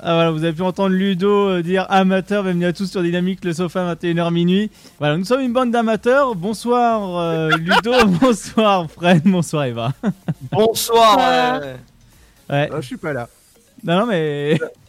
Ah voilà, vous avez pu entendre Ludo euh, dire amateur, bienvenue à tous sur Dynamique, le sofa 21h minuit. Voilà, nous sommes une bande d'amateurs. Bonsoir euh, Ludo, bonsoir Fred, bonsoir Eva. Bonsoir. ouais. Ouais, Ah, Je suis pas là. non non mais...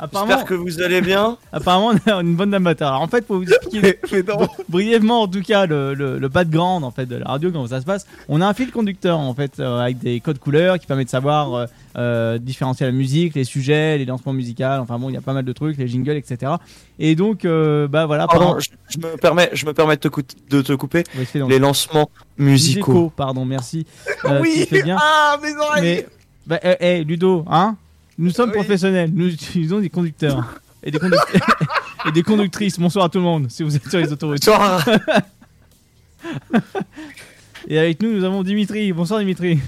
Apparemment, J'espère que vous allez bien. apparemment, on est une bande d'amateurs. Alors en fait, pour vous expliquer brièvement, en tout cas, le, le, le background en fait de la radio, comment ça se passe, on a un fil conducteur en fait euh, avec des codes couleurs qui permet de savoir euh, euh, différencier la musique, les sujets, les lancements musicaux. Enfin bon, il y a pas mal de trucs, les jingles, etc. Et donc, euh, bah voilà. Pardon, je, je me permets, je me permets de te, cou- de te couper. Les lancements musicaux. musicaux, pardon, merci. Oui bien. Ah, mes oreilles Mais, bah, eh, eh, Ludo, hein? Nous sommes Oui. professionnels, nous utilisons des conducteurs. Et des, conduc- et des conductrices. Bonsoir à tout le monde, si vous êtes sur les autoroutes. Bonsoir. Et avec nous, nous avons Dimitri. Bonsoir Dimitri.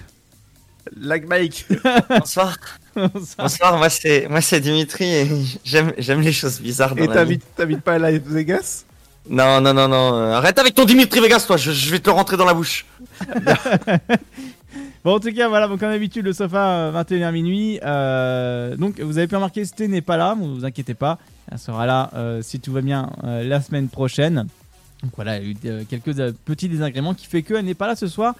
Lag Mike. Bonsoir. Bonsoir. Bonsoir. Moi c'est, moi c'est Dimitri et j'aime, j'aime les choses bizarres dans Et la vie. t'habites t'habites pas à Las Vegas? Non, non, non, non. Arrête avec ton Dimitri Vegas, toi. Je, je vais te le rentrer dans la bouche. Bon, en tout cas, voilà, comme d'habitude, le sofa, euh, 21h minuit. Euh, donc, vous avez pu remarquer, Sté n'est pas là, ne vous inquiétez pas. Elle sera là, euh, si tout va bien, euh, la semaine prochaine. Donc voilà, il y a eu euh, quelques euh, petits désagréments qui fait qu'elle n'est pas là ce soir.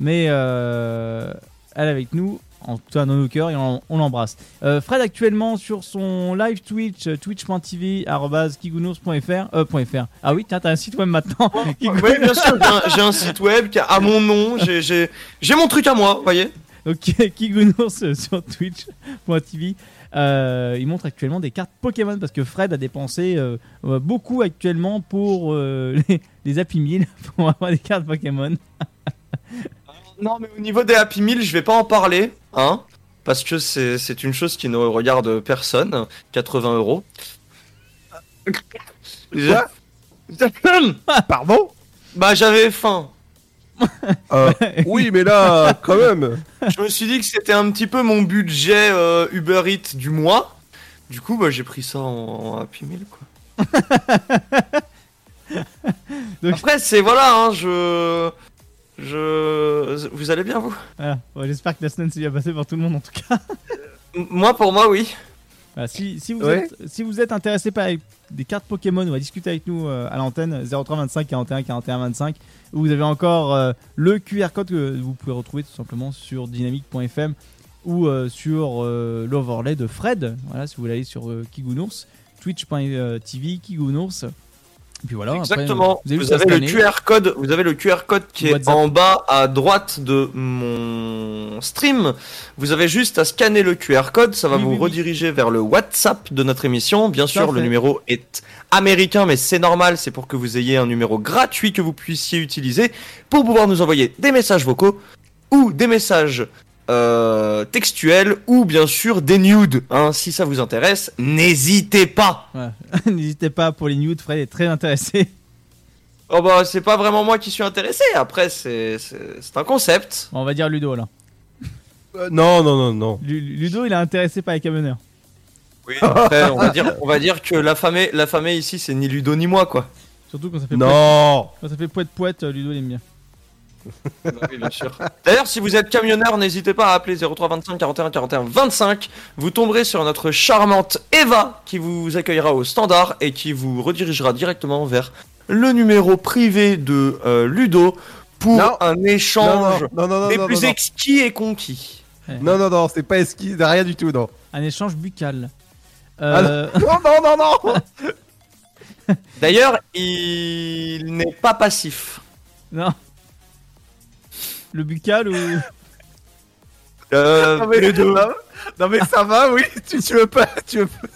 Mais euh, elle est avec nous, en tout cas dans nos cœurs, et on, on l'embrasse. Euh, Fred, actuellement, sur son live Twitch, euh, twitch.tv, euh, .fr. Ah oui, tiens, t'as un site web maintenant. Oui, bien sûr. J'ai un, site web qui a à mon nom. J'ai, mon truc à moi, voyez. Donc Kigounours euh, sur twitch.tv. Euh, il montre actuellement des cartes Pokémon parce que Fred a dépensé euh, euh, beaucoup actuellement pour euh, les, les Happy Meal pour avoir des cartes Pokémon. Non, mais au niveau des Happy Meal, je vais pas en parler, hein, parce que c'est, une chose qui ne regarde personne. 80 euros. Quoi? Pardon? Bah, j'avais faim. Euh, Oui, mais là, quand même. Je me suis dit que c'était un petit peu mon budget euh, Uber Eats du mois. Du coup, bah, j'ai pris ça en, en Happy Meal, quoi. Donc- Après, c'est voilà, hein, je. Je. Vous allez bien, vous? J'espère que la semaine s'est bien passée pour tout le monde en tout cas. M- Moi, pour moi, oui. Si, si, vous Ouais. êtes, si vous êtes intéressé par des cartes Pokémon ou à discuter avec nous euh, à l'antenne 03 25 41 41 25 vous avez encore euh, le QR code que vous pouvez retrouver tout simplement sur dynamique.fm ou euh, sur euh, l'overlay de Fred voilà si vous voulez aller sur euh, Kigounours twitch.tv Kigounours et puis voilà après, Exactement. vous avez le. QR code. Vous avez le QR code qui est en bas à droite de mon stream. Vous avez juste à scanner le QR code. Ça va Oui, vous oui, oui. rediriger vers le WhatsApp de notre émission. Bien sûr, le numéro est américain, mais c'est normal. C'est pour que vous ayez un numéro gratuit que vous puissiez utiliser pour pouvoir nous envoyer des messages vocaux ou des messages euh, textuels ou bien sûr des nudes. Hein, si ça vous intéresse, n'hésitez pas. N'hésitez pas pour les news Fred est très intéressé Oh bah c'est pas vraiment moi qui suis intéressé. Après c'est un concept. On va dire Ludo là Euh, non, non, non, non. Lu- Ludo il est intéressé par les camionneurs Oui. Après on va dire on va dire que la famille la famille ici c'est ni Ludo ni moi quoi. surtout quand ça fait poète, Non quand ça fait poète poète Ludo il aime bien oui bien sûr. D'ailleurs si vous êtes camionneur n'hésitez pas à appeler 03 25 41 41 25. Vous tomberez sur notre charmante Eva qui vous accueillera au standard et qui vous redirigera directement vers le numéro privé de euh, Ludo pour Non. un échange non, non, non, des non, plus non, exquis et conquis. non, non, non, c'est pas esquisse, rien du tout, non. un échange buccal Ah, euh, Non, non, non, non D'ailleurs, il n'est pas passif. Non. Le buccal ou. Euh, non, mais, les deux. non, non, mais ça va, oui, tu, tu veux pas, tu veux pas...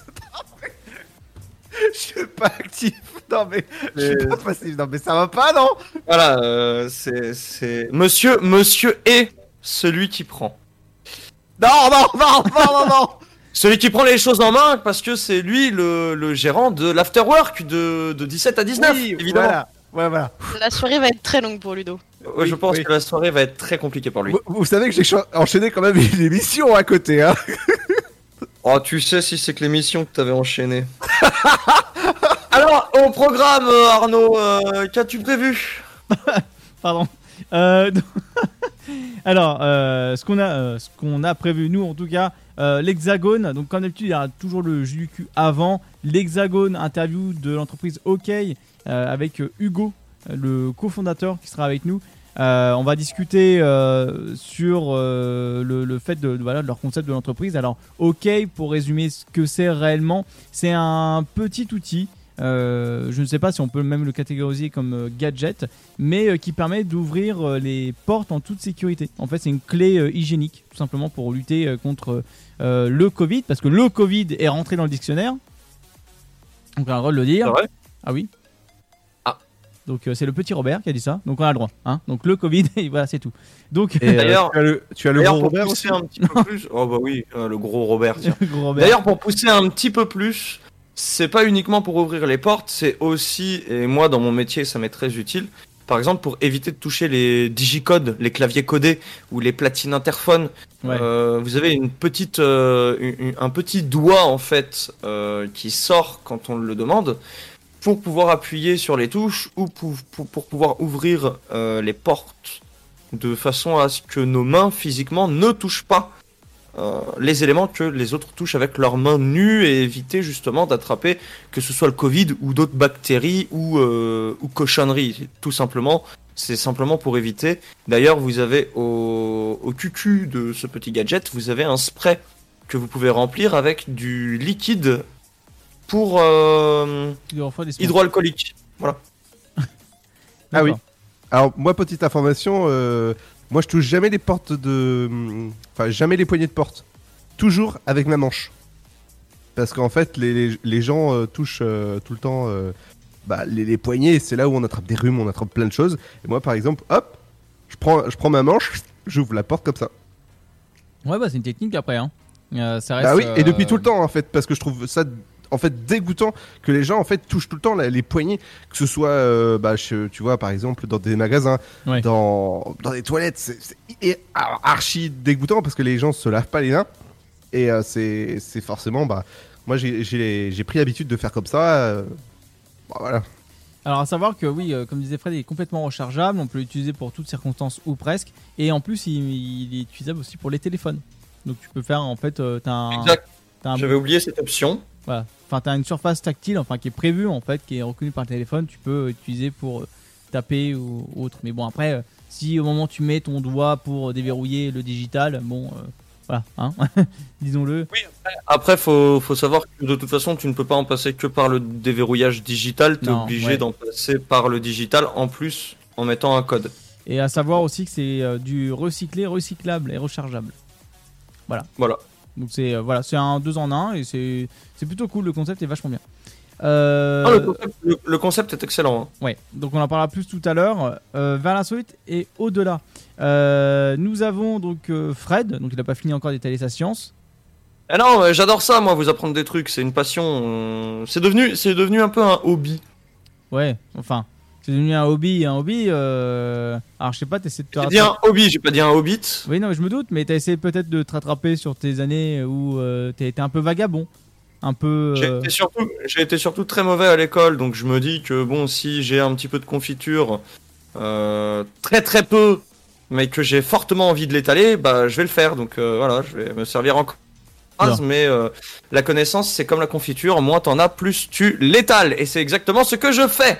Je suis pas actif, non mais, je suis pas passif, non mais ça va pas, non Voilà, euh, c'est, c'est... Monsieur, monsieur est celui qui prend. Non, non, non, non, non, non Celui qui prend les choses en main parce que c'est lui le, le gérant de l'afterwork de, de 17 à 19, Oui, évidemment. Voilà, ouais, voilà. La soirée va être très longue pour Ludo. Ouais, je Oui, pense oui. que la soirée va être très compliquée pour lui. Vous, vous savez que j'ai ch- enchaîné quand même une émission à côté, hein. Oh, tu sais si c'est que l'émission que t'avais enchaînée. Alors, au programme, euh, Arnaud, euh, qu'as-tu prévu? Pardon. Euh, Alors, euh, ce qu'on a, euh, ce qu'on a prévu nous, en tout cas, euh, l'Hexagone. Donc, comme d'habitude, il y a toujours le jus du cul avant l'Hexagone interview de l'entreprise OK euh, avec Hugo, le cofondateur, qui sera avec nous. Euh, on va discuter euh, sur euh, le, le fait de, de- voilà, de leur concept de l'entreprise. Alors, OK, pour résumer ce que c'est réellement, c'est un petit outil. je ne sais pas si on peut même le catégoriser comme gadget, mais qui permet d'ouvrir les portes en toute sécurité. En fait, c'est une clé hygiénique, tout simplement pour lutter contre le Covid, parce que le Covid est rentré dans le dictionnaire. Donc on a le droit de le dire. Ah oui. Donc euh, c'est le petit Robert qui a dit ça, donc on a le droit. Hein donc le Covid, et voilà, c'est tout. Donc Et, euh, D'ailleurs- tu as le, tu as le D'ailleurs, gros pour Robert pousser aussi. un petit peu plus... Oh bah oui, euh, le gros Robert. D'ailleurs, pour pousser un petit peu plus, c'est pas uniquement pour ouvrir les portes, c'est aussi, et moi dans mon métier ça m'est très utile, par exemple pour éviter de toucher les digicodes, les claviers codés ou les platines interphones. Ouais. Euh, vous avez une petite, euh, une- un petit doigt en fait euh, qui sort quand on le demande pour pouvoir appuyer sur les touches ou pour, pouvoir ouvrir euh, les portes de façon à ce que nos mains physiquement ne touchent pas euh, les éléments que les autres touchent avec leurs mains nues et éviter justement d'attraper que ce soit le Covid ou d'autres bactéries ou, euh, cochonneries. Tout simplement, c'est simplement pour éviter. D'ailleurs, vous avez au, au cucu de ce petit gadget, vous avez un spray que vous pouvez remplir avec du liquide pour euh, hydroalcoolique. Ah oui. Alors, moi, petite information, euh, moi, je touche jamais les portes de. Enfin, jamais les poignées de porte. Toujours avec ma manche. Parce qu'en fait, les, les- les gens euh, touchent euh, tout le temps euh, bah, les, les poignées, c'est là où on attrape des rhumes, on attrape plein de choses. Et moi, par exemple, hop, je prends, je prends ma manche, j'ouvre la porte comme ça. Ouais, bah c'est une technique après. Hein. Euh, ça reste, Bah oui, et depuis tout le temps, en fait, parce que je trouve ça. En fait, dégoûtant que les gens en fait touchent tout le temps les poignées, que ce soit, euh, bah, je- tu vois, par exemple, dans des magasins, Ouais. dans, dans des toilettes, c'est archi dégoûtant parce que les gens se lavent pas les mains et euh, c'est c'est forcément, bah, moi j'ai- pris l'habitude de faire comme ça. euh, bah, voilà. Alors à savoir que oui, euh, comme disait Fred, il est complètement rechargeable, on peut l'utiliser pour toutes circonstances ou presque, et en plus il, il est utilisable aussi pour les téléphones. Donc tu peux faire en fait, euh, t'as un, Exact. J'avais oublié cette option. voilà. Enfin t'as une surface tactile, enfin qui est prévue en fait, qui est reconnue par le téléphone, tu peux utiliser pour euh, taper ou autre. Mais bon après, euh, si au moment où tu mets ton doigt pour déverrouiller le digital, bon, euh, voilà, hein, disons-le. Après, faut, faut savoir que de toute façon, tu ne peux pas en passer que par le déverrouillage digital. Tu es Non, obligé ouais. d'en passer par le digital en plus en mettant un code. Et à savoir aussi que c'est euh, du recyclé, recyclable et rechargeable. Voilà. Donc c'est euh, voilà, c'est un deux en un et c'est c'est plutôt cool. Le concept est vachement bien. Euh, Ah, le, concept, le- le concept est excellent. hein. Ouais, donc on en parlera plus tout à l'heure. Euh, vers l'insolite et au-delà. Euh, nous avons donc euh, Fred, donc il n'a pas fini encore d'étaler sa science. Ah non, euh, j'adore ça, moi, vous apprendre des trucs. C'est une passion. euh, C'est devenu, c'est devenu un peu un hobby. Ouais, enfin, c'est devenu un hobby, un hobby. euh, Alors je sais pas, t'essaies de te J'ai dit rattraper. un hobby, j'ai pas dit un hobbit. Oui, non, mais je me doute, mais t'as essayé peut-être de te rattraper sur tes années où euh, t'as été un peu vagabond, un peu. J'ai euh, été, surtout, j'ai été surtout très mauvais à l'école, donc je me dis que bon, si j'ai un petit peu de confiture, euh, très très peu, mais que j'ai fortement envie de l'étaler, bah je vais le faire. Donc voilà, je vais me servir encore. Mais euh, la connaissance, c'est comme la confiture, moins t'en as, plus tu l'étales. Et c'est exactement ce que je fais.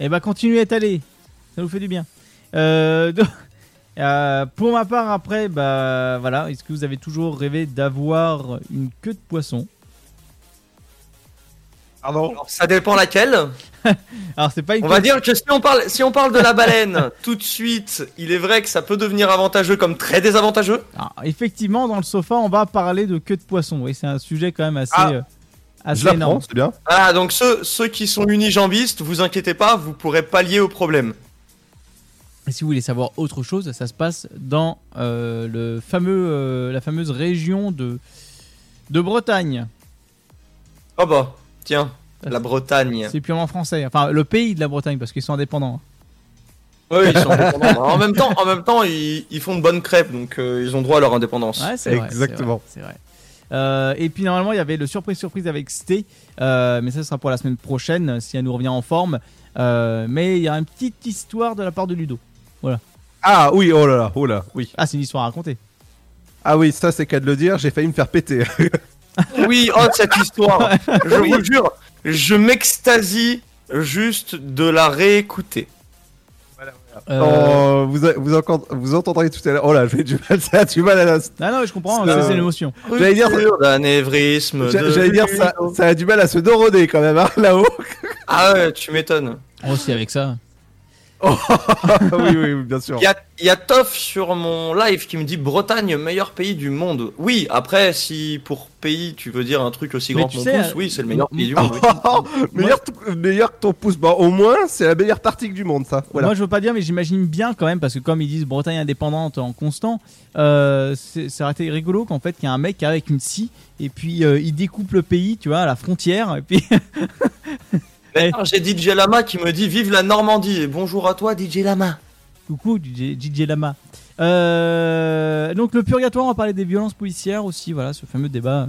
Eh bah continuez à étaler, ça vous fait du bien. Euh, donc, euh, pour ma part après, bah voilà, est-ce que vous avez toujours rêvé d'avoir une queue de poisson? Pardon? Alors, ça dépend laquelle. Alors c'est pas une On va dire que si on parle, si on parle de la baleine, tout de suite, il est vrai que ça peut devenir avantageux comme très désavantageux. Alors, effectivement, dans le sofa, on va parler de queue de poisson. Oui, c'est un sujet quand même assez, Ah, euh, assez Je l'apprends, énorme. c'est bien. Ah, donc ceux, ceux qui sont unijambistes, vous inquiétez pas, vous pourrez pallier au problème. Et si vous voulez savoir autre chose, ça se passe dans euh, le fameux, euh, la fameuse région de, de Bretagne. Oh bah, tiens, la Bretagne. C'est purement français. Enfin, le pays de la Bretagne, parce qu'ils sont indépendants. Ouais, ils sont indépendants. en même temps, en même temps, ils, ils font de bonnes crêpes, donc euh, ils ont droit à leur indépendance. Ouais, c'est vrai, Exactement. c'est vrai, c'est vrai. Euh, et puis normalement, il y avait le surprise surprise avec Sté, euh, mais ça ce sera pour la semaine prochaine si elle nous revient en forme. Euh, mais il y a une petite histoire de la part de Ludo. Ah oui, oh là là, oh là, oui. Ah, c'est une histoire à raconter. Ah oui, ça c'est qu'à de le dire, j'ai failli me faire péter. Oui, oh cette histoire. Je vous jure, je m'extasie juste de la réécouter. Euh, Oh, vous, vous, encore- vous entendrez tout à l'heure. Oh là, j'ai du mal, ça a du mal à la... Ah non, je comprends, Euh, c'est l'émotion. J'allais dire- de- J'allais dire ça, ça a du mal à se doroder quand même, hein, là-haut. Ah ouais, tu m'étonnes. Aussi avec ça. Oui, oui, oui, bien sûr. Il y a, il y a Toff sur mon live qui me dit Bretagne, meilleur pays du monde. Oui, après, si pour pays tu veux dire un truc aussi grand que mon sais, pouce, euh, oui, c'est le meilleur pays du monde. oui. meilleur, meilleur que ton pouce. Bon, au moins, c'est la meilleure partie du monde, ça. Voilà. Moi, je veux pas dire, mais j'imagine bien quand même, parce que comme ils disent Bretagne indépendante en constant, euh, c'est- ça aurait été rigolo qu'en fait, qu'il y a un mec avec une scie, et puis euh, il découpe le pays, tu vois, à la frontière, et puis. J'ai DJ Lama qui me dit Vive la Normandie et bonjour à toi, DJ Lama. Coucou, DJ, DJ Lama. Euh, donc, le purgatoire, on va parler des violences policières aussi, voilà, ce fameux débat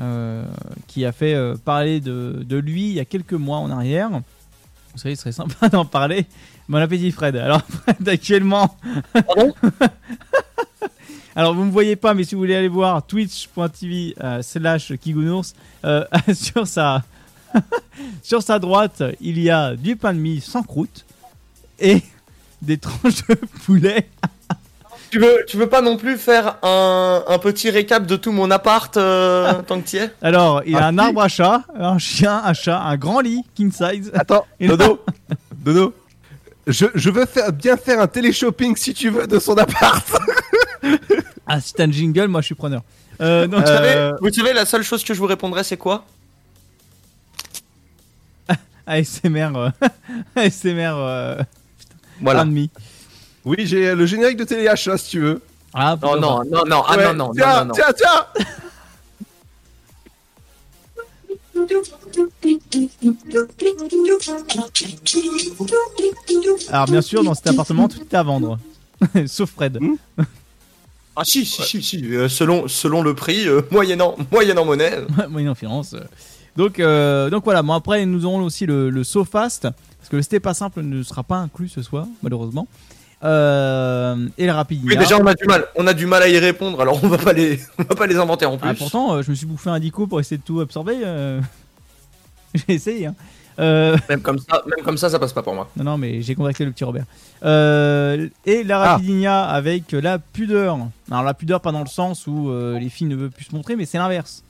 euh, qui a fait euh, parler de, de lui il y a quelques mois en arrière. Vous savez, il serait sympa d'en parler. Bon appétit, Fred. Alors, Fred, actuellement. Pardon? Alors, vous me voyez pas, mais si vous voulez aller voir twitch.tv slash Kigounours, sur sa. sur sa droite, il y a du pain de mie sans croûte et des tranches de poulet. Tu veux, tu veux pas non plus faire un, un petit récap de tout mon appart euh, tant que tu y es Alors, il a Ah, un arbre à chat, un chien à chat, un grand lit, king size. Attends, Et Dodo. Dodo. Je, je veux faire, bien faire un téléshopping si tu veux de son appart. Ah, si t'as un jingle, moi je suis preneur. Euh, donc, vous, savez, Euh, vous savez, la seule chose que je vous répondrai, c'est quoi? ASMR, euh, ASMR, euh, Voilà. un demi. Oui, j'ai le générique de téléachat si tu veux. Ah, Non, non, non, non, ah Ouais, non, non, tiens, non, non, non. tiens, tiens. Alors, bien sûr, dans cet appartement, tout est à vendre. Sauf Fred. Ah si, si, si, si, euh, selon, selon le prix, euh, moyennant, moyennant monnaie. Moyenne finance. Donc, euh, donc voilà, bon, après, nous aurons aussi le, le SoFast. Parce que le C'était pas simple ne sera pas inclus ce soir, malheureusement. Euh, et la rapide. Oui, déjà on a du mal, on a du mal à y répondre, alors on va pas les, on va pas les inventer en plus. Ah, pourtant, euh, je me suis bouffé un dico pour essayer de tout absorber. euh. j'ai essayé. Hein. Euh, Même comme ça, même comme ça, ça passe pas pour moi. non, non, mais j'ai contacté le petit Robert. Euh, et la Ah. Rapidinia avec la pudeur. Alors, la pudeur, pas dans le sens où euh, les filles ne veulent plus se montrer, mais c'est l'inverse.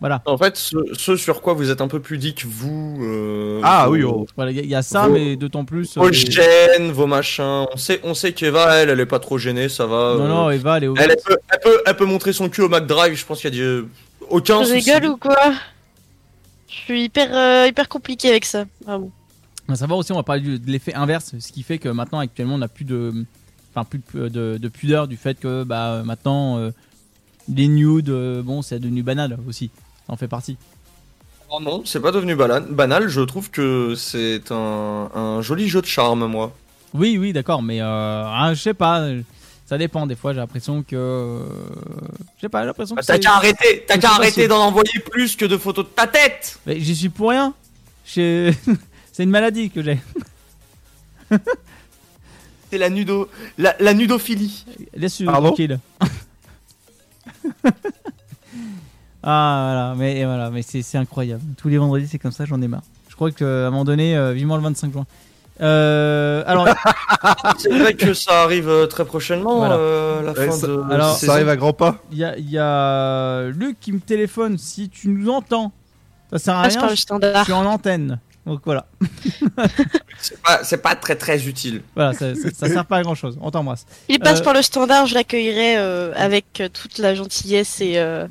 Voilà. En fait, ce, ce sur quoi vous êtes un peu pudique, vous. euh, Ah vos- oui, oh. Voilà, il y, a- il y a ça, Vos- mais d'autant plus. euh, Vos les- gènes, vos machins. On sait, on sait qu'Eva, elle, elle est pas trop gênée, ça va. Non, euh, non, Eva, elle est elle, elle peut, elle, peut, elle peut montrer son cul au McDrive, je pense qu'il y a du... aucun Je rigole ou quoi? Je suis hyper, euh, hyper compliqué avec ça. Ah bon. On va savoir aussi, on va parler de l'effet inverse, ce qui fait que maintenant, actuellement, on n'a plus de, enfin, plus de, de- de pudeur du fait que bah, maintenant, euh, les nudes, euh, bon, c'est devenu banal aussi. Ça en fait partie. Oh non, c'est pas devenu banal, je trouve que c'est un, un joli jeu de charme, moi. Oui, oui, d'accord, mais euh, hein, je sais pas. Ça dépend. Des fois, j'ai l'impression que, euh, je sais pas, j'ai l'impression que Bah, T'as c'est- qu'à arrêter, t'as qu'à arrêter d'en envoyer plus que de photos de ta tête Mais j'y suis pour rien. C'est une maladie que j'ai. C'est la nudo, la, la nudophilie. Laisse-le tranquille. ah voilà, mais voilà, mais c'est c'est incroyable. Tous les vendredis, c'est comme ça, j'en ai marre. Je crois qu'à un moment donné, euh, vivement le 25 juin. Euh, alors, C'est vrai que ça arrive euh, très prochainement, Voilà. euh, la Ouais, fin ça- de alors-. Ça arrive à grands pas. il y a, il y a Luc qui me téléphone. Si tu nous entends, ça sert à Passe rien. Je standard. suis en antenne. Donc voilà, C'est pas, c'est pas très très utile. voilà, ça, ça, ça sert pas à grand chose. On t'embrasse. Il passe Euh, par le standard, je l'accueillerai euh, avec toute la gentillesse et. euh,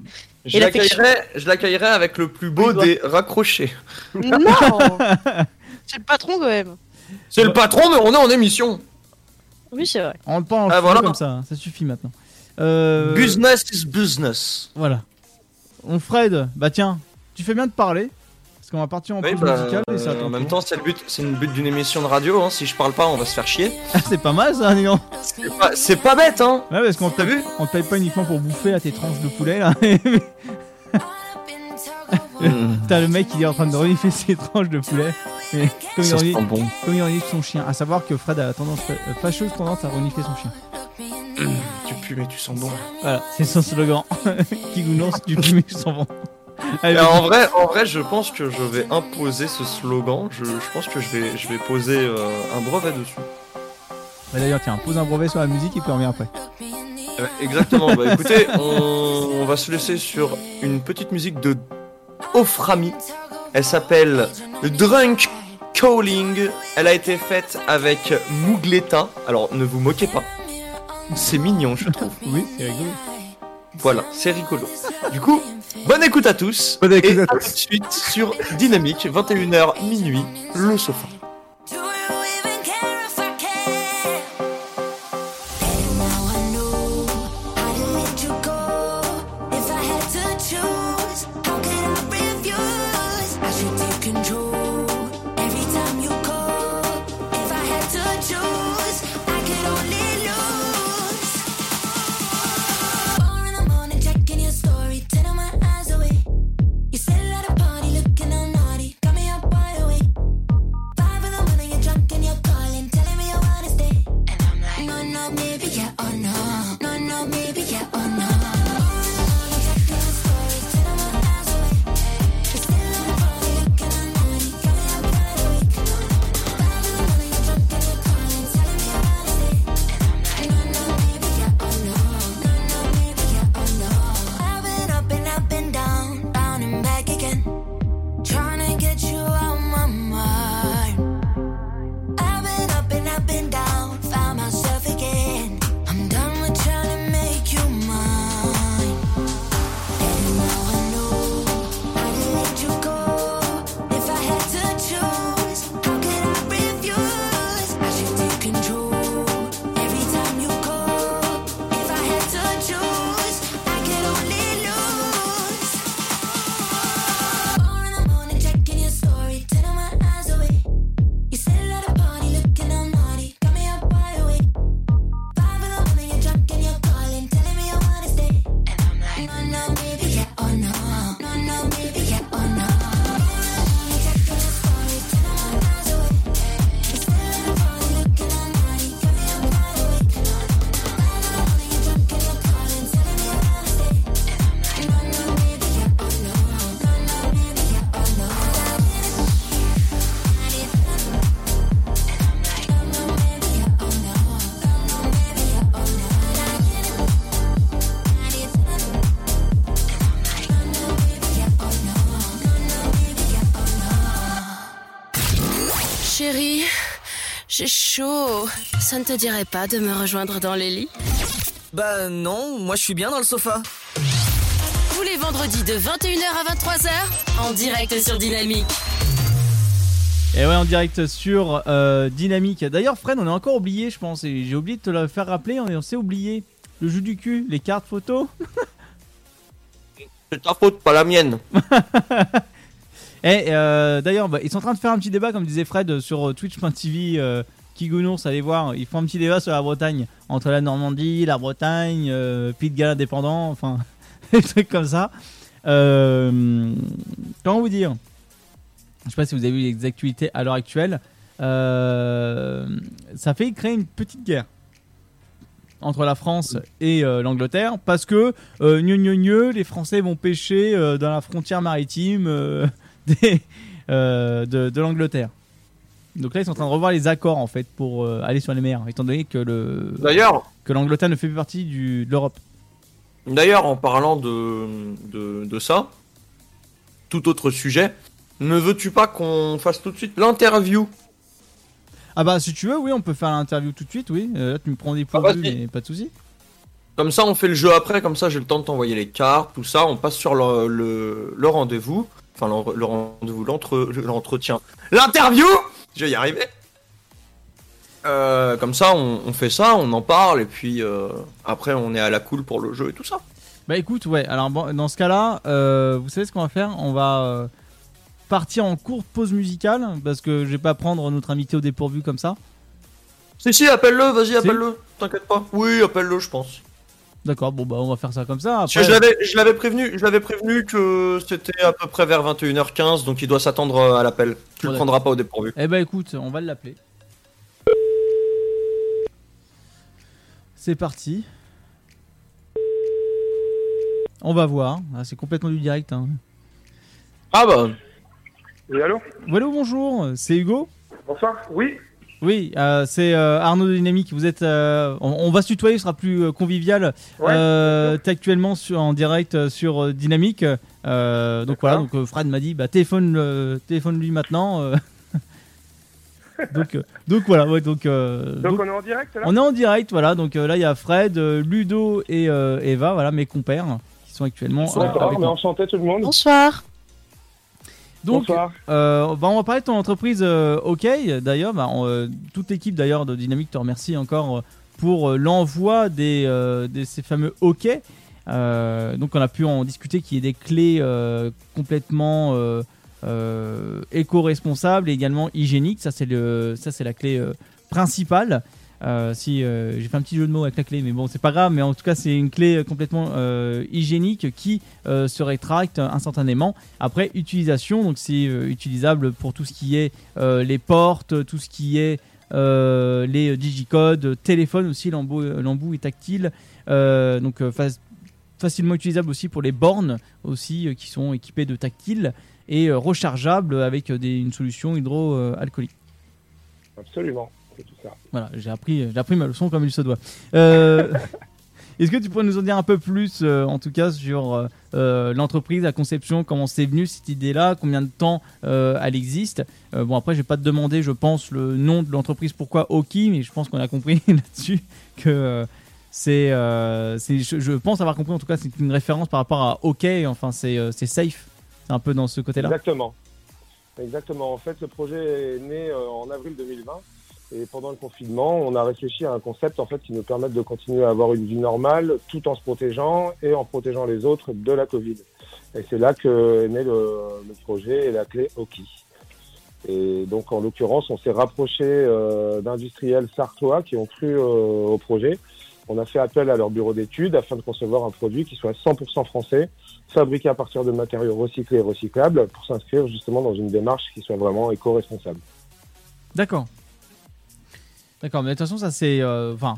Je l'accueillerai, avec le plus beau Oui, des raccrochés. Non C'est le patron quand même. C'est le patron, mais on est en émission. Oui, c'est vrai. On rentre pas en Ah, voilà. comme ça. hein. Ça suffit maintenant. Euh, Business is business. Voilà. On Fred, bah tiens, tu fais bien de parler. Parce qu'on va partir en Oui, pause bah, musicale et ça euh, en même temps, c'est le but, c'est le but d'une émission de radio. Hein. Si je parle pas, on va se faire chier. Ah, c'est pas mal ça, donc. C'est pas, bête, hein. Ouais, parce qu'on vu on te paye pas uniquement pour bouffer à tes tranches de poulet là. T'as le mec qui est en train de renifler ses tranches de poulet. Mais comme il, renifle, bon. comme il renifle son chien. À savoir que Fred a la tendance, euh, fâcheuse tendance à renifler son chien. Tu pues, mais tu sens bon. Voilà, c'est son slogan. qui lance du fumier sans vent. Allez, Et en vrai, en vrai, je pense que je vais imposer ce slogan. Je, je pense que je vais, je vais poser euh, un brevet dessus. bah, D'ailleurs, tiens, pose un brevet sur la musique et puis on revient après. Euh, exactement. bah écoutez, on, on va se laisser sur une petite musique de Oframi. Elle s'appelle Drunk Calling. Elle a été faite avec Mougleta. Alors ne vous moquez pas. C'est mignon, je trouve. Oui, c'est rigolo. Voilà, c'est rigolo. Du coup, bonne écoute à tous. Bonne écoute et à à tous. tout de suite sur Dynamique, 21h minuit, le sofa. Ne te dirait pas de me rejoindre dans les lits Bah non, moi je suis bien dans le sofa. Tous les vendredis de 21h à 23h, en direct sur Dynamique. Et ouais, en direct sur euh, Dynamique. D'ailleurs, Fred, on est encore oublié, je pense. Et j'ai oublié de te le faire rappeler. On, est- on s'est oublié. Le jeu du cul, les cartes photos. C'est ta faute, pas la mienne. Et euh, d'ailleurs, bah, ils sont en train de faire un petit débat, comme disait Fred, sur euh, twitch.tv. Euh, Kigounours, allez voir, ils font un petit débat sur la Bretagne. Entre la Normandie, la Bretagne, euh, Pays de Galles indépendant, enfin, des trucs comme ça. Euh, comment vous dire? Je sais pas si vous avez vu les actualités à l'heure actuelle. Euh, ça fait créer une petite guerre entre la France et euh, l'Angleterre parce que euh, les Français vont pêcher euh, dans la frontière maritime de l'Angleterre. Donc là, ils sont en train de revoir les accords en fait pour euh, aller sur les mers, étant donné que le D'ailleurs, que l'Angleterre ne fait plus partie du, de l'Europe. D'ailleurs, en parlant de, de, de ça, tout autre sujet, ne veux-tu pas qu'on fasse tout de suite l'interview? Ah bah si tu veux, oui, on peut faire l'interview tout de suite, oui. Euh, là, tu me prends des Ah, pourvus, vas-y. mais pas de souci. Comme ça, on fait le jeu après, comme ça j'ai le temps de t'envoyer les cartes, tout ça, on passe sur le, le, le rendez-vous, enfin le, le rendez-vous, l'entre- l'entretien, l'interview Je vais y arriver Euh, Comme ça, on, on fait ça, on en parle, et puis euh, après on est à la cool pour le jeu et tout ça. Bah écoute, ouais. Alors bon, dans ce cas-là, euh, vous savez ce qu'on va faire? On va, partir en courte pause musicale parce que je vais pas prendre notre invité au dépourvu comme ça. Si, si, appelle-le, vas-y, appelle-le. T'inquiète pas. Oui, appelle-le, je pense. D'accord, bon bah on va faire ça comme ça. Après, je l'avais, je l'avais prévenu, je l'avais prévenu que c'était à peu près vers 21h15, donc il doit s'attendre à l'appel. Tu Ouais. le prendras pas au dépourvu. Eh ben écoute, on va l'appeler. C'est parti. On va voir. Ah, c'est complètement du direct. Hein. Ah bah, Oui, allô? Voilà, bonjour, c'est Hugo? Bonsoir Oui Oui, euh, c'est euh, Arnaud de Dynamique. Vous êtes, euh, on, on va se tutoyer, ce sera plus euh, convivial. Ouais, Euh, T'es actuellement sur, en direct euh, sur Dynamique. Euh, donc voilà, donc euh, Fred m'a dit, bah téléphone, euh, téléphone lui maintenant. euh. donc, euh, donc voilà, ouais, donc, euh, Donc, donc, on est en direct là? on est en direct, voilà. Donc euh, là, il y a Fred, euh, Ludo et euh, Eva, voilà mes compères qui sont actuellement. euh, D'accord, avec mais moi. enchanté tout le monde. Bonsoir. Donc, Bonsoir. Euh, bah, on va parler de ton entreprise euh, OK. D'ailleurs, bah, on, euh, toute l'équipe d'ailleurs de Dynamique te remercie encore pour l'envoi des, de ces fameux OK. Donc, on a pu en discuter qu'il y ait des clés complètement éco-responsables et également hygiéniques. Ça, c'est la clé principale. Euh, si euh, j'ai fait un petit jeu de mots avec la clé, mais bon, c'est pas grave. Mais en tout cas, c'est une clé complètement euh, hygiénique qui se rétracte instantanément après utilisation. Donc, c'est utilisable pour tout ce qui est les portes, tout ce qui est les digicodes, téléphone aussi, l'embout est tactile. Donc, fa- facilement utilisable aussi pour les bornes aussi qui sont équipées de tactile et rechargeable avec une solution hydroalcoolique. Absolument, c'est tout ça. Voilà, j'ai appris, j'ai appris ma leçon comme il se doit. Euh, Est-ce que tu pourrais nous en dire un peu plus, euh, en tout cas, sur euh, l'entreprise, la conception, comment c'est venu cette idée-là, combien de temps euh, elle existe? Bon, après, je vais pas te demander, je pense, le nom de l'entreprise, pourquoi Oki, mais je pense qu'on a compris là-dessus que c'est, je, je pense avoir compris, en tout cas, c'est une référence par rapport à OK, enfin, c'est safe, c'est un peu dans ce côté-là. Exactement. Exactement. En fait, le projet est né en avril 2020. Et pendant le confinement, on a réfléchi à un concept en fait qui nous permette de continuer à avoir une vie normale tout en se protégeant et en protégeant les autres de la Covid. Et c'est là que est né le, projet et la clé Oki. Et donc en l'occurrence, on s'est rapproché euh, d'industriels sartois qui ont cru euh, au projet. On a fait appel à leur bureau d'études afin de concevoir un produit qui soit 100% français, fabriqué à partir de matériaux recyclés et recyclables pour s'inscrire justement dans une démarche qui soit vraiment éco-responsable. D'accord. D'accord, mais de toute façon, ça c'est. euh, Enfin,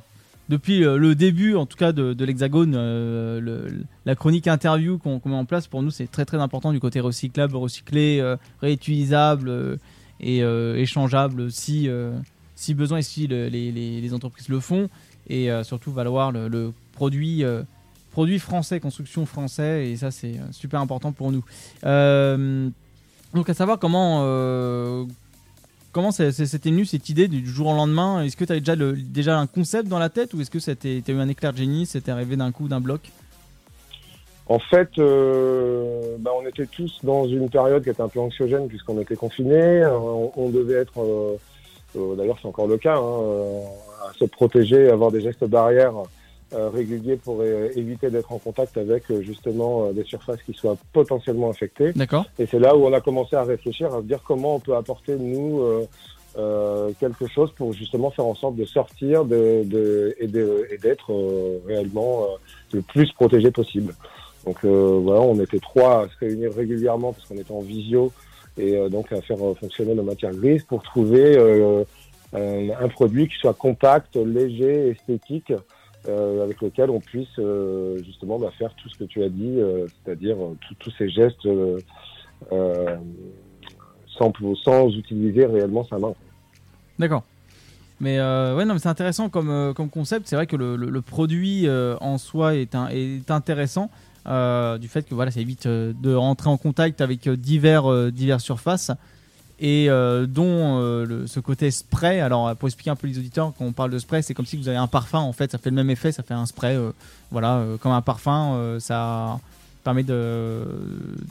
depuis euh, le début, en tout cas, de, l'Hexagone, euh, la chronique interview qu'on met en place, pour nous, c'est très très important du côté recyclable, recyclé, réutilisable et échangeable si, si besoin et si le- les, entreprises le font. Et surtout, valoir le, le produit. français, construction français, et ça c'est super important pour nous. Donc à savoir comment, Comment c'était venu cette idée du jour au lendemain? Est-ce que tu avais déjà, déjà un concept dans la tête ou est-ce que tu as eu un éclair de génie C'était arrivé d'un coup, d'un bloc? En fait, euh, bah, on était tous dans une période qui était un peu anxiogène puisqu'on était confinés. Euh, On, devait être, euh, d'ailleurs c'est encore le cas, hein, à se protéger, avoir des gestes barrières euh, réguliers pour euh, éviter d'être en contact avec euh, justement euh, des surfaces qui soient potentiellement infectées. D'accord. Et c'est là où on a commencé à réfléchir, à se dire comment on peut apporter, nous, euh, euh, quelque chose pour justement faire en sorte de sortir de, de, et de- et d'être euh, réellement euh, le plus protégé possible. Donc euh, voilà, on était trois à se réunir régulièrement parce qu'on était en visio et euh, donc à faire fonctionner nos matières grises pour trouver euh, un, un produit qui soit compact, léger, esthétique, euh, avec lequel on puisse euh, justement bah, faire tout ce que tu as dit, euh, c'est-à-dire tous ces gestes sans, utiliser réellement sa main. D'accord. Mais ouais, non, c'est intéressant comme, concept. C'est vrai que le, produit en soi est, intéressant du fait que voilà, ça évite de rentrer en contact avec divers, diverses surfaces et euh, dont euh, le- ce côté spray. Alors, pour expliquer un peu les auditeurs, quand on parle de spray, c'est comme si vous avez un parfum. En fait, ça fait le même effet. Ça fait un spray, euh, voilà, comme un parfum. ça permet de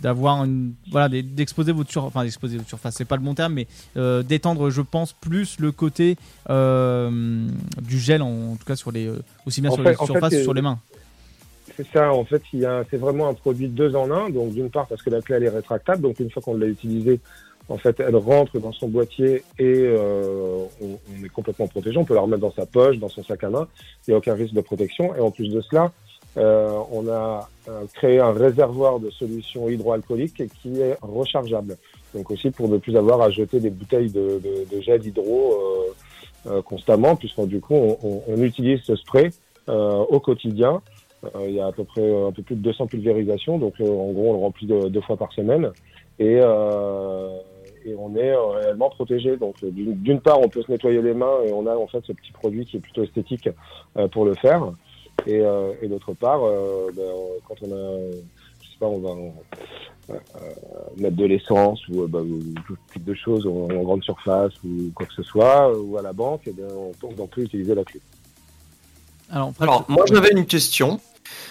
d'avoir une voilà d'e- d'exposer votre sur enfin d'exposer votre surface c'est pas le bon terme mais euh, d'étendre je pense plus le côté euh, du gel en, en tout cas sur les aussi bien En sur fait- les surfaces que sur les mains c'est ça. En fait, il c'est vraiment un produit deux en un. Donc, d'une part, parce que la clé elle est rétractable. Donc, une fois qu'on l'a utilisée, en fait, elle rentre dans son boîtier et euh, on, est complètement protégé. On peut la remettre dans sa poche, dans son sac à main. Il n'y a aucun risque de protection. Et en plus de cela, euh, on a euh, créé un réservoir de solutions hydroalcooliques qui est rechargeable. Donc aussi pour ne plus avoir à jeter des bouteilles de, de, de gel hydro euh, euh, constamment, puisqu'on du coup on, on- utilise ce spray euh, au quotidien. Il y a à peu près un peu plus de 200 pulvérisations, donc en gros on le remplit de- deux fois par semaine et, euh, et on est euh, réellement protégé. Donc euh, d'une part on peut se nettoyer les mains et on a en fait ce petit produit qui est plutôt esthétique euh, pour le faire. Et, euh, et d'autre part, euh, ben, quand on a, je sais pas, on va mettre de l'essence ou, ou tout type de choses en, en grande surface ou quoi que ce soit, ou à la banque, eh bien, on, peut- on peut utiliser la clé. Alors, Alors, moi j'avais une question.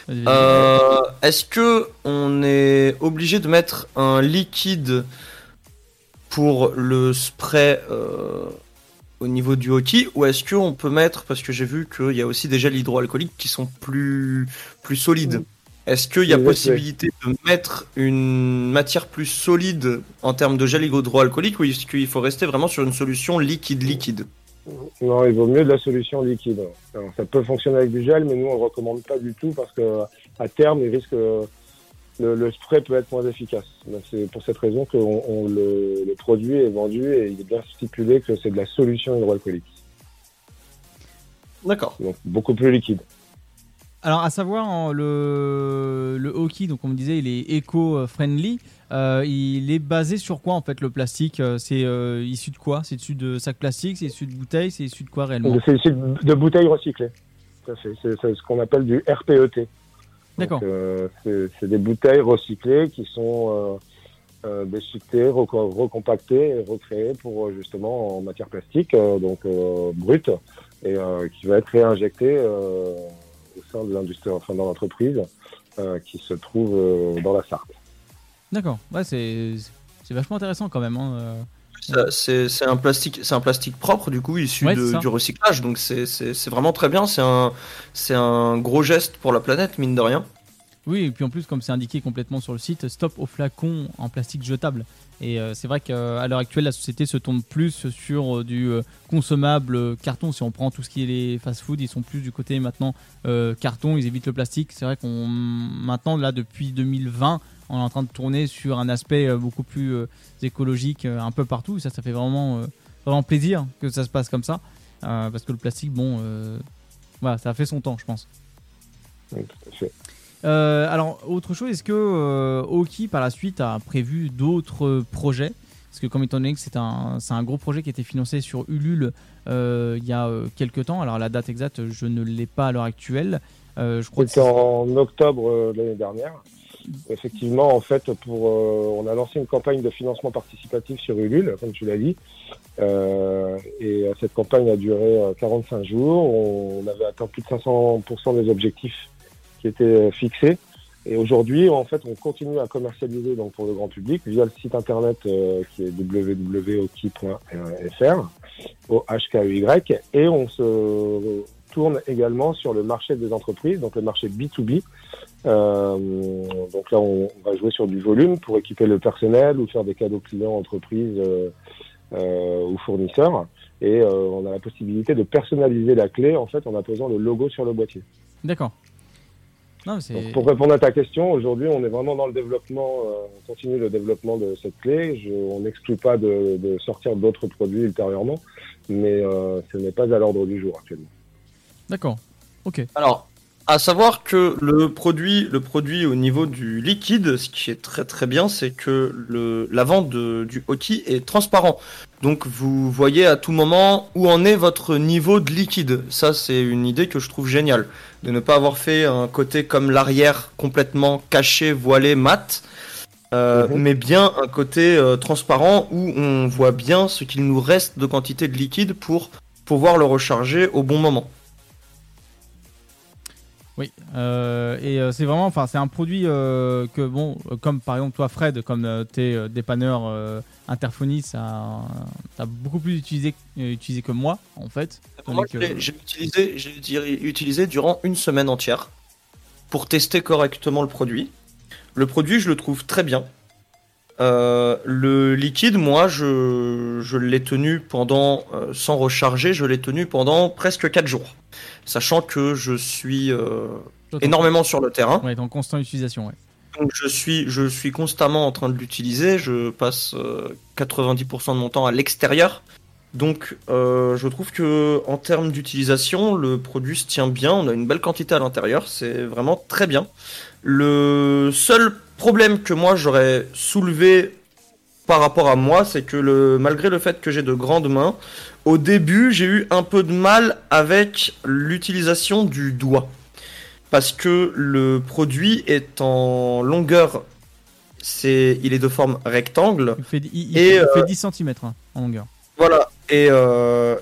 Euh, Est-ce que on est obligé de mettre un liquide pour le spray euh, au niveau du hockey ou est-ce qu'on peut mettre parce que j'ai vu qu'il y a aussi des gels hydroalcooliques qui sont plus plus solides. Est-ce qu'il y a Oui, possibilité de mettre une matière plus solide en termes de gel hydroalcoolique ou est-ce qu'il faut rester vraiment sur une solution liquide liquide? Non, il vaut mieux de la solution liquide. Alors, ça peut fonctionner avec du gel, mais nous on le recommande pas du tout parce que à terme, il risque le, le spray peut être moins efficace. Donc, C'est pour cette raison que on, on le, le produit est vendu et il est bien stipulé que c'est de la solution hydroalcoolique. D'accord. Donc beaucoup plus liquide. Alors, à savoir, en- le, le hockey, donc on me disait, il est éco-friendly. Euh, il est basé sur quoi en fait le plastique Euh, C'est euh, issu de quoi? C'est issu de sacs plastiques C'est issu de bouteilles C'est issu de quoi réellement? C'est issu de bouteilles recyclées. C'est ce qu'on appelle du RPET. D'accord. Euh, c'est des bouteilles recyclées qui sont euh, euh, déchiquetées, reco- recompactées et recréées pour euh, justement en matière plastique, donc brute, et qui va être réinjectée au sein de l'industrie, enfin dans l'entreprise, qui se trouve dans la Sarthe. D'accord. Ouais, c'est vachement intéressant quand même. hein, C'est un plastique, c'est un plastique propre du coup issu Ouais, de- du recyclage, donc c'est- vraiment très bien. C'est un c'est un gros geste pour la planète mine de rien. Oui, et puis en plus, comme c'est indiqué complètement sur le site, stop aux flacons en plastique jetable. Et euh, c'est vrai qu'à l'heure actuelle, la société se tourne plus sur euh, du euh, consommable carton. Si on prend tout ce qui est les fast-food, ils sont plus du côté maintenant carton, ils évitent le plastique. C'est vrai qu'on maintenant, là, depuis 2020, on est en train de tourner sur un aspect euh, beaucoup plus euh, écologique euh, un peu partout. Ça, ça fait vraiment, vraiment plaisir que ça se passe comme ça. Parce que le plastique, bon, voilà, ça a fait son temps, je pense. Donc, tout à fait. Euh, alors, autre chose, est-ce que euh, Oki par la suite a prévu d'autres projets? Parce que, comme étant donné que c'est un, un gros projet qui a été financé sur Ulule euh, il y a quelques temps, alors la date exacte, je ne l'ai pas à l'heure actuelle. C'était en octobre l'année dernière. Effectivement, en fait, pour, euh, on a lancé une campagne de financement participatif sur Ulule, comme tu l'as dit. Euh, et euh, cette campagne a duré euh, 45 jours. On avait atteint plus de 500% des objectifs qui étaient fixés. Et aujourd'hui, en fait, on continue à commercialiser donc pour le grand public via le site internet qui est www.oki.fr, o h k e y et on se tourne également sur le marché des entreprises, donc le marché B2B. Euh, donc là, on va jouer sur du volume pour équiper le personnel ou faire des cadeaux clients, entreprises euh, euh, ou fournisseurs. Et on a la possibilité de personnaliser la clé en fait en apposant le logo sur le boîtier. D'accord. Donc, pour répondre à ta question, aujourd'hui, on est vraiment dans le développement, euh, on continue le développement de cette clé. Je, on n'exclut pas de, de sortir d'autres produits ultérieurement, mais euh, ce n'est pas à l'ordre du jour actuellement. D'accord. Ok. Alors, à savoir que le produit, le produit au niveau du liquide, ce qui est très très bien, c'est que le l'avant de- du hockey est transparent. Donc vous voyez à tout moment où en est votre niveau de liquide. Ça, c'est une idée que je trouve géniale. De ne pas avoir fait un côté comme l'arrière complètement caché, voilé, mat. euh, Mhm. mais bien un côté euh, transparent où on voit bien ce qu'il nous reste de quantité de liquide pour pouvoir le recharger au bon moment. Oui, euh, et euh, c'est vraiment, enfin, c'est un produit euh, que bon, comme par exemple toi, Fred, comme euh, t'es dépanneur interphonie, ça, t'as beaucoup plus utilisé, utilisé que moi, en fait. Moi, utilisé, j'ai utilisé durant une semaine entière. pour tester correctement le produit. Le produit, je le trouve très bien. Euh, le liquide, moi, je, je l'ai tenu pendant, euh, sans recharger, je l'ai tenu pendant presque 4 jours. Sachant que je suis euh, énormément sur le terrain. Ouais, en constante utilisation, ouais. Donc je suis, je suis constamment en train de l'utiliser. Je passe euh, 90% de mon temps à l'extérieur. Donc je trouve que en termes d'utilisation, le produit se tient bien. On a une belle quantité à l'intérieur. C'est vraiment très bien. Le seul problème que moi j'aurais soulevé par rapport à moi, c'est que le, malgré le fait que j'ai de grandes mains, au début j'ai eu un peu de mal avec l'utilisation du doigt parce que le produit est en longueur, c'est, il est de forme rectangle. Il fait, il, il- Et, il fait euh, 10 cm en longueur. Voilà. Et, euh,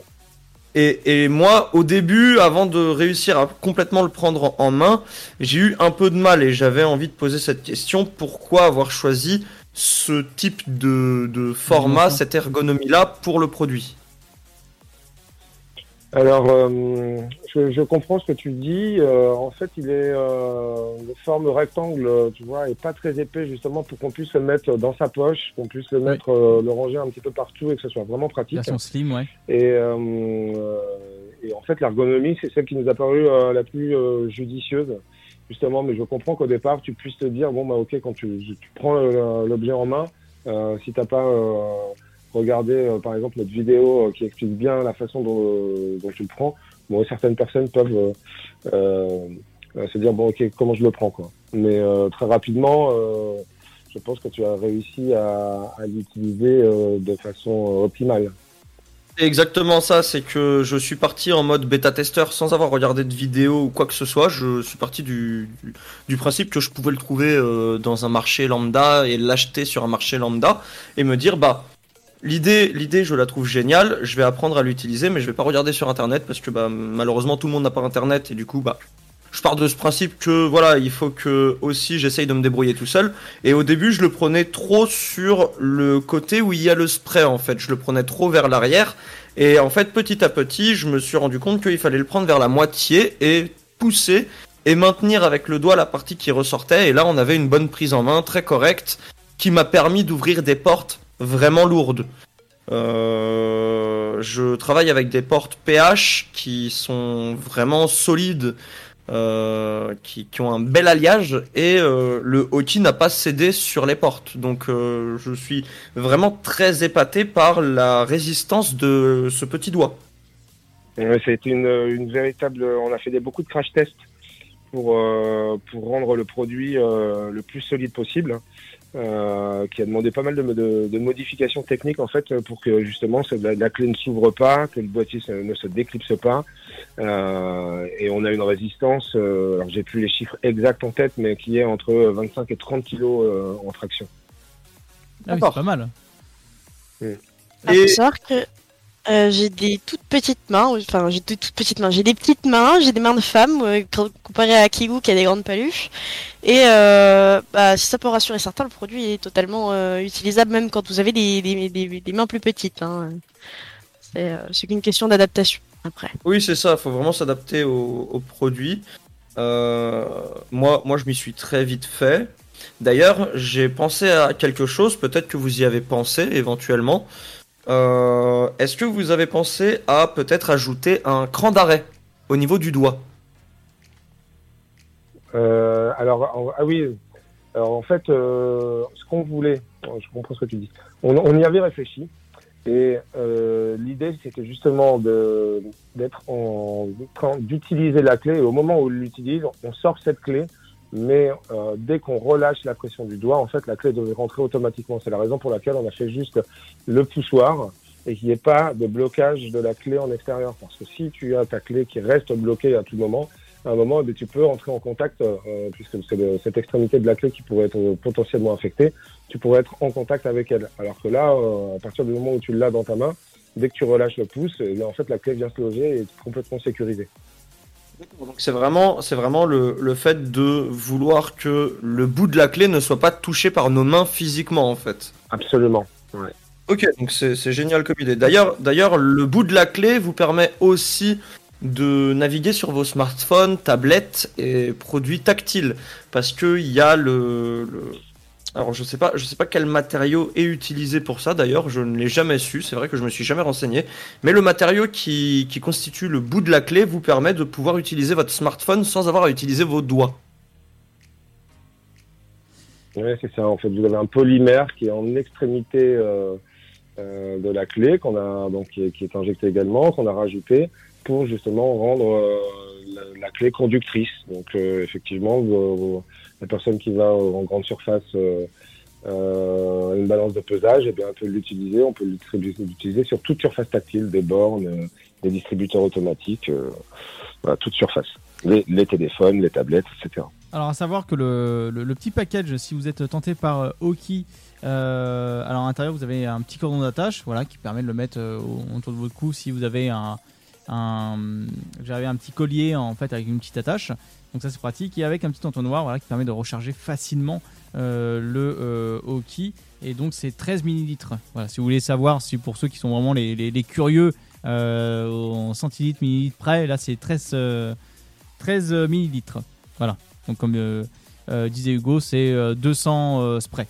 et, et moi, au début, avant de réussir à complètement le prendre en, main, j'ai eu un peu de mal et j'avais envie de poser cette question pourquoi avoir choisi ce type de, de format, Dimension. cette ergonomie-là pour le produit? Alors, euh, je, je comprends ce que tu dis. Euh, en fait, il est euh, de forme rectangle, tu vois, et pas très épais, justement, pour qu'on puisse le mettre dans sa poche, qu'on puisse le mettre, euh, le ranger un petit peu partout et que ce soit vraiment pratique. Version slim, ouais. Et, euh, euh, et en fait, l'ergonomie, c'est celle qui nous a paru euh, la plus euh, judicieuse, justement. Mais je comprends qu'au départ, tu puisses te dire, bon, bah, ok, quand tu, tu prends euh, l'objet en main, euh, si t'as pas euh, regardé, euh, par exemple, notre vidéo euh, qui explique bien la façon dont, euh, dont tu le prends, bon, certaines personnes peuvent se dire, bon, ok, comment je le prends, quoi. Mais très rapidement, je pense que tu as réussi à, l'utiliser de façon optimale. Exactement ça, c'est que je suis parti en mode bêta-testeur sans avoir regardé de vidéo ou quoi que ce soit. Je suis parti du, principe que je pouvais le trouver dans un marché lambda et l'acheter sur un marché lambda et me dire, bah, l'idée, l'idée, je la trouve géniale, je vais apprendre à l'utiliser, mais je vais pas regarder sur internet parce que bah, malheureusement tout le monde n'a pas internet et du coup, bah, je pars de ce principe que voilà, il faut que aussi j'essaye de me débrouiller tout seul. Et au début, je le prenais trop sur le côté où il y a le spray en fait. Je le prenais trop vers l'arrière. Et en fait, petit à petit, je me suis rendu compte qu'il fallait le prendre vers la moitié et pousser et maintenir avec le doigt la partie qui ressortait. Et là, on avait une bonne prise en main, très correcte, qui m'a permis d'ouvrir des portes vraiment lourdes. Euh, je travaille avec des portes PH qui sont vraiment solides, euh, qui, ont un bel alliage et euh, le hockey n'a pas cédé sur les portes. Donc euh, je suis vraiment très épaté par la résistance de ce petit doigt. Été une, véritable. On a fait beaucoup de crash tests pour pour rendre le produit le plus solide possible, euh, qui a demandé pas mal de, de, de modifications techniques en fait pour que justement la, la clé ne s'ouvre pas, que le boîtier se- ne se déclipse pas, Euh, et on a une résistance. Euh, alors j'ai plus les chiffres exacts en tête, mais qui est entre 25 et 30 kilos euh, en traction. Ah oui, c'est pas mal. Ah, Et- savoir que euh, j'ai des toutes petites mains, enfin j'ai des toutes petites mains, j'ai des petites mains, j'ai des mains de femme euh, co- comparé à Kigu qui a des grandes paluches. Et euh, bah, si ça peut rassurer certains, le produit est totalement utilisable même quand vous avez des, des, mains plus petites. Hein. C'est qu'une question d'adaptation après. Oui, c'est ça, il faut vraiment s'adapter au, au produit. Moi, moi, je m'y suis très vite fait. D'ailleurs, j'ai pensé à quelque chose, peut-être que vous y avez pensé éventuellement. Euh, Est-ce que vous avez pensé à peut-être ajouter un cran d'arrêt au niveau du doigt Euh, alors, ah oui. Alors, en fait, euh, ce qu'on voulait, je comprends ce que tu dis. On, on y avait réfléchi. Et l'idée, c'était justement d'utiliser la clé. Et au moment où on l'utilise, on sort cette clé. Mais euh, dès qu'on relâche la pression du doigt, en fait, la clé devait rentrer automatiquement. C'est la raison pour laquelle on a fait juste le poussoir et qu'il n'y ait pas de blocage de la clé en extérieur. Parce que si tu as ta clé qui reste bloquée à tout moment, à un moment, eh tu peux entrer en contact, euh, puisque c'est cette extrémité de la clé qui pourrait être euh, potentiellement affectée, tu pourrais être en contact avec elle. Alors que là, euh, à partir du moment où tu l'as dans ta main, dès que tu relâches le pouce, eh en fait, la clé vient se loger et est complètement sécurisée. Donc c'est vraiment, c'est vraiment le, le fait de vouloir que le bout de la clé ne soit pas touché par nos mains physiquement en fait. Absolument. Ok, donc c'est c'est génial comme idée. D'ailleurs, d'ailleurs, le bout de la clé vous permet aussi de naviguer sur vos smartphones, tablettes et produits tactiles parce que il y a le, le- alors je sais pas je sais pas quel matériau est utilisé pour ça d'ailleurs je ne l'ai jamais su c'est vrai que je me suis jamais renseigné mais le matériau qui, qui constitue le bout de la clé vous permet de pouvoir utiliser votre smartphone sans avoir à utiliser vos doigts Oui, c'est ça. En fait, vous avez un polymère qui est en extrémité euh, euh, de la clé, qu'on a donc qui est, injecté également, qu'on a rajouté pour justement rendre euh, la, clé conductrice. Donc, effectivement, vos- la personne qui va en grande surface euh, euh, une balance de pesage, eh bien, elle peut l'utiliser. On peut l'utiliser sur toute surface tactile, des bornes, euh, des distributeurs automatiques, voilà, toute surface. Les, téléphones, les tablettes, etc. Alors à savoir que le, petit package, si vous êtes tenté par Oki, alors à l'intérieur vous avez un petit cordon d'attache, voilà, qui permet de le mettre au- autour de votre cou si vous avez un, un, un petit collier en fait avec une petite attache. Donc ça c'est pratique et avec un petit entonnoir, voilà, qui permet de recharger facilement euh, le euh, Oki. Et donc c'est 13 millilitres. Voilà, si vous voulez savoir, si pour ceux qui sont vraiment les, les- curieux euh, en centilitres, millilitres près, là c'est 13, euh, 13 millilitres. Voilà. Donc comme euh, euh, disait Hugo, c'est euh, 200 euh, sprays.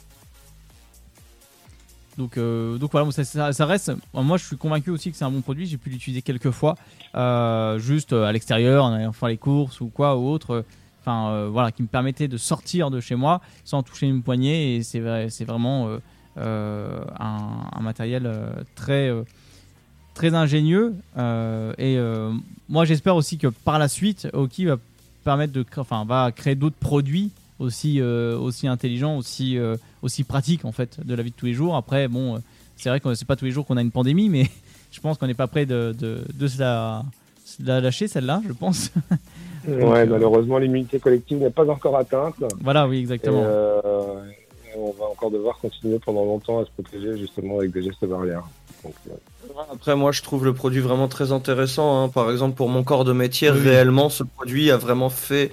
Donc, euh, donc voilà, ça, reste. Moi, je suis convaincu aussi que c'est un bon produit. J'ai pu l'utiliser quelques fois, euh, juste euh, à l'extérieur, en allant faire les courses ou quoi ou autre. Enfin, voilà, qui me permettait de sortir de chez moi sans toucher une poignée. Et c'est vrai, c'est vraiment un, matériel très très ingénieux. Et moi, j'espère aussi que par la suite, Oki va permettre de, enfin, va créer d'autres produits aussi aussi intelligents, aussi aussi pratiques en fait de la vie de tous les jours. Après, bon, euh, c'est vrai que c'est pas tous les jours qu'on a une pandémie, mais je pense qu'on n'est pas prêt de, de, de se la, se la lâcher celle-là, je pense. Ouais, euh, malheureusement, l'immunité collective n'est pas encore atteinte. voilà, oui, Et, exactement. euh, on va encore devoir continuer pendant longtemps à se protéger justement avec des gestes barrières. Donc, Après, moi, je trouve le produit vraiment très intéressant. hein. Par exemple, pour mon corps de métier, oui. réellement, ce produit a vraiment fait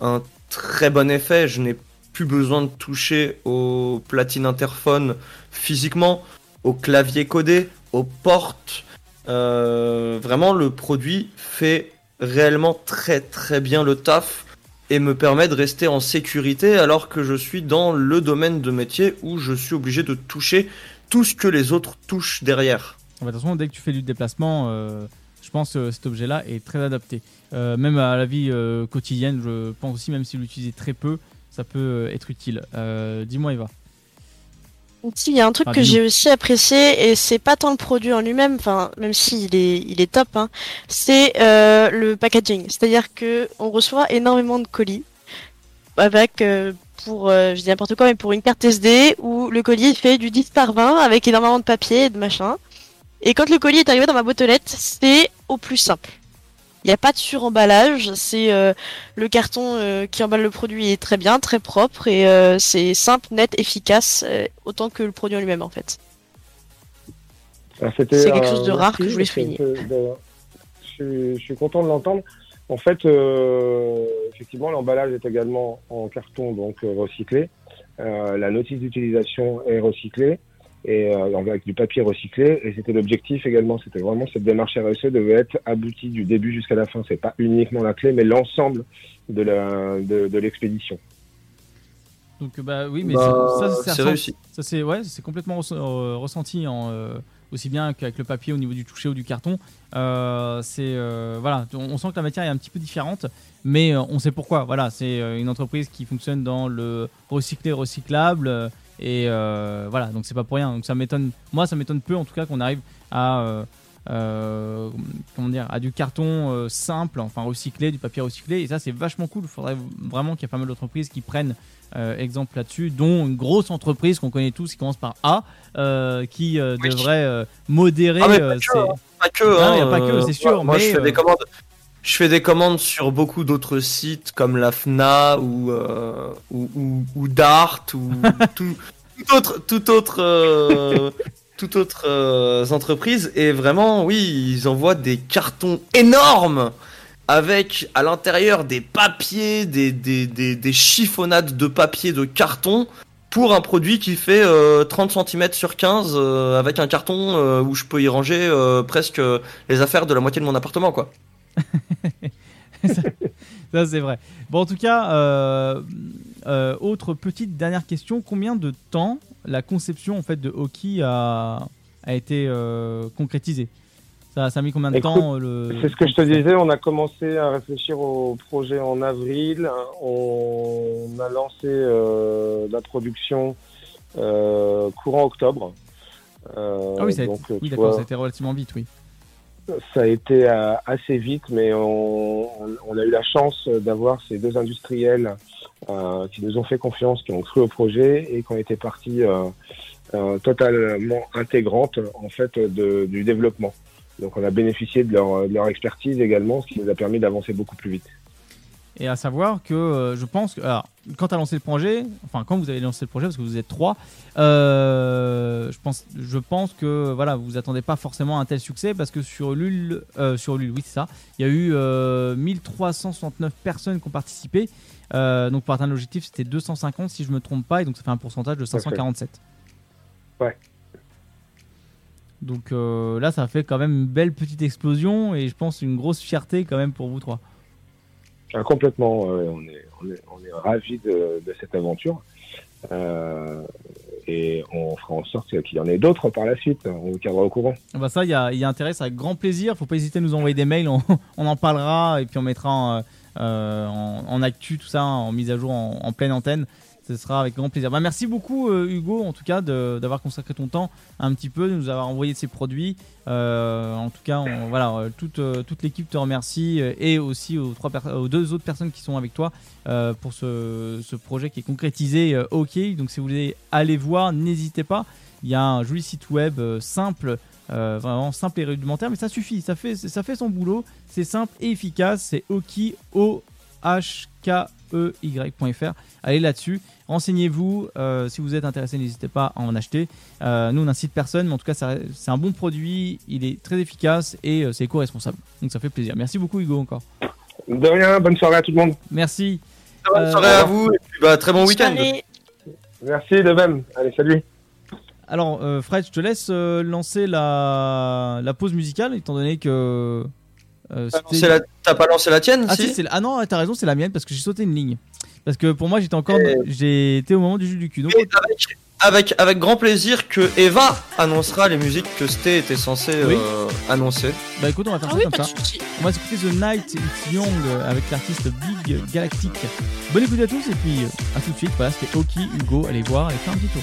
un très bon effet. Je n'ai plus besoin de toucher au platine interphone physiquement, au clavier codé, aux portes. Euh, vraiment, le produit fait réellement très très bien le taf et me permet de rester en sécurité alors que je suis dans le domaine de métier où je suis obligé de toucher tout ce que les autres touchent derrière. De toute façon, dès que tu fais du déplacement, euh, je pense que cet objet-là est très adapté. Euh, même à la vie euh, quotidienne, je pense aussi, même si vous l'utilisez très peu, ça peut euh, être utile. Euh, Dis-moi, Eva. Si, il y a un truc Ah, que j'ai aussi apprécié, et c'est pas tant le produit en lui-même, enfin, même s'il est, il est top, hein, c'est euh, le packaging. C'est-à-dire que on reçoit énormément de colis avec, euh, pour, euh, je dis n'importe quoi, mais pour une carte SD où le colis fait du 10 par 20 avec énormément de papier et de machin. Et quand le colis est arrivé dans ma boîte aux lettres, c'est au plus simple. Il n'y a pas de suremballage, c'est euh, le carton euh, qui emballe le produit est très bien, très propre et euh, c'est simple, net, efficace, autant que le produit en lui-même en fait. c'était C'est quelque chose de rare merci, que je voulais souligner. Je suis, je suis content de l'entendre. En fait, effectivement, l'emballage est également en carton donc recyclé. La notice d'utilisation est recyclée et euh, avec du papier recyclé. Et c'était l'objectif également. C'était vraiment cette démarche RSE devait être aboutie du début jusqu'à la fin. C'est pas uniquement la clé, mais l'ensemble de la de, de l'expédition. Donc, bah oui, mais Bah, ça, c'est réussi. Ça c'est ouais, c'est complètement euh, ressenti en, euh, aussi bien qu'avec le papier au niveau du toucher ou du carton. Euh, c'est euh, voilà, on, on sent que la matière est un petit peu différente, mais euh, on sait pourquoi. Voilà, c'est euh, une entreprise qui fonctionne dans le recyclé recyclable euh, et euh, voilà, donc c'est pas pour rien. Donc ça m'étonne, moi ça m'étonne peu en tout cas qu'on arrive à euh, euh, comment dire, à du carton simple, enfin recyclé, du papier recyclé, et ça c'est vachement cool. Il faudrait vraiment qu'il y ait pas mal d'entreprises qui prennent euh, exemple là-dessus, dont une grosse entreprise qu'on connaît tous qui commence par A, euh, qui euh, Oui. devrait modérer. Ah, mais pas que, hein. Pas que, Non, hein, y a pas que, c'est sûr, Moi, mais, je fais des commandes. Je fais des commandes sur beaucoup d'autres sites comme la Fna ou euh, ou, ou, ou Dart ou tout, tout autre tout autre euh, toute autre euh, entreprise et vraiment oui ils envoient des cartons énormes avec à l'intérieur des papiers des, des, des, des chiffonnades de papier de carton pour un produit qui fait euh, 30 cm sur 15 euh, avec un carton euh, où je peux y ranger euh, presque euh, les affaires de la moitié de mon appartement quoi. ça, ça, c'est vrai. Bon, en tout cas, euh, euh, autre petite dernière question. Combien de temps la conception en fait de Hockey a, a été euh, concrétisée? Ça, ça a mis combien de Écoute, temps le... C'est ce que je te disais, on a commencé à réfléchir au projet en avril, on a lancé la production courant octobre. Ah oui, ça a, donc, été, oui, tu d'accord, vois, ça a été relativement vite, oui. Ça a été euh, assez vite, mais on, on- a eu la chance d'avoir ces deux industriels euh, qui nous ont fait confiance, qui ont cru au projet et qui ont été partie euh, totalement intégrante en fait de, du développement. Donc on a bénéficié de leur, de leur expertise également, ce qui nous a permis d'avancer beaucoup plus vite. Et à savoir que euh, je pense que. Alors, quand tu as lancé le projet, enfin, quand vous avez lancé le projet, parce que vous êtes trois, euh, je, pense, je pense que voilà, vous attendez pas forcément un tel succès parce que sur Ulule, euh, sur Ulule, oui, c'est ça, il y a eu euh, 1369 personnes qui ont participé. Euh, donc, pour atteindre l'objectif, c'était 250 si je me trompe pas, et donc ça fait un pourcentage de Tout à fait. 547. Ouais. Donc euh, là, ça fait quand même une belle petite explosion et je pense une grosse fierté quand même pour vous trois. Complètement, euh, on est, on est, ravis de, cette aventure. Euh, et on fera en sorte qu'il y en ait d'autres par la suite. On vous tiendra au courant. Ah Bah ça, il y a, intérêt, c'est avec grand plaisir. Faut pas hésiter à nous envoyer des mails, on, en parlera et puis on mettra en, euh, en, en actu tout ça, en mise à jour en pleine antenne. Ce sera avec grand plaisir. Bah, merci beaucoup euh, Hugo, en tout cas, d'avoir consacré ton temps un petit peu, de nous avoir envoyé ces produits. Euh, en tout cas, on- voilà, euh, toute, toute l'équipe te remercie et aussi aux, trois aux deux autres personnes qui sont avec toi pour ce, projet qui est concrétisé. ok, donc si vous voulez aller voir, n'hésitez pas. Il y a un joli site web simple, vraiment simple et rudimentaire, mais ça suffit, ça fait, ça fait son boulot, c'est simple et efficace, c'est Oki, O H K E Y.fr. Allez là-dessus, renseignez-vous, euh, si vous êtes intéressé, n'hésitez pas à en acheter. Euh, nous on n'incite personne, mais en tout cas c'est un bon produit, il est très efficace et euh, c'est éco-responsable. Donc ça fait plaisir. Merci beaucoup Hugo encore. De rien, bonne soirée à tout le monde. Merci. Bonne Euh, soirée à vous et puis bah, très bon week-end. Merci de même. Allez, salut. Alors euh, Fred, je te laisse euh, lancer la, la pause musicale, étant donné que... euh, T'as la- pas lancé la tienne Ah si si, ah non, t'as raison, c'est la mienne parce que j'ai sauté une ligne. Parce que pour moi, j'étais encore, Et- été au moment du jus du cul. Donc, Et avec, avec, avec grand plaisir que Eva annoncera les musiques que Sté était censé Oui. euh, annoncer. bah écoute, on va faire ah ça oui, comme ça. On va écouter The Night It's Young euh, avec l'artiste Big Galactic. Bonne écoute à tous et puis à tout de suite. Voilà, c'était Oki, Hugo. Allez voir, allez faire un petit tour.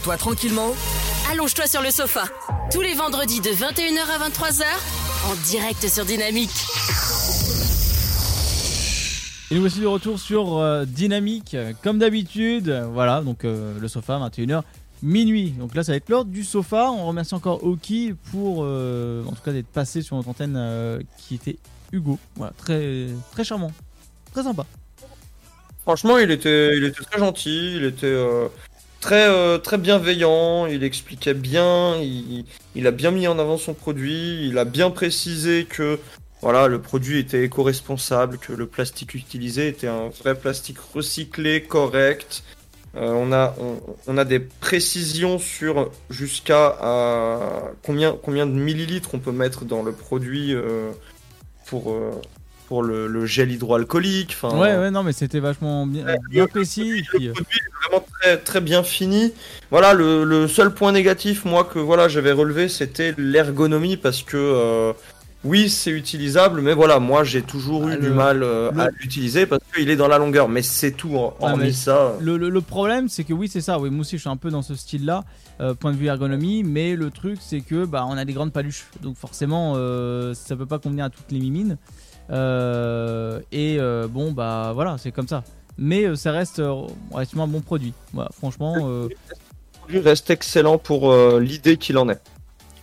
Installe-toi tranquillement Allonge-toi sur le sofa. Tous les vendredis de 21h à 23h, en direct sur Dynamique. Et nous voici de retour sur euh, Dynamique, comme d'habitude. Voilà, donc euh, le sofa, 21h, minuit. Donc là, ça va être l'heure du sofa. On remercie encore Oki pour, euh, en tout cas, d'être passé sur notre antenne euh, qui était Hugo. Voilà, très, très charmant, très sympa. Franchement, il était, il était très gentil, il était euh, très, euh, très bienveillant, il expliquait bien, il, il a bien mis en avant son produit, il a bien précisé que voilà, le produit était éco-responsable, que le plastique utilisé était un vrai plastique recyclé, correct. Euh, on, a, on, a des précisions sur jusqu'à combien, combien de millilitres on peut mettre dans le produit euh, pour, euh, pour le, le gel hydroalcoolique. Enfin, Ouais, ouais, non, mais c'était vachement bien, bien précis. le euh, produit est vraiment très, très bien fini. Voilà, le, le seul point négatif, moi, que voilà, j'avais relevé, c'était l'ergonomie parce que euh, oui, c'est utilisable, mais voilà, moi, j'ai toujours Ah, eu le- du mal euh, à l'utiliser parce qu'il est dans la longueur. Mais c'est tout, hein. Ah, hormis ça. Le, problème, c'est que oui, c'est ça. Oui, moi aussi, je suis un peu dans ce style-là, euh, point de vue ergonomie. Mais le truc, c'est que bah, on a des grandes paluches, donc forcément, ça peut pas convenir à toutes les mimines. Euh, et euh, bon, bah voilà, c'est comme ça. Mais euh, ça reste relativement un bon produit. Voilà, franchement, Le produit reste excellent pour l'idée qu'il en est.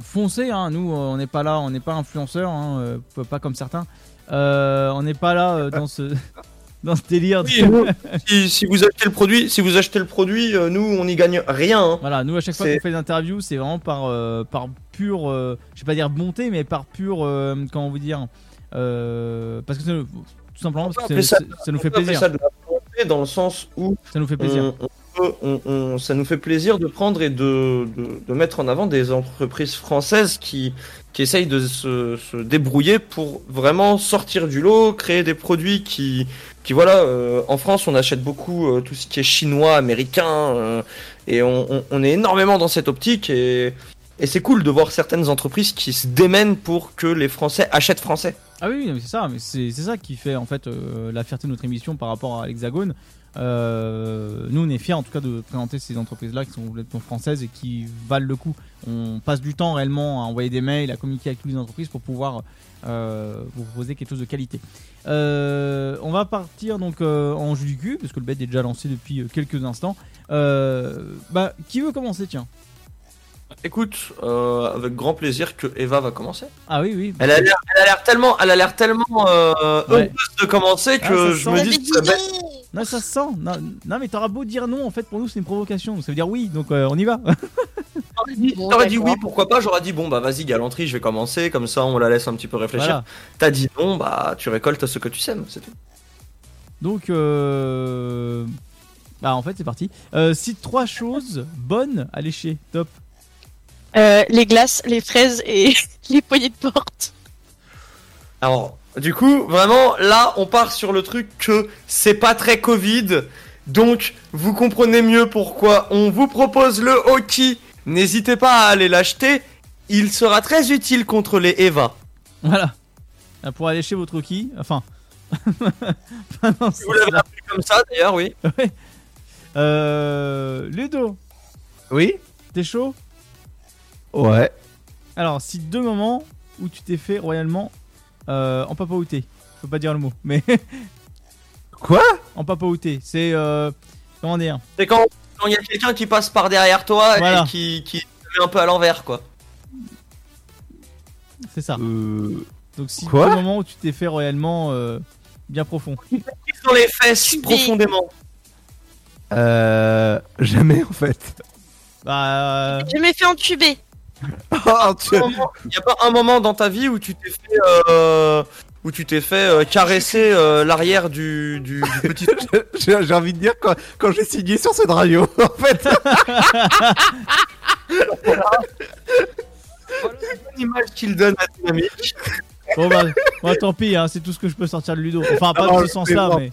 foncez. Hein, nous, on n'est pas là, on n'est pas influenceurs, hein, pas comme certains. On n'est pas là dans ce dans ce délire. de- Oui, nous, si, si vous achetez le produit, si vous achetez le produit, euh, nous, on n'y gagne rien. hein. Voilà, nous à chaque fois qu'on fait des interviews, c'est vraiment par, euh, par pure, euh, je vais pas dire bonté, mais par pure, comment vous dire, euh, parce que ça, tout simplement, parce que ça, ça- nous fait plaisir. ça de la volonté dans le sens où Ça nous fait plaisir. On- on peut- on- ça nous fait plaisir de prendre et de, de, de mettre en avant des entreprises françaises qui, qui essayent de se, se débrouiller pour vraiment sortir du lot, créer des produits qui, qui voilà, euh, en France on achète beaucoup euh, tout ce qui est chinois, américain, euh, et on est énormément dans cette optique et, et c'est cool de voir certaines entreprises qui se démènent pour que les Français achètent français. Ah oui, c'est ça, mais c'est ça qui fait en fait euh, la fierté de notre émission par rapport à l'Hexagone. Euh, nous, on est fiers en tout cas de présenter ces entreprises-là qui sont françaises et qui valent le coup. On passe du temps réellement à envoyer des mails, à communiquer avec toutes les entreprises pour pouvoir euh, vous proposer quelque chose de qualité. On va partir donc en jus du cul parce que le bet est déjà lancé depuis quelques instants. Bah, qui veut commencer, tiens? Écoute, euh, avec grand plaisir que Eva va commencer. Ah oui, oui. Elle a l'air, elle a l'air tellement, elle a l'air tellement euh, Ouais. heureuse de commencer que Ah, ça je me dis que ça Non, ça se sent. Non, non, mais t'auras beau dire non, en fait, pour nous, c'est une provocation. Ça veut dire oui, donc euh, on y va. T'aurais dit, Bon, t'aurais dit d'accord. oui, pourquoi pas J'aurais dit bon bah vas-y galanterie, je vais commencer, comme ça on la laisse un petit peu réfléchir. Voilà. T'as dit non, bah tu récoltes ce que tu sèmes, c'est tout. Donc, euh... bah, en fait, c'est parti. Euh, cite trois choses bonnes à lécher. Top. Euh, les glaces, les fraises et les poignées de porte. Alors, du coup, vraiment, là, on part sur le truc que c'est pas très Covid, donc vous comprenez mieux pourquoi on vous propose le hockey. N'hésitez pas à aller l'acheter, il sera très utile contre les Eva. Voilà. Là, pour allécher votre qui Enfin. Ce Vous l'avez appelé comme ça d'ailleurs, oui. Euh, Ludo, Oui t'es chaud? Ouais. Alors, cite deux moments où tu t'es fait royalement euh, en papaouté. Faut pas dire le mot, mais Quoi? en papaouté. C'est. Euh, comment dire? C'est quand il y a quelqu'un qui passe par derrière toi Voilà. et qui, qui te met un peu à l'envers, quoi. C'est ça. euh... Donc, cite Quoi? deux moments où tu t'es fait royalement euh, bien profond. Dans les fesses profondément. euh... Jamais en fait. Bah. euh, Je m'ai fait entuber. Oh, tu- Il n'y a pas un moment dans ta vie où tu t'es fait, euh, où tu t'es fait euh, caresser euh, l'arrière du, du, du petit. J'ai j'ai envie de dire quand, quand j'ai signé sur cette radio, en fait. Voilà une image qu'il donne à Dynamique. Bon bah, bon, tant pis, hein, c'est tout ce que je peux sortir de Ludo. Enfin, pas Oh, dans ce sens-là, mais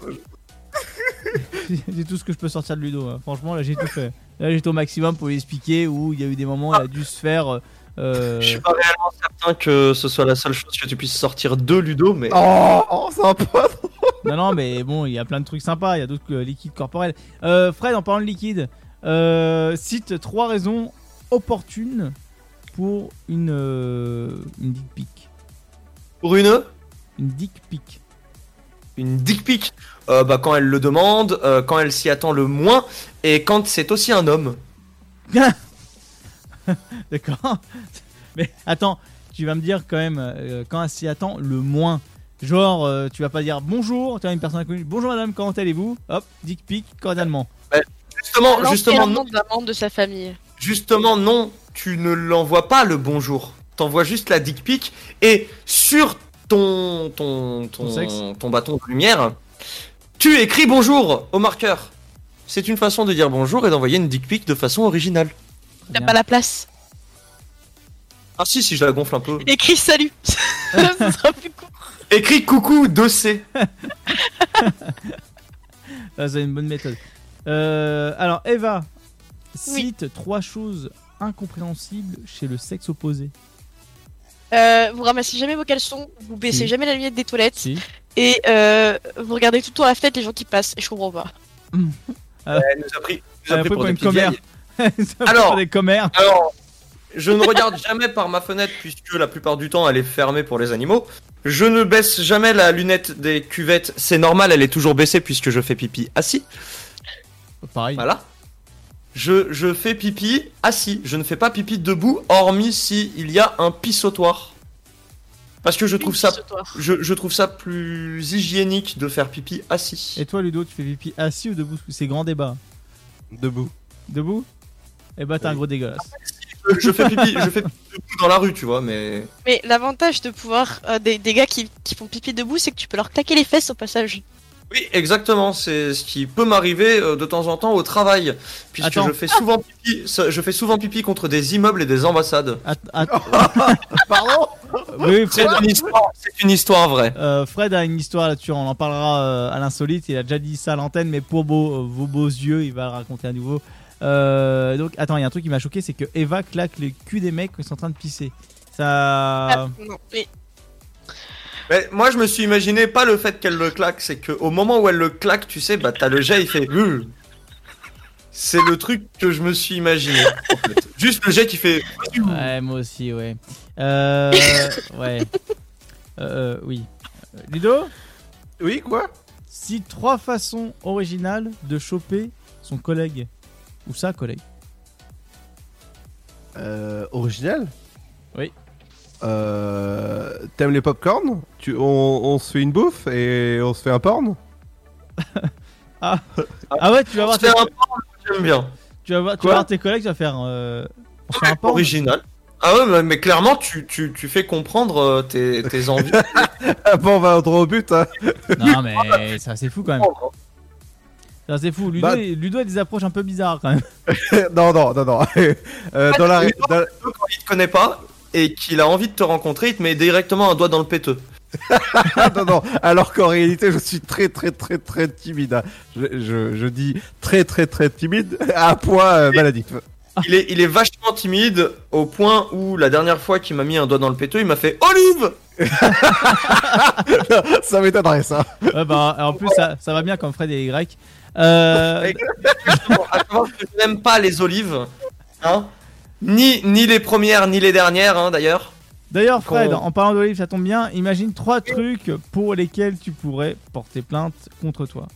c'est tout ce que je peux sortir de Ludo. hein. Franchement, là j'ai tout fait. Là j'étais au maximum pour lui expliquer où il y a eu des moments où il a dû se faire. euh, Je suis pas réellement certain que ce soit la seule chose que tu puisses sortir de Ludo, mais Oh, oh sympa. Non, non, mais bon, il y a plein de trucs sympas. Il y a d'autres euh, liquides corporels. Euh, Fred, en parlant de liquide, Euh, cite trois raisons opportunes pour une, euh, une dick pic. Pour une Une dick pic. Une dick pic? Euh, bah, Quand elle le demande, euh, quand elle s'y attend le moins, et quand c'est aussi un homme. D'accord Mais attends, tu vas me dire quand même, euh, quand elle s'y attend le moins. Genre, euh, tu vas pas dire bonjour, tu as une personne inconnue, bonjour madame, comment allez-vous? Hop, dick pic, cordialement. Justement, justement, non, L'enterrement d'un membre de sa famille. justement, non, tu ne l'envoies pas le bonjour. T'envoies juste la dick pic, et sur ton, ton, ton, Ton sexe. ton bâton de lumière, tu écris bonjour au marqueur. C'est une façon de dire bonjour et d'envoyer une dick pic de façon originale. T'as pas la place. Ah si, si je la gonfle un peu. Écris salut. Ça sera plus court. Écris coucou 2C. Ah, c'est une bonne méthode. Euh, alors, Eva, Oui. cite trois choses incompréhensibles chez le sexe opposé. Euh, vous ramassez jamais vos caleçons, vous baissez Si. jamais la lumière des toilettes Si. et euh, vous regardez tout le temps à la fenêtre les gens qui passent. Et je comprends pas. Elle nous a pris, nous a Elle a pris pour des une petites commère. vieilles. Ça fait Alors. des commères. Alors, je ne regarde jamais par ma fenêtre puisque la plupart du temps elle est fermée pour les animaux. Je ne baisse jamais la lunette des cuvettes. C'est normal, elle est toujours baissée puisque je fais pipi assis. Pareil. Voilà. Je, je fais pipi assis. Je ne fais pas pipi debout, hormis si il y a un pissotoir. Parce que je trouve ça, je, je trouve ça plus hygiénique de faire pipi assis. Et toi, Ludo, tu fais pipi assis ou debout? C'est grand débat. Debout. Debout? Eh bah, t'es un gros dégueulasse. Je, je fais pipi, je fais pipi debout dans la rue, tu vois, mais Mais l'avantage de pouvoir euh, des, des gars qui, qui font pipi debout, c'est que tu peux leur claquer les fesses au passage. Oui, exactement. C'est ce qui peut m'arriver euh, de temps en temps au travail, puisque Attends. je fais souvent pipi. Je fais souvent pipi contre des immeubles et des ambassades. Att- Pardon? Oui, C'est Fred, une histoire. C'est une histoire vraie. euh, Fred a une histoire là-dessus, on en parlera euh, à l'insolite. Il a déjà dit ça à l'antenne, mais pour beau- vos beaux yeux, il va le raconter à nouveau. Euh, donc, attends, il y a un truc qui m'a choqué c'est que Eva claque le cul des mecs quand ils sont en train de pisser. Ça. Ah, non, mais Mais moi, je me suis imaginé pas le fait qu'elle le claque, c'est que au moment où elle le claque, tu sais, bah t'as le jet, il fait. Euh. C'est le truc que je me suis imaginé. en fait. Juste le jet qui fait. Ouais, moi aussi, ouais. Euh, ouais. Euh, euh, oui. Ludo, Oui, quoi? Si trois façons originales de choper son collègue ou sa collègue. euh, Original? Oui. Euh, T'aimes les popcorn tu, on, on se fait une bouffe et on se fait un porn Ah ouais, tu vas voir tes, C'est un porn, j'aime bien. tu vas voir, tu Quoi vas voir tes collègues, tu vas faire. Euh, on se fait un porn. Original. Ah ouais, mais, clairement, tu, tu, tu fais comprendre euh, tes, tes envies. Ah bon, on va droit au but. Hein. Non, mais ça c'est fou quand même. Ça c'est fou. Ludo, Bah- Ludo a des approches un peu bizarres quand même. non, non, non, non. Euh, dans la, dans- Quand il te connaît pas et qu'il a envie de te rencontrer, il te met directement un doigt dans le péteux. Ah, non, non. Alors qu'en réalité, je suis très, très, très, très timide. hein. Je, je, je dis très, très, très timide à point euh, maladif. Il est, il est vachement timide au point où la dernière fois qu'il m'a mis un doigt dans le péteux, il m'a fait Olive ça m'étonnerait ça. Ouais, bah, en plus, ça, ça va bien comme Fred et Grecs. Euh, Bon, à savoir que je n'aime pas les olives. Hein ni, ni les premières, ni les dernières, hein, d'ailleurs. D'ailleurs, Fred, en parlant d'olive, ça tombe bien. Imagine trois trucs pour lesquels tu pourrais porter plainte contre toi.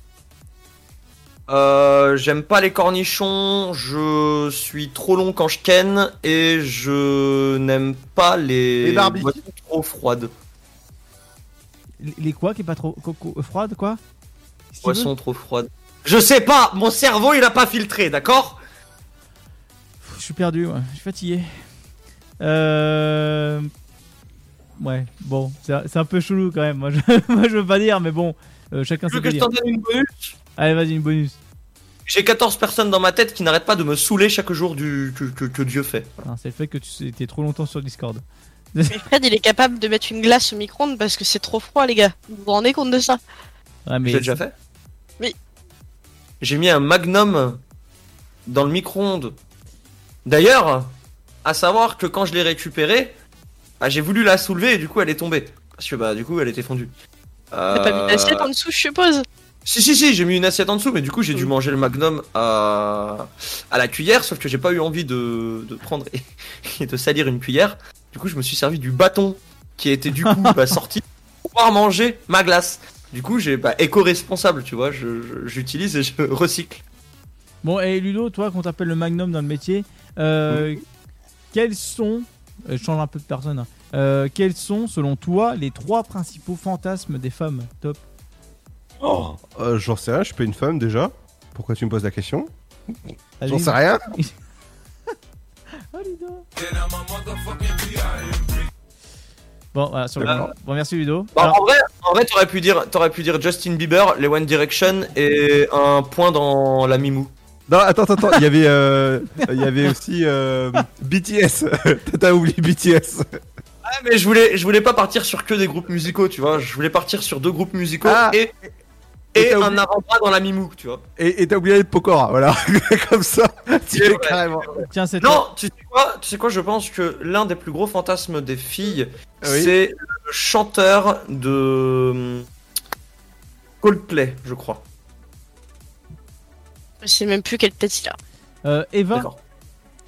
Euh, j'aime pas les cornichons, je suis trop long quand je ken et je n'aime pas les, Les boissons trop froides. Les- quoi qui est pas trop coco, froide, quoi? Qu'il Boissons trop froides. Je sais pas, mon cerveau il a pas filtré, d'accord? Suis perdu, ouais. je suis fatigué. Euh... Ouais, bon, c'est un peu chelou quand même. Moi je, moi, je veux pas dire, mais bon, euh, chacun Tu ses veux que je délires. t'en donne une bonus? Allez, vas-y, une bonus. J'ai 14 personnes dans ma tête qui n'arrêtent pas de me saouler chaque jour du, que, que- que Dieu fait. C'est le fait que tu étais trop longtemps sur Discord. Mais Fred, il est capable de mettre une glace au micro-ondes parce que c'est trop froid, les gars. Vous vous rendez compte de ça? Ouais, mais J'ai déjà fait Oui. J'ai mis un magnum dans le micro-ondes. D'ailleurs, à savoir que quand je l'ai récupérée, bah, j'ai voulu la soulever et du coup elle est tombée. Parce que bah du coup elle était fondue. T'as pas mis Euh, d'assiette en dessous, je suppose? Si, si, si, j'ai mis une assiette en dessous, mais du coup, j'ai dû manger le magnum à, à la cuillère, sauf que j'ai pas eu envie de, de prendre et, et de salir une cuillère. Du coup, je me suis servi du bâton qui était du coup bah, sorti pour pouvoir manger ma glace. Du coup, j'ai bah, éco-responsable, tu vois, je- je- j'utilise et je recycle. Bon, et Ludo, toi, qu'on t'appelle le magnum dans le métier, euh, quels sont, euh, je change un peu de personne, hein, euh, quels sont, selon toi, les trois principaux fantasmes des femmes? Top. Euh, J'en sais rien, je suis pas une femme déjà. Pourquoi tu me poses la question? Allez. J'en sais rien. Oh, Ludo. Bon, voilà, sur le Euh, Bon, merci Ludo. Bah, Alors, en vrai, en vrai t'aurais pu, dire, t'aurais pu dire Justin Bieber, les One Direction et un point dans la Mimou. Non, attends, attends, attends. Il y avait, euh, il y avait aussi euh, BTS. T'as oublié BTS. Ah, mais je voulais, je voulais pas partir sur que des groupes musicaux, tu vois. Je voulais partir sur deux groupes musicaux Ah. et, Et un avant-bras dans la Mimou, tu vois. Et t'as oublié les Pokora, voilà. Comme ça, tu es carrément. tiens, c'est Non, tu sais quoi, tu sais quoi, je pense que l'un des plus gros fantasmes des filles, Oui. c'est le chanteur de hum, Coldplay, je crois. Je sais même plus quelle tête il a. Euh, Eva, D'accord.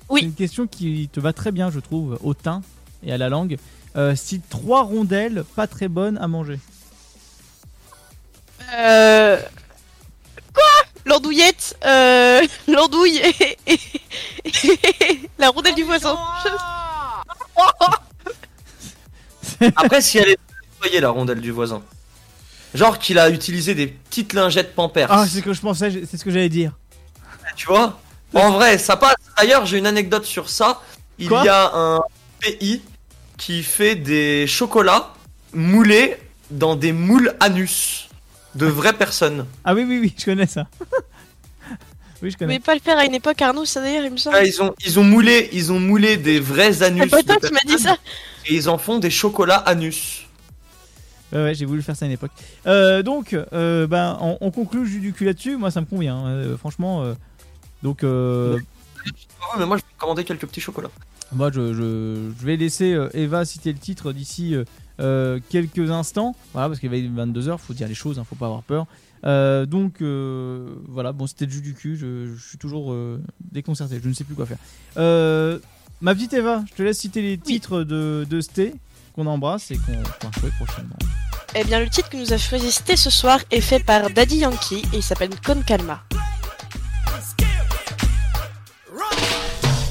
Oui. c'est une question qui te va très bien, je trouve, au teint et à la langue. Euh, si trois rondelles pas très bonnes à manger. Euh... Quoi? L'andouillette, euh... l'andouille et... et- la rondelle du voisin. Après, si elle est nettoyée, la rondelle du voisin. Genre qu'il a utilisé des petites lingettes Pampers. Ah, c'est ce que je pensais, c'est ce que j'allais dire. Tu vois? En vrai, ça passe. D'ailleurs, j'ai une anecdote sur ça. Il Quoi? y a un pays qui fait des chocolats moulés dans des moules anus de vraies personnes. Ah oui, oui, oui, je connais ça. oui, je connais. pouvais pas le faire à une époque, Arnaud, ça d'ailleurs, il me semble. Ah, ils ont ils ont moulé ils ont moulé des vrais C'est anus pas de toi qui m'as dit ça et ils en font des chocolats anus. Ouais, ouais, j'ai voulu faire ça à une époque. Euh, donc, euh, ben, on, on conclut le jus du cul là-dessus. Moi, ça me convient. hein, euh, franchement. euh, donc, euh, Ah ouais, mais moi je vais commander quelques petits chocolats. moi, je, je- je vais laisser euh, Eva citer le titre d'ici euh, euh, quelques instants. Voilà, parce qu'il va être 22h. Faut dire les choses, hein, faut pas avoir peur. Euh, donc, euh, voilà. Bon, c'était le jus du cul. Je, je suis toujours euh, déconcerté. Je ne sais plus quoi faire. Euh, ma petite Eva, je te laisse citer les titres de, de Sté qu'on embrasse et qu'on va jouer prochainement. Eh bien, le titre que nous a choisi ce soir est fait par Daddy Yankee et il s'appelle Con Calma.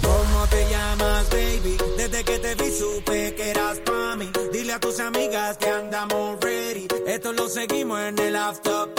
¿Cómo te llamas, baby? Desde que te vi supe que eras pa' mí. Dile a tus amigas que andamos ready. Esto lo seguimos en el after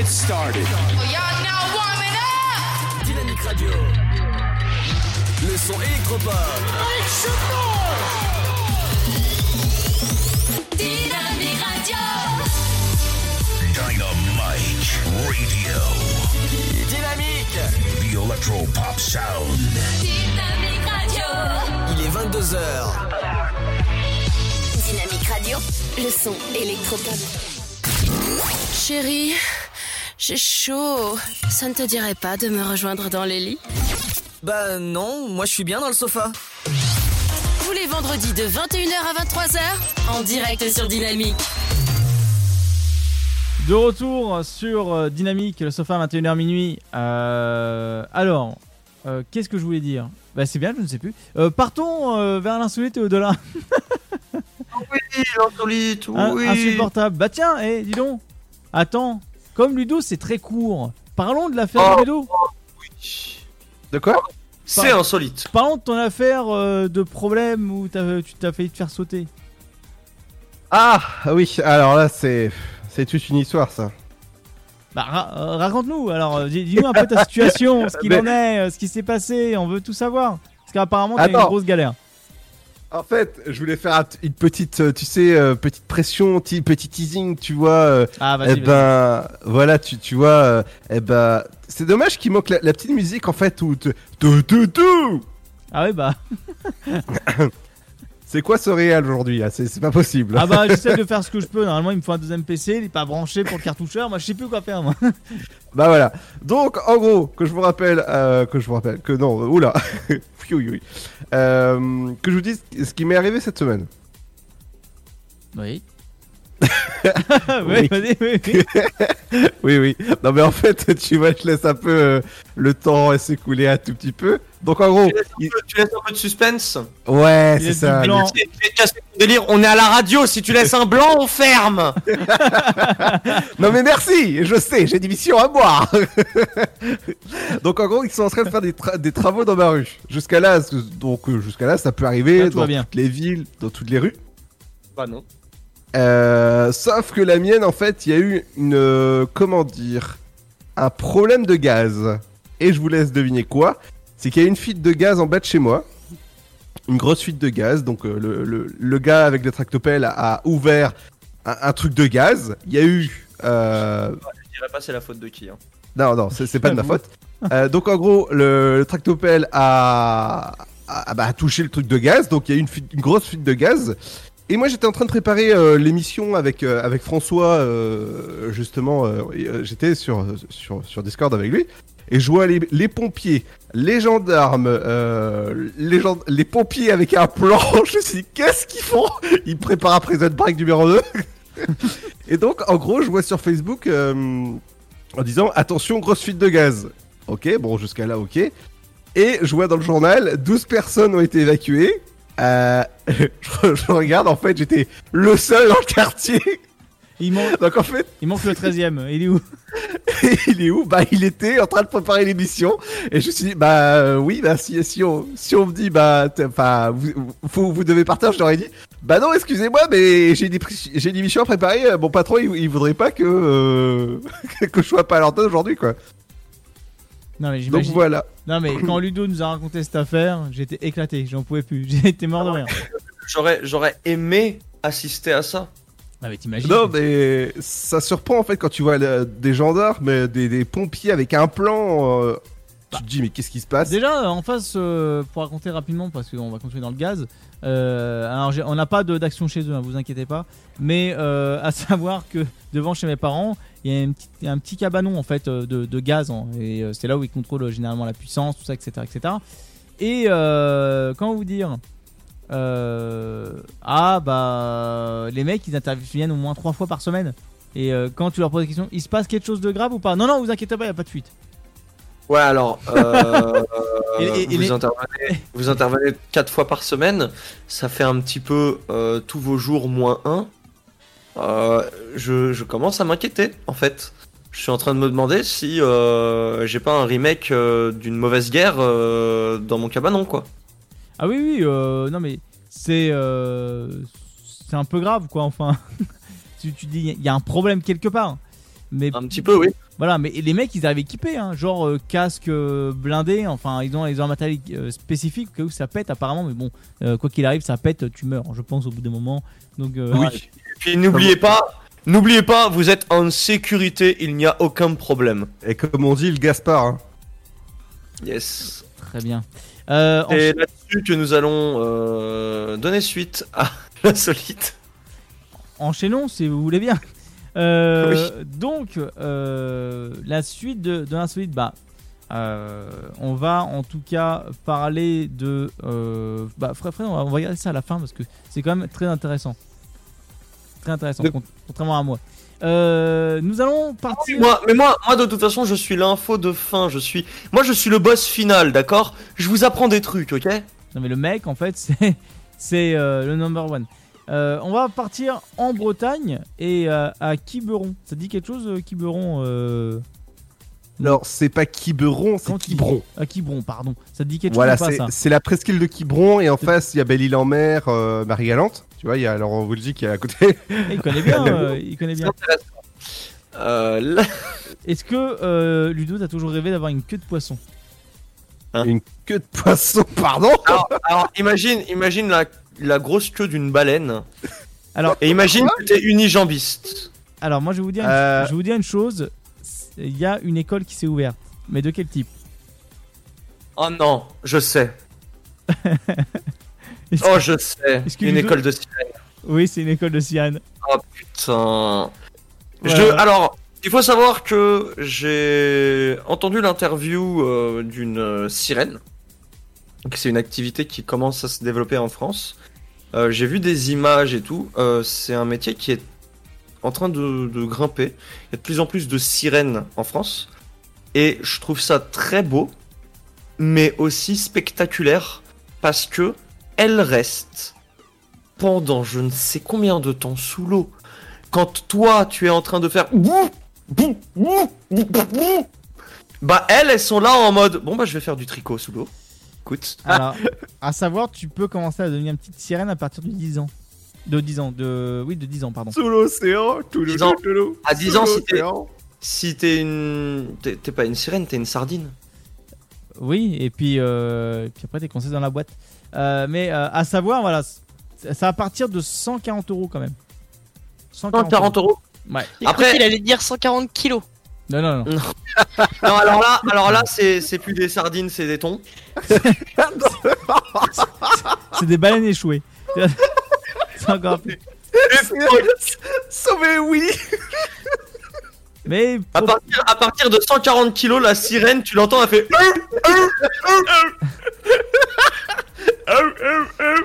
Let's get started. Dynamique Radio. Le son électropop. Dynamique Radio. Dynamite Radio. Dynamique. The Electro Pop Sound. Dynamique Radio. Il est 22h. Dynamique Radio. Le son électropop. Chérie, j'ai chaud. Ça ne te dirait pas de me rejoindre dans les lits Bah non, moi je suis bien dans le sofa. Tous les vendredis de 21h à 23h, en direct sur Dynamique. De retour sur euh, Dynamique, le sofa 21h minuit. Euh, alors, euh, qu'est-ce que je voulais dire? Bah c'est bien, je ne sais plus. Euh, partons euh, vers l'insolite et au-delà. Oui, l'insolite, Un- oui. Insupportable. Bah tiens, eh, dis donc. Attends, comme Ludo c'est très court, parlons de l'affaire Oh. de Ludo. De quoi C'est insolite. Parlons de ton affaire euh, de problème où t'as- tu t'as failli te faire sauter. Ah oui, alors là c'est c'est toute une histoire ça. Bah ra- euh, raconte-nous, alors euh, dis- dis-nous un peu ta situation, ce qu'il Mais- en est, euh, ce qui s'est passé, on veut tout savoir. Parce qu'apparemment t'as une Attends. grosse galère. En fait, je voulais faire un- une petite, euh, tu sais, euh, petite pression, ti- petit teasing, tu vois. euh, Ah eh vas-y, vas-y. ben, voilà, tu, tu vois. eh ben, c'est dommage qu'il manque la, la petite musique en fait où te- tout, tout, tout. Ah ouais bah. C'est quoi ce réel aujourd'hui c'est pas possible. Ah bah j'essaie de faire ce que je peux. Normalement il me faut un deuxième PC, il est pas branché pour le cartoucheur. Moi je sais plus quoi faire moi. Bah voilà. Donc en gros, que je vous rappelle, euh, que je vous rappelle, que non, euh, oula. Euh, que je vous dise ce qui m'est arrivé cette semaine. Oui. Oui. oui, oui, oui. oui, oui. Non mais en fait, tu vois, je laisse un peu euh, le temps s'écouler un tout petit peu. Donc en gros, Tu laisses un peu- tu laisses un peu de suspense. ouais, c'est ça. délire. On est à la radio. Si tu laisses un blanc, on ferme. Non mais merci, je sais, j'ai des missions à moi. donc en gros, ils sont en train de faire des, tra- des travaux dans ma rue. Jusqu'à là, donc euh, jusqu'à là, ça peut arriver Ah, dans bien. toutes les villes, dans toutes les rues. Bah non. Euh, sauf que la mienne, en fait, il y a eu une, euh, comment dire, un problème de gaz. Et je vous laisse deviner quoi. C'est qu'il y a eu une fuite de gaz en bas de chez moi. Une grosse fuite de gaz. Donc euh, le, le- le gars avec le tractopelle a, a ouvert un, un truc de gaz. Il y a eu euh, Je dirais pas c'est la faute de qui. Hein. non, non, c'est pas de ma faute. Euh, donc en gros, le, le tractopelle a, a, bah, a touché le truc de gaz, donc il y a eu une, fuite- une grosse fuite de gaz. Et moi j'étais en train de préparer euh, l'émission avec, euh, avec François, euh, justement, j'étais sur, sur, Discord avec lui, et je vois les, pompiers, les gendarmes, les, pompiers avec un plan, je me suis dit qu'est-ce qu'ils font? Ils préparent un prison break numéro 2. et donc en gros je vois sur Facebook... en disant attention grosse fuite de gaz. Ok, bon jusqu'à là ok. Et je vois dans le journal 12 personnes ont été évacuées. Euh, je, je regarde en fait j'étais le seul dans le quartier. Il manque, Donc en fait il manque le 13ème. Il est où il est où? Bah il était en train de préparer l'émission et je me suis dit bah euh, oui bah si, si on si on me dit bah enfin vous, vous, vous devez partir je leur ai dit bah non excusez-moi mais j'ai des j'ai des missions à préparer mon patron il, il voudrait pas que euh, que je sois pas à l'antenne aujourd'hui quoi. Non mais Donc j'imagine. voilà. Non mais quand Ludo nous a raconté cette affaire, j'étais éclaté, j'en pouvais plus, été mort de rire. J'aurais, j'aurais aimé assister à ça. Ah mais t'imagines Non, mais ça surprend en fait quand tu vois le- des gendarmes, des, des pompiers avec un plan. euh, tu te dis, mais qu'est-ce qui se passe? Déjà, euh, en face, euh, pour raconter rapidement, parce qu'on va continuer dans le gaz, euh, alors on n'a pas d'action chez eux, hein, vous inquiétez pas, mais euh, à savoir que devant chez mes parents, il y a un petit, il y a un petit cabanon en fait euh, de, de gaz hein, et euh, c'est là où ils contrôlent euh, généralement la puissance, tout ça, etc., etc. Et euh, comment vous dire Ah bah les mecs ils interviennent au moins trois fois par semaine. Et quand tu leur poses la question, il se passe quelque chose de grave ou pas? Non, non, vous inquiétez pas, il y a pas de fuite. Ouais, alors, euh, Et- et- et vous, intervenez, vous intervenez quatre fois par semaine, ça fait un petit peu euh, tous vos jours moins un. Euh, je, je commence à m'inquiéter, en fait. Je suis en train de me demander si euh, j'ai pas un remake euh, d'une mauvaise guerre euh, dans mon cabanon, quoi. Ah oui, oui, euh, non mais c'est euh, c'est un peu grave quoi. Enfin, tu, tu dis il y a un problème quelque part. Mais Un petit peu, oui. voilà, mais les mecs ils arrivent équipés, hein, genre euh, casque euh, blindé. Enfin, ils ont ils ont un matériel euh, spécifique où ça pète apparemment. Mais bon, euh, quoi qu'il arrive, ça pète, tu meurs. Je pense au bout d'un moment. Donc euh, Oui. Puis n'oubliez pas, n'oubliez pas, vous êtes en sécurité, il n'y a aucun problème. Et comme on dit, le Gaspard. hein. Yes. très bien. Euh, Et là-dessus que nous allons euh, donner suite à l'insolite. enchaînons si vous voulez bien. Euh, Donc, euh, la suite de, de l'insolite, bah, euh, on va en tout cas parler de. Euh, bah, Fred, Fred, on va, on va regarder ça à la fin parce que c'est quand même très intéressant. Très intéressant, De- contrairement à moi. Euh, nous allons partir. Moi, mais moi, moi, de toute façon, je suis l'info de fin. Je suis, moi, je suis le boss final, d'accord? Je vous apprends des trucs, ok? Non, mais le mec, en fait, c'est c'est euh, le number one. Euh, on va partir en Bretagne et à Quiberon. Ça dit quelque chose, Quiberon Alors, c'est pas Quiberon, c'est Quiberon. À Quiberon, pardon. Ça te dit quelque Voilà, chose pas c'est la presqu'île de Quiberon. Et en face, il y a Belle-Île-en-Mer, euh, Marie-Galante. Tu vois, il y a Laurent Voulzy qui est à côté. Eh, Il connaît bien, euh, il connaît bien. Euh, là- Est-ce que euh, Ludo, t'as toujours rêvé d'avoir une queue de poisson Une queue de poisson, pardon alors, alors, imagine, imagine la, la grosse queue d'une baleine. Alors- et imagine que t'es unijambiste. Alors, moi, je vais vous dire, une, Euh. je vais vous dire une chose. Il y a une école qui s'est ouverte. Mais de quel type? Oh non, je sais. Oh, je sais. Une école de sirène. Oui, c'est une école de sirène. Oh putain. Ouais, Je, alors, il faut savoir que j'ai entendu l'interview euh, d'une euh, sirène. C'est une activité qui commence à se développer en France. Euh, j'ai vu des images et tout. Euh, c'est un métier qui est en train de, de grimper. Il y a de plus en plus de sirènes en France. Et je trouve ça très beau, mais aussi spectaculaire parce que elles restent pendant je ne sais combien de temps sous l'eau. Quand toi, tu es en train de faire bah elles, elles sont là en mode bon bah je vais faire du tricot sous l'eau. Écoute, Alors, à savoir, tu peux commencer à devenir une petite sirène à partir de 10 ans. De 10 ans, de... Oui, de 10 ans, pardon. Sous l'océan, tout le le- À dix sous ans, si t'es- si t'es une, t'es t'es pas une sirène, t'es une sardine. Oui, et puis, euh, puis après, t'es coincé dans la boîte. Euh, mais euh, à savoir, voilà, ça va partir de 140 euros quand même. 140 euros. Ouais. Après- qu'il allait dire 140 kilos. Non, non, non. Non alors là, alors là c'est c'est plus des sardines, c'est des thons. C'est des baleines échouées. C'est encore plus. Sauvé Willy Mais À partir, à partir de 140 kilos, la sirène, tu l'entends, elle fait.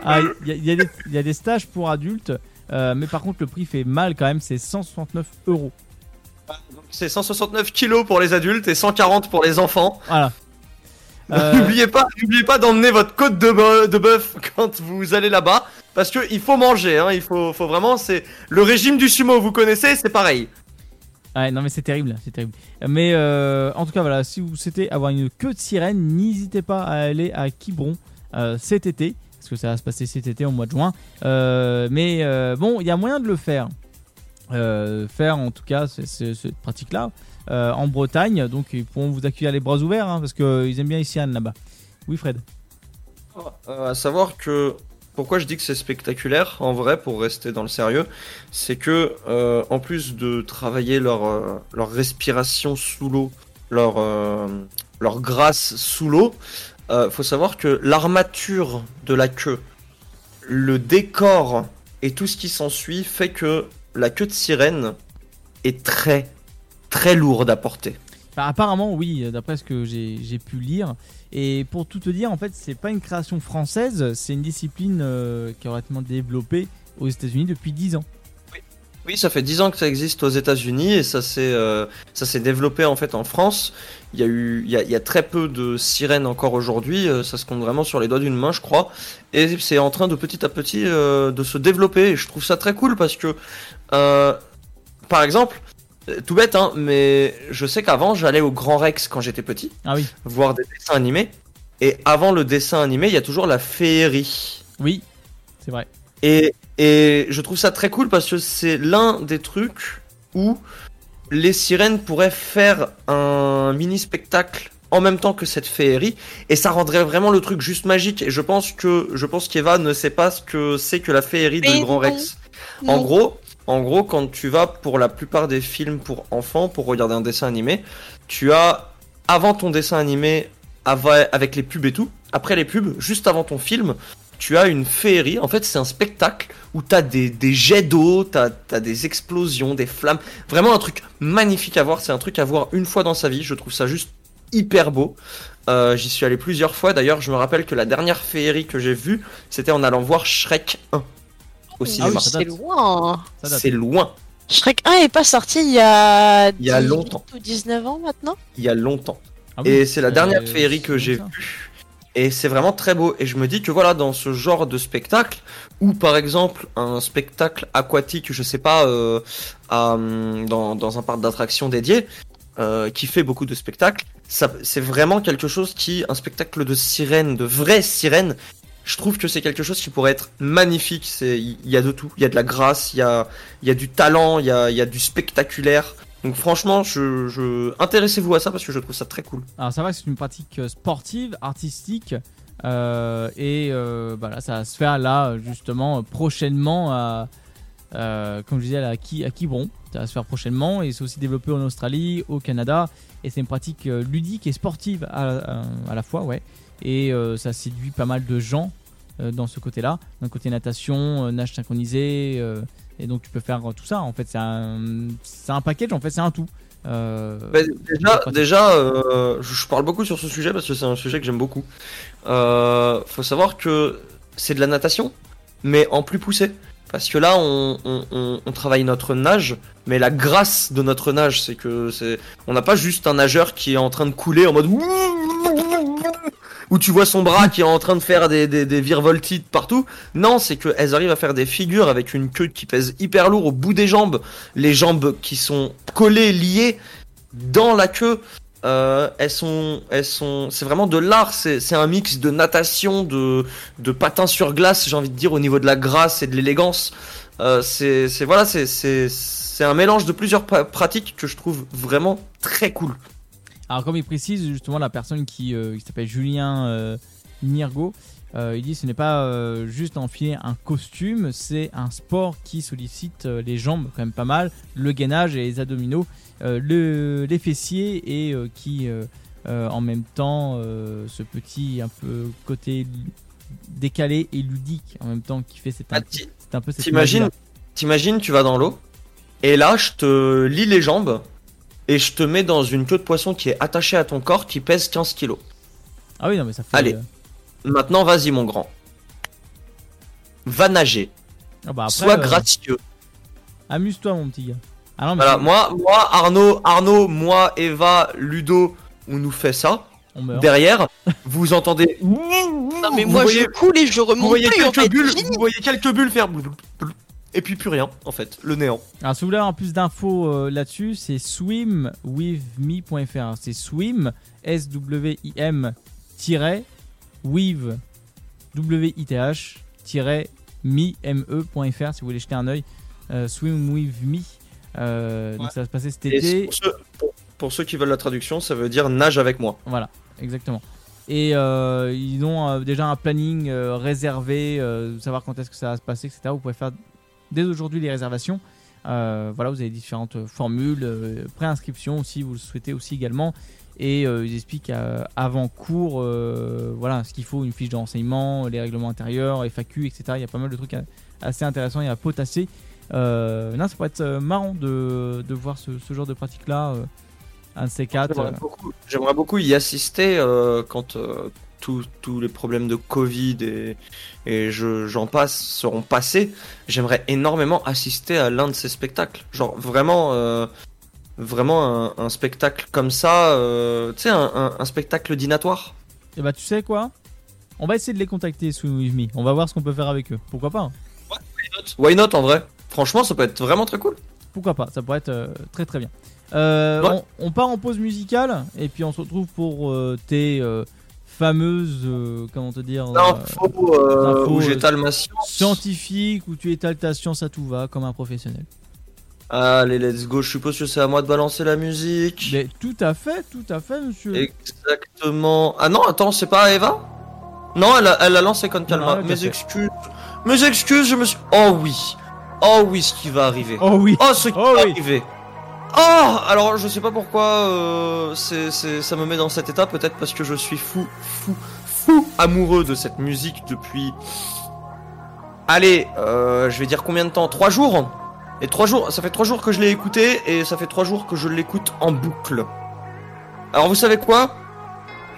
Ah, il y, a- il y a des- il y a des stages pour adultes, euh, mais par contre le prix fait mal quand même, c'est 169 euros. C'est 169 kilos pour les adultes et 140 pour les enfants. Voilà. Euh, N'oubliez pas, n'oubliez pas d'emmener votre côte de, bœuf- de bœuf quand vous allez là-bas, parce que il faut manger. Hein, il faut, faut vraiment, c'est le régime du sumo. Vous connaissez, c'est pareil. Ouais, non mais c'est terrible, c'est terrible. Mais euh, en tout cas voilà, si vous souhaitez avoir une queue de sirène, n'hésitez pas à aller à Quiberon euh, cet été, parce que ça va se passer cet été au mois de juin. Euh, mais bon, il y a moyen de le faire. Faire en tout cas cette pratique-là euh, en Bretagne, donc ils pourront vous accueillir les bras ouverts, hein, parce qu'ils aiment bien les sirènes là-bas. Oui Fred. Euh, à savoir que pourquoi je dis que c'est spectaculaire, en vrai, pour rester dans le sérieux, c'est que euh, en plus de travailler leur leur respiration sous l'eau, leur leur grâce sous l'eau, faut savoir que l'armature de la queue, le décor et tout ce qui s'ensuit fait que la queue de sirène est très très lourde à porter. Bah, apparemment, oui, d'après ce que j'ai pu lire. Et pour tout te dire, en fait, c'est pas une création française, c'est une discipline euh, qui est relativement développée aux États-Unis depuis 10 ans. Oui, ça fait 10 ans que ça existe aux États-Unis et ça s'est euh, ça s'est développé en fait en France. Il y a eu il y a, il y a très peu de sirènes encore aujourd'hui, euh, ça se compte vraiment sur les doigts d'une main, je crois. Et c'est en train de petit à petit euh, de se développer et je trouve ça très cool parce que euh, par exemple, euh, tout bête hein, mais je sais qu'avant j'allais au Grand Rex quand j'étais petit Ah oui, voir des dessins animés et avant le dessin animé, il y a toujours la féerie. oui, c'est vrai. Et, et je trouve ça très cool parce que c'est l'un des trucs où les sirènes pourraient faire un mini spectacle en même temps que cette féerie et ça rendrait vraiment le truc juste magique et je pense que je pense qu'Eva ne sait pas ce que c'est que la féerie de Mais Grand. Rex. En gros, en gros quand tu vas pour la plupart des films pour enfants pour regarder un dessin animé, tu as avant ton dessin animé avec les pubs et tout, après les pubs, juste avant ton film, tu as une féerie. En fait, c'est un spectacle où t'as des, des jets d'eau, t'as as des explosions, des flammes. Vraiment un truc magnifique à voir. C'est un truc à voir une fois dans sa vie. Je trouve ça juste hyper beau. Euh, J'y suis allé plusieurs fois. D'ailleurs, je me rappelle que la dernière féerie que j'ai vue, c'était en allant voir Shrek 1 au cinéma. ça C'est loin. C'est loin. Shrek 1 est pas sorti il y a, Il y a 18 longtemps. ou 19 ans maintenant? Il y a longtemps. Ah oui, Et c'est la euh, dernière féerie que j'ai vue. Et c'est vraiment très beau. Et je me dis que voilà, dans ce genre de spectacle, ou par exemple un spectacle aquatique, je sais pas, euh, à, hum, dans, dans un parc d'attractions dédié, euh, qui fait beaucoup de spectacles, ça, c'est vraiment quelque chose qui, un spectacle de sirène, de vraie sirène, je trouve que c'est quelque chose qui pourrait être magnifique. Il y a de tout. Il y a de la grâce, il y a, y a du talent, il y a, y a du spectaculaire. Donc franchement, je, intéressez-vous à ça parce que je trouve ça très cool. Alors ça va, c'est une pratique euh, sportive, artistique, euh, et euh, bah ça va se faire là justement prochainement à, euh, comme je disais, à, Qui- à. Ça va se faire prochainement et c'est aussi développé en Australie, au Canada, et c'est une pratique ludique et sportive à- à la fois, ouais. Et euh, ça séduit pas mal de gens euh, dans ce côté-là. D'un côté natation, euh, nage synchronisé, et donc tu peux faire tout ça. En fait, c'est un, c'est un package. En fait, c'est un tout. Euh, Bah, déjà, déjà euh, je, parle beaucoup sur ce sujet parce que c'est un sujet que j'aime beaucoup. Euh, faut savoir que c'est de la natation, mais en plus poussé. Parce que là, on- on travaille notre nage, mais la grâce de notre nage, c'est que c'est, on n'a pas juste un nageur qui est en train de couler en mode où tu vois son bras qui est en train de faire des, des, des partout. Non, c'est qu'elles arrivent à faire des figures avec une queue qui pèse hyper lourd au bout des jambes, les jambes qui sont collées, liées dans la queue. Euh, elles sont, elles sont, c'est vraiment de l'art. C'est, un mix de natation, de, de patin sur glace. J'ai envie de dire au niveau de la grâce et de l'élégance. Euh, c'est, voilà, c'est, c'est, c'est un mélange de plusieurs pratiques que je trouve vraiment très cool. Alors comme il précise justement la personne qui, euh, qui s'appelle Julien euh, Nirgo, euh, il dit ce n'est pas euh, juste enfiler un costume, c'est un sport qui sollicite les jambes quand même pas mal, le gainage et les abdominaux, le, les fessiers et qui en même temps ce petit un peu côté décalé et ludique en même temps qui fait cette Ah, un peu cette T'imagines, tu vas dans l'eau et là je te lie les jambes et je te mets dans une queue de poisson qui est attachée à ton corps qui pèse 15 kilos. Ah oui non mais ça fait Allez. euh, Maintenant, vas-y, mon grand. Va nager. ah bah après, Sois euh, gracieux. amuse-toi mon petit gars. Ah non, mais Voilà, moi, moi, Arnaud, Arnaud, moi, Eva, Ludo, on nous fait ça. on meurt. Derrière, vous entendez. Non mais Vous moi voyez- je coule et je Vous remonte voyez plus en quelques fait. bulles, vous voyez quelques bulles faire. Et puis plus rien, en fait, le néant. Alors, si vous voulez avoir plus d'infos euh, là-dessus, c'est swimwithme.fr. C'est swim, S-W-I-M, tiret, with, W-I-T-H, tiret, me.fr si vous voulez jeter un œil. Euh, swim with me. Euh, Donc, ça va se passer cet Et été. pour ceux, pour- pour ceux qui veulent la traduction, ça veut dire nage avec moi. Voilà, exactement. Et euh, ils ont euh, déjà un planning euh, réservé, euh, savoir quand est-ce que ça va se passer, etc. Vous pouvez faire dès aujourd'hui les réservations. Euh, voilà, vous avez différentes formules, euh, préinscription si vous le souhaitez aussi également. Et euh, ils expliquent euh, avant cours, voilà, ce qu'il faut, une fiche de renseignement, les règlements intérieurs, FAQ, etc. Il y a pas mal de trucs euh, assez intéressants et à potasser. Non, ça pourrait être marrant de, de voir ce, ce genre de pratique-là. euh, un de ces quatre. J'aimerais beaucoup, y assister quand tous les problèmes de Covid et, et je, j'en passe seront passés. J'aimerais énormément assister à l'un de ces spectacles. Genre vraiment, euh, vraiment un, un spectacle comme ça, euh, tu sais, un, un- un spectacle dînatoire. Et bah, tu sais quoi? On va essayer de les contacter sous Me. On va voir ce qu'on peut faire avec eux. Pourquoi pas hein Why not? En vrai? Franchement, ça peut être vraiment très cool. Pourquoi pas? Ça pourrait être euh, très très bien. Ouais. on, on part en pause musicale et puis on se retrouve pour tes fameuses, euh, comment te dire, euh, L'info euh, où j'étale ma science. scientifiques où tu étales ta science à tout va comme un professionnel. Allez, let's go. Je suppose que c'est à moi de balancer la musique. Mais tout à fait, tout à fait, monsieur. Exactement. Ah non, attends, c'est pas Eva? Non, elle a, elle a lancé Con Calma. Mes fait. excuses. Mes excuses, je me suis. Oh oui. Oh oui, ce qui va arriver. Oh oui. Oh, ce qui Oh va oui. arriver. Oh Alors, je sais pas pourquoi euh, c'est, c'est- ça me met dans cet état. Peut-être parce que je suis fou, fou, fou amoureux de cette musique depuis. Allez, euh, je vais dire combien de temps? Trois jours? Et trois jours, ça fait trois jours que je l'ai écouté et ça fait trois jours que je l'écoute en boucle. Alors, vous savez quoi?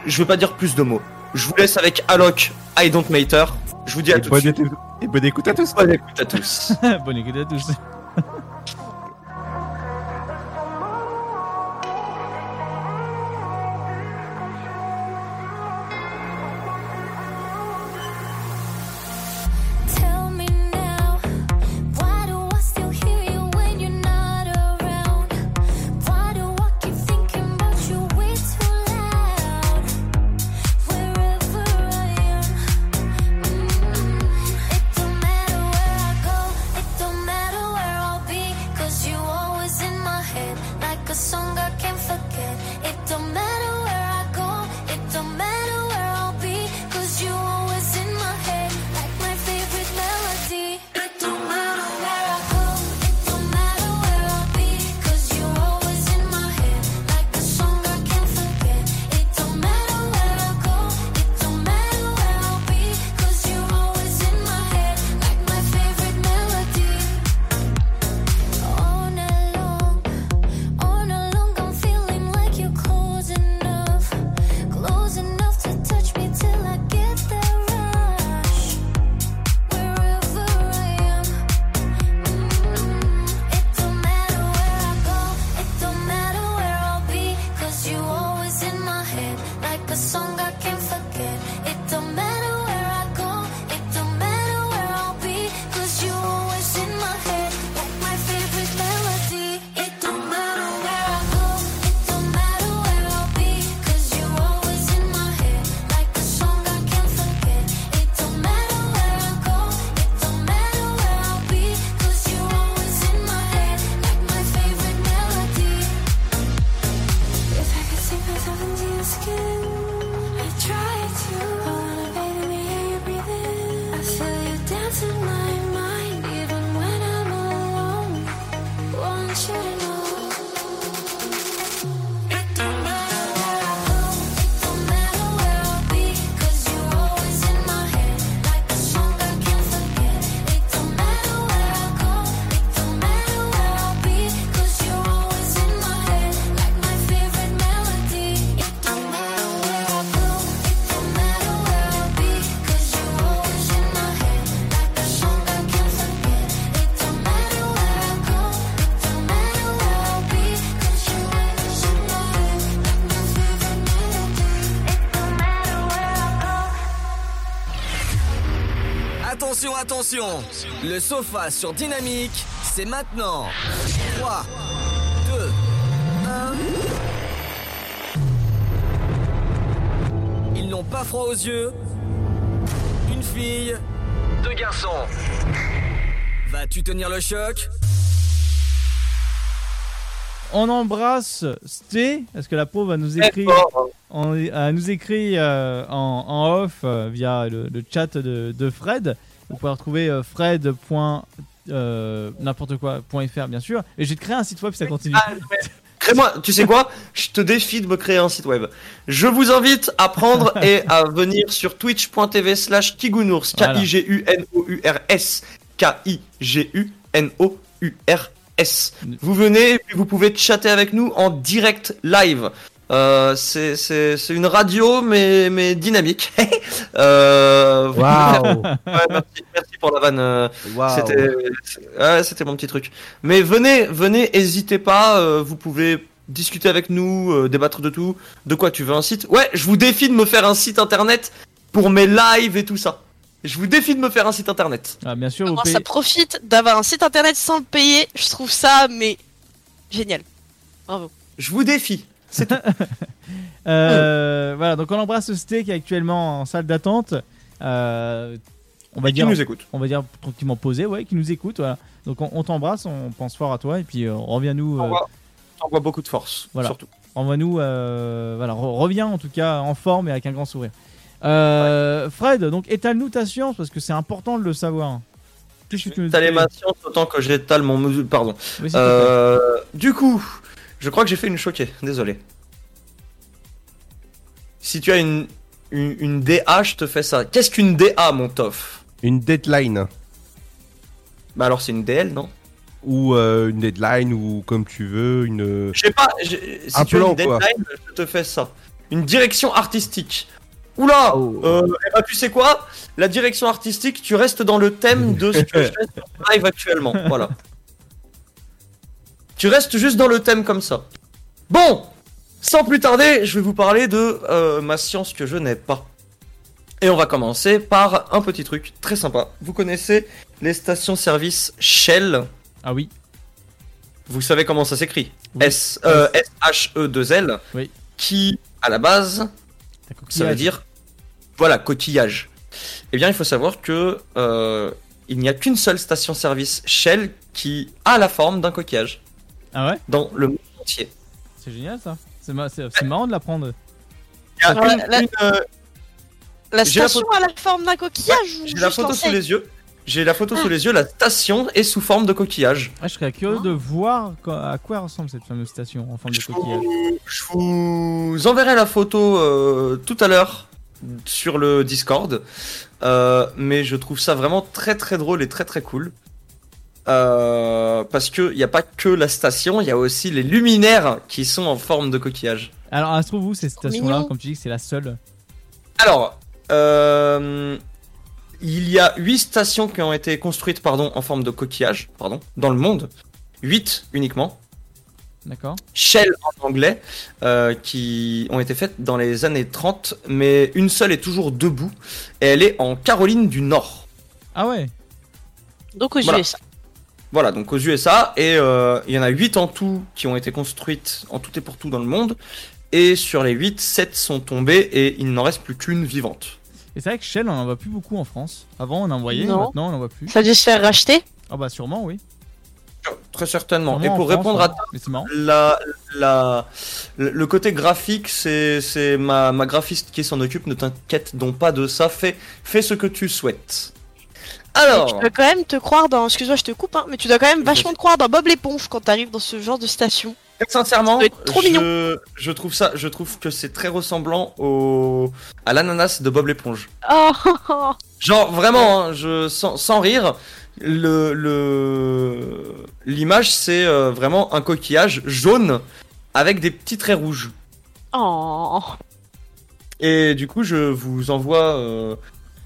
Je vais pas dire plus de mots. Je vous laisse avec Alok, I Don't Matter. Je vous dis à Et tout de bonne Et bonne écoute à tous. Bonne écoute à tous. Bonne écoute à tous. Attention, Le sofa sur Dynamique, c'est maintenant 3, 2, 1... Ils n'ont pas froid aux yeux. Une fille, deux garçons. Vas-tu tenir le choc? On embrasse Sté, parce que la pauvre va nous écrire, en, elle nous écrit euh, en, en off euh, via le, le chat de, de Fred. Vous pouvez retrouver euh, fred. euh, n'importe quoi .fr bien sûr et j'ai créé un site web si ça continue Ah, Crée-moi, tu sais quoi? Je te défie de me créer un site web. Je vous invite à prendre et à venir sur twitch.tv slash Kigunours, Voilà. K-I-G-U-N-O-U-R-S, K-I-G-U N-O-U-R-S. Vous venez et puis vous pouvez chatter avec nous en direct live. Euh, c'est c'est- c'est une radio mais, mais dynamique. euh, vous- Waouh Ouais, merci, merci pour la vanne. euh, Waouh. C'était ouais, c'était mon petit truc. Mais venez, venez, hésitez pas. euh, vous pouvez discuter avec nous, euh, débattre de tout. De quoi tu veux un site Ouais, je vous défie de me faire un site internet pour mes lives et tout ça. Je vous défie de me faire un site internet. Ah, bien sûr, vous Comment payez. ça profite d'avoir un site internet sans le payer. Je trouve ça, mais génial. Bravo. Je vous défie. C'est tout. Euh, Voilà, donc on embrasse Sté qui est actuellement en salle d'attente. Euh, on va Qui dire, nous écoute on va dire tranquillement posé, ouais, qui nous écoute. Voilà. Donc on, on t'embrasse, on pense fort à toi et puis euh, reviens-nous. euh, T'envoies beaucoup de force. Voilà. Surtout. Envoie-nous, voilà, re- reviens en tout cas en forme et avec un grand sourire. Fred, donc étale-nous ta science parce que c'est important de le savoir. Fais ma science autant que j'étale mon. Pardon. Oui, du coup, je crois que j'ai fait une choquée. Désolé. Si tu as une, une, une DA, je te fais ça. Qu'est-ce qu'une DA, mon tof? Une deadline. Bah alors c'est une DL, non? Ou euh, une deadline, ou comme tu veux, une. Je sais pas. j'ai- Si Un tu as une quoi. deadline, je te fais ça. Une direction artistique. Oula Oh. euh, eh ben, tu sais quoi? La direction artistique, tu restes dans le thème de ce que je fais sur live actuellement. Voilà. Tu restes juste dans le thème comme ça. Bon Sans plus tarder, je vais vous parler de euh, ma science que je n'ai pas. Et on va commencer par un petit truc très sympa. Vous connaissez les stations-service Shell? Ah oui. Vous savez comment ça s'écrit? Oui. S euh, S-H-E-2-L. Oui. Qui, à la base, ça veut dire voilà coquillage. Eh bien, il faut savoir que euh, il n'y a qu'une seule station-service Shell qui a la forme d'un coquillage Ah ouais dans le monde entier. C'est génial ça. C'est ma- c'est- c'est marrant de l'apprendre. Il y a Ouais, une- la- euh, La J'ai la station a la forme d'un coquillage ou J'ai la photo sous les yeux. J'ai la photo sous les yeux. La station est sous forme de coquillage. Ouais, je serais curieux de voir à quoi ressemble cette fameuse station en forme de coquillage. vous, je vous enverrai la photo euh, tout à l'heure sur le Discord. Euh, mais je trouve ça vraiment très très drôle et très très cool. Euh, parce qu'il n'y a pas que la station, il y a aussi les luminaires qui sont en forme de coquillage. Alors, elle se trouve où cette station-là mignon. Comme tu dis que c'est la seule. Alors, euh, il y a 8 stations qui ont été construites pardon, en forme de coquillage pardon, dans le monde. 8 uniquement. D'accord Shell en anglais, euh, qui ont été faites dans les années 30, mais une seule est toujours debout, et elle est en Caroline du Nord. Ah ouais Donc aux Voilà. USA. Voilà, donc aux USA, et euh, il y en a 8 en tout qui ont été construites en tout et pour tout dans le monde, et sur les 8, 7 sont tombées, et il n'en reste plus qu'une vivante. Et c'est vrai que Shell, on en voit plus beaucoup en France. Avant, on en voyait, Non. maintenant, on en voit plus. Ça a dû se faire racheter? Ah bah sûrement, oui. Très certainement. Sûrement et pour France, répondre ouais. à Mais c'est marrant. la, la, le côté graphique, c'est, c'est ma, ma graphiste qui s'en occupe, ne t'inquiète donc pas de ça, fais, fais ce que tu souhaites. Alors, Tu dois quand même te croire dans. Excuse-moi, je te coupe, hein, mais tu dois quand même vachement te croire dans Bob l'éponge quand t'arrives dans ce genre de station. sincèrement, trop je, je trouve ça, je trouve que c'est très ressemblant au, à l'ananas de Bob l'éponge. Oh, Genre vraiment, hein, je sans, sans rire, le le l'image c'est euh, vraiment un coquillage jaune avec des petits traits rouges. oh. Et du coup, je vous envoie euh,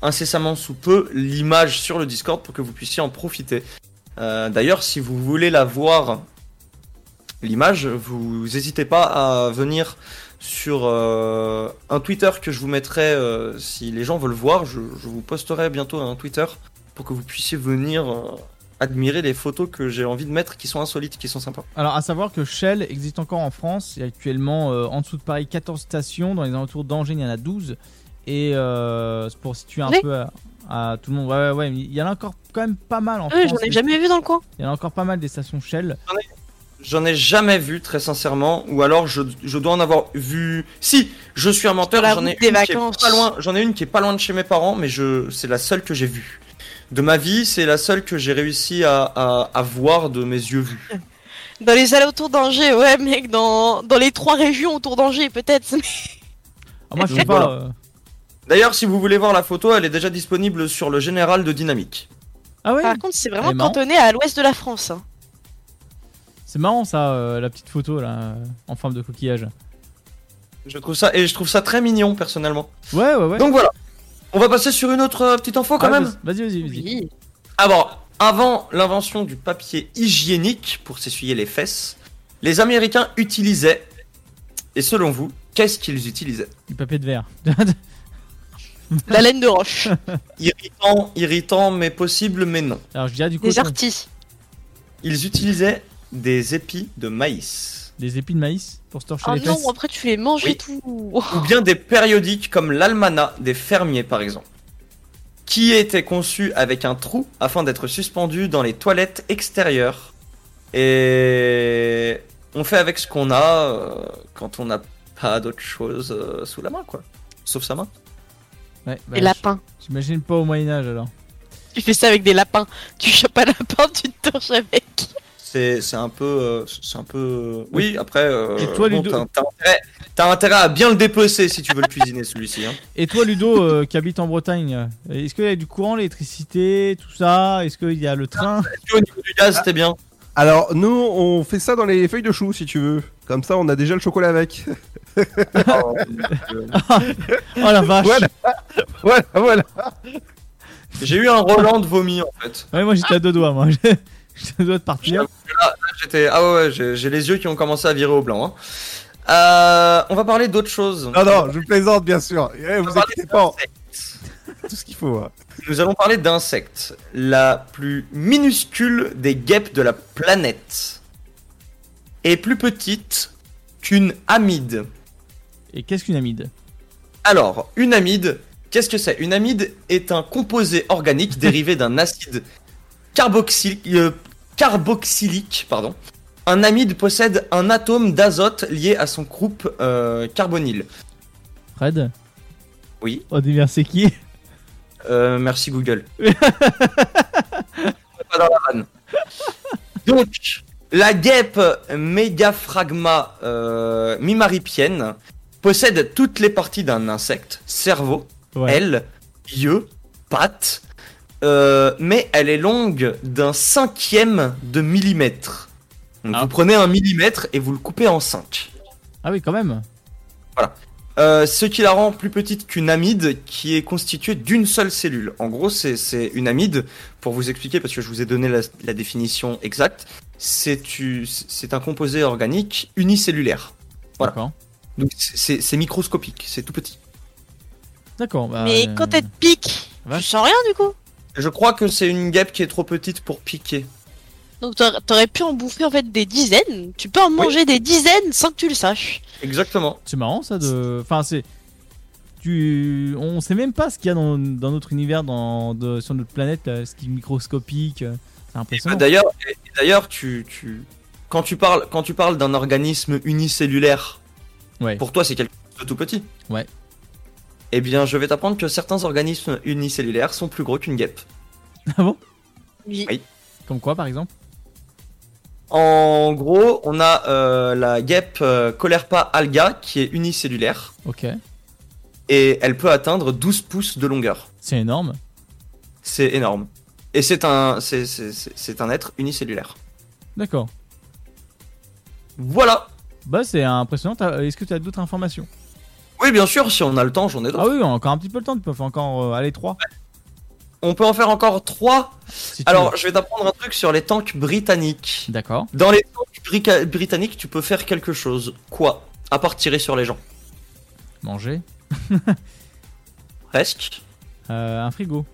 incessamment sous peu l'image sur le Discord pour que vous puissiez en profiter. Euh, D'ailleurs, si vous voulez la voir, l'image, vous n'hésitez pas à venir sur euh, un Twitter que je vous mettrai euh, si les gens veulent voir. Je, je vous posterai bientôt un Twitter pour que vous puissiez venir admirer les photos que j'ai envie de mettre qui sont insolites, qui sont sympas. Alors, à savoir que Shell existe encore en France. Il y a actuellement, en dessous de Paris, 14 stations. Dans les alentours d'Angers, il y en a 12. Et euh, c'est pour situer un Oui. peu à, à tout le monde. Ouais, ouais, ouais. mais Il y en a encore quand même pas mal en Euh, France. J'en ai jamais vu dans le coin. Il y en a encore pas mal des stations Shell. J'en ai jamais vu, très sincèrement, ou alors je, je dois en avoir vu. Si, je suis un menteur, j'en ai une qui est pas loin. J'en ai une qui est pas loin de chez mes parents, mais je, c'est la seule que j'ai vue. De ma vie, c'est la seule que j'ai réussi à, à, à voir de mes yeux vus. Dans les alentours d'Angers, ouais, mec, dans, dans les trois régions autour d'Angers, peut-être. Ah, moi, je sais pas. D'ailleurs, si vous voulez voir la photo, elle est déjà disponible sur le général de Dynamique. Ah ouais Par contre, c'est vraiment cantonné à l'ouest de la France. hein. C'est marrant ça, euh, la petite photo là, euh, en forme de coquillage. Je trouve ça et je trouve ça très mignon personnellement. Ouais, ouais, ouais. Donc voilà. On va passer sur une autre euh, petite info quand Ouais, même. Vas-y, vas-y, vas-y. Oui. Alors, avant l'invention du papier hygiénique pour s'essuyer les fesses, les Américains utilisaient, et selon vous, qu'est-ce qu'ils utilisaient? Du papier de verre. La laine de roche. Irritant, irritant, mais possible, mais non. Alors je dirais du Des coton. artis. Ils utilisaient des épis de maïs. Des épis de maïs pour se torcher Oh les non, fesses? après tu les manges Oui. et tout. Ou bien des périodiques comme l'almanach des fermiers, par exemple. Qui était conçu avec un trou afin d'être suspendu dans les toilettes extérieures. Et on fait avec ce qu'on a euh, quand on n'a pas d'autre chose euh, sous la main, quoi. Sauf sa main. Ouais, bah, Des lapins. J'imagine pas au Moyen-Âge alors. Tu fais ça avec des lapins. Tu chopes un lapin, tu te torches avec. C'est c'est un peu. euh, c'est un peu. Oui, après. euh, Et toi, bon, Ludo t'as- T'as intérêt, à bien le dépecer si tu veux le cuisiner celui-ci. Hein. Et toi Ludo euh, qui habite en Bretagne, euh, est-ce qu'il y a du courant, l'électricité, tout ça? Est-ce qu'il y a le train? Est-ce qu'au niveau du gaz, c'était bien Alors, nous, on fait ça dans les feuilles de chou, si tu veux. Comme ça, on a déjà le chocolat avec. Oh la vache Voilà. voilà, voilà. J'ai eu un Roland de vomi en fait. Ouais moi j'étais à deux doigts moi. J'étais à deux doigts de partir. Là, là, j'étais. Ah ouais, ouais, j'ai les yeux qui ont commencé à virer au blanc. hein. Euh, on va parler d'autre chose. Non, non, je plaisante, bien sûr. Eh, vous inquiétez pas. Tout ce qu'il faut. hein. Nous allons parler d'insectes. La plus minuscule des guêpes de la planète. est plus petite qu'une amide. Et qu'est-ce qu'une amide? Alors, une amide, qu'est-ce que c'est? Une amide est un composé organique dérivé d'un acide carboxylique, euh, carboxylique. Pardon. Un amide possède un atome d'azote lié à son groupe euh, carbonyle. Fred? Oui. On devient c'est qui? Euh, merci Google. Pas dans la vanne. Donc, la guêpe Megaphragma euh, mimaripienne possède toutes les parties d'un insecte, cerveau, Ouais. aile, yeux, pattes, euh, mais elle est longue d'un cinquième de millimètre. Donc Ah. vous prenez un millimètre et vous le coupez en cinq. Ah oui quand même. Euh, ce qui la rend plus petite qu'une amide qui est constituée d'une seule cellule. En gros, c'est une amide, pour vous expliquer, parce que je vous ai donné la, la définition exacte, c'est un composé organique unicellulaire. Voilà. D'accord. Donc c'est microscopique, c'est tout petit. D'accord. bah, Mais euh, quand elle te pique, tu vache. sens rien du coup. Je crois que c'est une guêpe qui est trop petite pour piquer. Donc t'aurais pu en bouffer en fait des dizaines. Tu peux en manger des dizaines sans que tu le saches. Exactement. C'est marrant ça de. Enfin c'est. Tu... On sait même pas ce qu'il y a dans, dans notre univers, dans, de- sur notre planète, là, ce qui est microscopique. euh, C'est impressionnant. D'ailleurs, d'ailleurs, tu, tu, quand tu parles, quand tu parles d'un organisme unicellulaire, Ouais. pour toi c'est quelque chose de tout petit. Ouais. Eh bien, je vais t'apprendre que certains organismes unicellulaires sont plus gros qu'une guêpe. Ah bon? Oui. Oui. Comme quoi par exemple? En gros, on a euh, la guêpe euh, Colerpa alga qui est unicellulaire Ok. et elle peut atteindre 12 pouces de longueur. C'est énorme. C'est énorme. Et c'est un, c'est, c'est, c'est- c'est un être unicellulaire. D'accord. Voilà. Bah c'est impressionnant. T'as- Est-ce que tu as d'autres informations? Oui, bien sûr, si on a le temps, j'en ai Ah d'autres. oui, on a encore un petit peu le temps. Tu peux faire encore euh, aller 3. On peut en faire encore trois. Si tu Alors, veux. je vais t'apprendre un truc sur les tanks britanniques. D'accord. Dans les tanks britanniques, tu peux faire quelque chose. Quoi? À part tirer sur les gens. Manger. Presque. Euh, un frigo.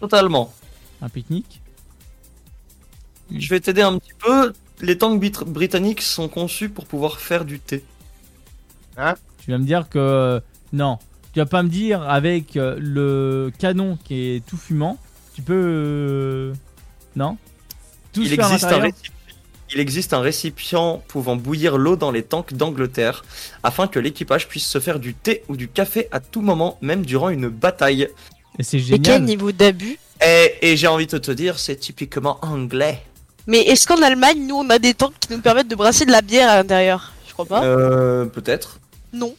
Totalement. Un pique-nique. Je vais t'aider un petit peu. Les tanks bit- britanniques sont conçus pour pouvoir faire du thé. Tu vas me dire que. Non. Tu vas pas me dire avec euh, le canon qui est tout fumant. Tu peux. euh, Non? Tout Il existe, un il existe un récipient pouvant bouillir l'eau dans les tanks d'Angleterre afin que l'équipage puisse se faire du thé ou du café à tout moment, même durant une bataille. Et c'est Et quel génial. niveau d'abus? Et, et j'ai envie de te dire, c'est typiquement anglais. Mais est-ce qu'en Allemagne, nous, on a des tanks qui nous permettent de brasser de la bière à l'intérieur? Je crois pas. Euh, peut-être. Non.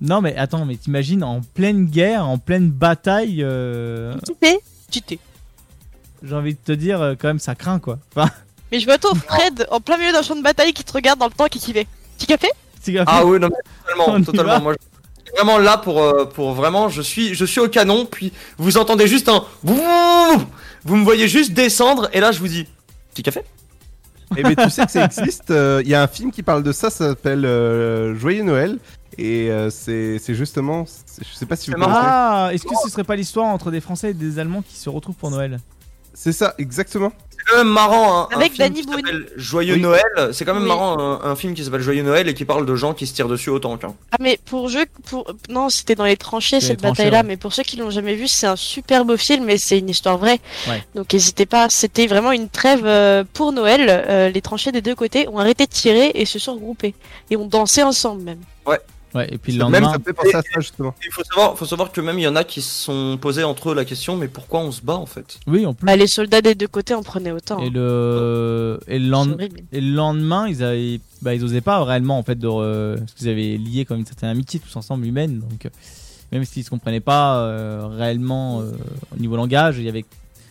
Non, mais attends, mais t'imagines en pleine guerre, en pleine bataille. euh. J'ai envie de te dire, euh, quand même, ça craint quoi. Enfin, Mais je vois toi, Fred, en plein milieu d'un champ de bataille qui te regarde dans le temps et qui fait. Petit café? Petit gars. Ah oui, non, mais totalement, totalement. Moi, je suis vraiment là pour, euh, pour vraiment, je suis, je suis au canon, puis vous entendez juste un vous me voyez juste descendre, et là, je vous dis, petit café Eh mais tu sais que ça existe. euh, Il y a un film qui parle de ça, ça s'appelle euh, Joyeux Noël. Et euh, c'est c'est justement. c'est- Je sais pas si vous. Ah, est-ce que ce serait pas l'histoire entre des Français et des Allemands qui se retrouvent pour Noël C'est ça, exactement. C'est quand même marrant, hein, un Avec film Danny qui Boone. s'appelle Joyeux Oui. Noël, c'est quand même Oui. marrant, un, un film qui s'appelle Joyeux Noël et qui parle de gens qui se tirent dessus au tank. hein. Ah mais pour jeu, pour non c'était dans les tranchées cette bataille-là, ouais. mais pour ceux qui l'ont jamais vu, c'est un super beau film et c'est une histoire vraie. Ouais. Donc n'hésitez pas, c'était vraiment une trêve euh, pour Noël. Euh, les tranchées des deux côtés ont arrêté de tirer et se sont regroupés et ont dansé ensemble même. Ouais, et puis le Même lendemain. ça me fait penser à ça justement. Il faut savoir, faut savoir que même il y en a qui se sont posés entre eux la question, mais pourquoi on se bat en fait? Oui, en plus. Bah, les soldats des deux côtés en prenaient autant. Et hein. le, et le lendemain. horrible. Et le lendemain, ils avaient, bah, ils osaient pas réellement en fait de, re- parce qu'ils avaient lié comme une certaine amitié tous ensemble humaine, donc euh, même s'ils se comprenaient pas euh, réellement euh, au niveau langage, il y avait.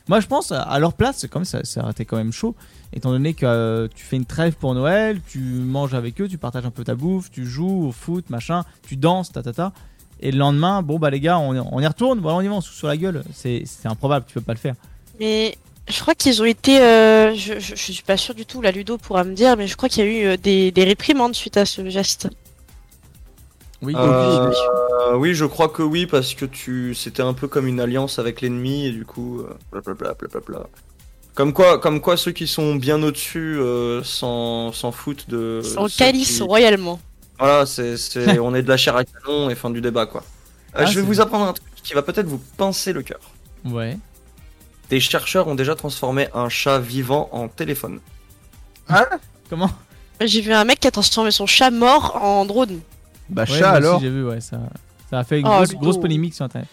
Moi, je pense à- leur place, comme ça, ça été quand même chaud, étant donné que euh, tu fais une trêve pour Noël, tu manges avec eux, tu partages un peu ta bouffe, tu joues au foot, machin, tu danses, ta ta ta. Et le lendemain, bon bah les gars, on, y retourne, voilà, on y va, on se sur la gueule. C'est improbable, tu peux pas le faire. Mais je crois qu'ils ont été, euh, je, je, je suis pas sûr du tout, la Ludo pourra me dire, mais je crois qu'il y a eu euh, des, des réprimandes suite à ce geste. Oui, Euh, oui, je crois que oui, parce que tu, c'était un peu comme une alliance avec l'ennemi, et du coup, euh, blablabla, blablabla. Comme quoi, comme quoi, ceux qui sont bien au-dessus euh, s'en, s'en foutent de. Calice qui- royalement. Voilà, c'est, c'est, on est de la chair à canon et fin du débat, quoi. Euh, Ah, je vais vous apprendre un truc qui va peut-être vous pincer le cœur. ouais. Des chercheurs ont déjà transformé un chat vivant en téléphone. Comment? J'ai vu un mec qui a transformé son chat mort en drone. Bah, Ouais, alors. J'ai vu, ouais, ça, ça a fait une Oh, grosse, polémique sur internet.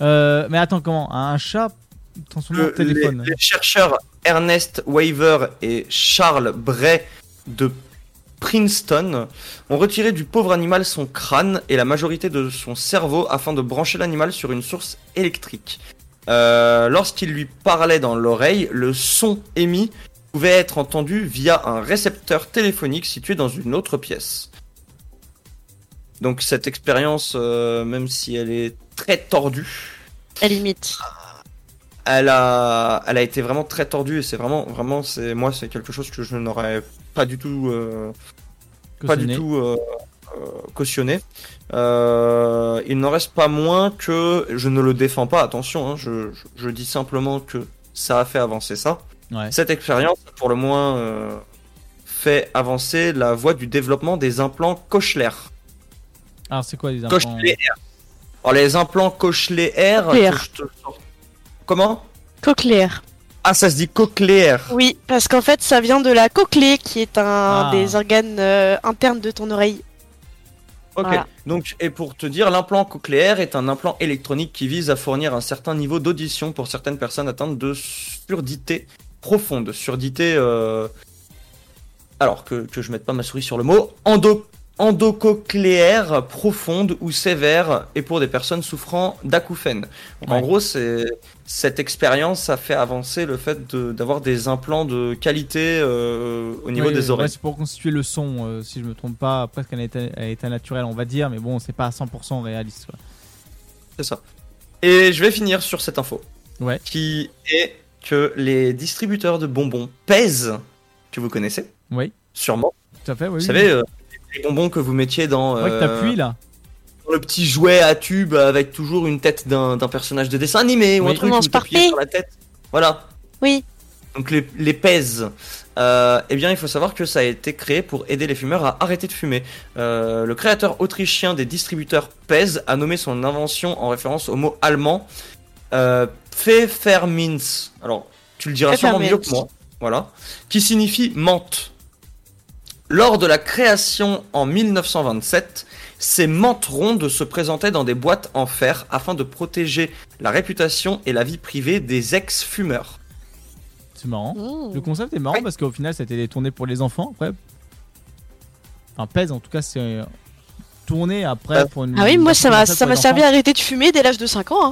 Euh, mais attends, comment? Un chat transformé en téléphone Les, les chercheurs Ernest Waver et Charles Bray de Princeton ont retiré du pauvre animal son crâne et la majorité de son cerveau afin de brancher l'animal sur une source électrique. Euh, Lorsqu'il lui parlait dans l'oreille, le son émis pouvait être entendu via un récepteur téléphonique situé dans une autre pièce. Donc cette expérience, euh, même si elle est très tordue, À la limite. elle a, elle a été vraiment très tordue et c'est vraiment, vraiment, c'est moi, c'est quelque chose que je n'aurais pas du tout, euh, pas du Cautionné. tout euh, euh, cautionné. Euh, il n'en reste pas moins que je ne le défends pas. Attention, hein, je, je, je dis simplement que ça a fait avancer ça. Ouais. Cette expérience, pour le moins, euh, fait avancer la voie du développement des implants Kochler. Alors, c'est quoi les implants Kochler. Alors les implants Kochler, Cochléaire. que je te sors- Comment Cochléaire. Ah, ça se dit cochléaire. Oui, parce qu'en fait, ça vient de la cochlée, qui est un Ah. des organes euh, internes de ton oreille. Ok. Voilà. Donc, et pour te dire, l'implant cochléaire est un implant électronique qui vise à fournir un certain niveau d'audition pour certaines personnes atteintes de surdité profonde. Surdité. euh, Alors que, que je mette pas ma souris sur le mot. Endo... Endocochléaire profonde ou sévère et pour des personnes souffrant d'acouphènes. En gros, c'est cette expérience a fait avancer le fait de- d'avoir des implants de qualité euh, au niveau des ouais, oreilles. c'est pour constituer le son, euh, si je me trompe pas, presque à l'état à l'état naturel, on va dire, mais bon, c'est pas à 100% réaliste. C'est ça. Et je vais finir sur cette info. Ouais. Qui est que les distributeurs de bonbons pèsent, que vous connaissez, Oui, sûrement. tout à fait, oui. vous oui. savez, euh, les bonbons que vous mettiez dans, Ouais, que euh, t'appuies là. dans le petit jouet à tube avec toujours une tête d'un d'un personnage de dessin animé ou un truc Commence par sur la tête. Voilà. Oui. Donc les, les pèses. Euh, eh bien, il faut savoir que ça a été créé pour aider les fumeurs à arrêter de fumer. Euh, le créateur autrichien des distributeurs Pez a nommé son invention en référence au mot allemand euh, Pfefferminz. Alors, tu le diras sûrement mieux que moi. Voilà. Qui signifie menthe. Lors de la création en 1927, ces menthes rondes se présentaient dans des boîtes en fer afin de protéger la réputation et la vie privée des ex-fumeurs. C'est marrant. Mmh. Le concept est marrant Ouais. parce qu'au final, c'était détourné pour les enfants après. Enfin, pèse en tout cas, c'est euh, tourné après Ah. pour une. Ah oui, moi, ça m'a ça servi à arrêter de fumer dès l'âge de 5 ans.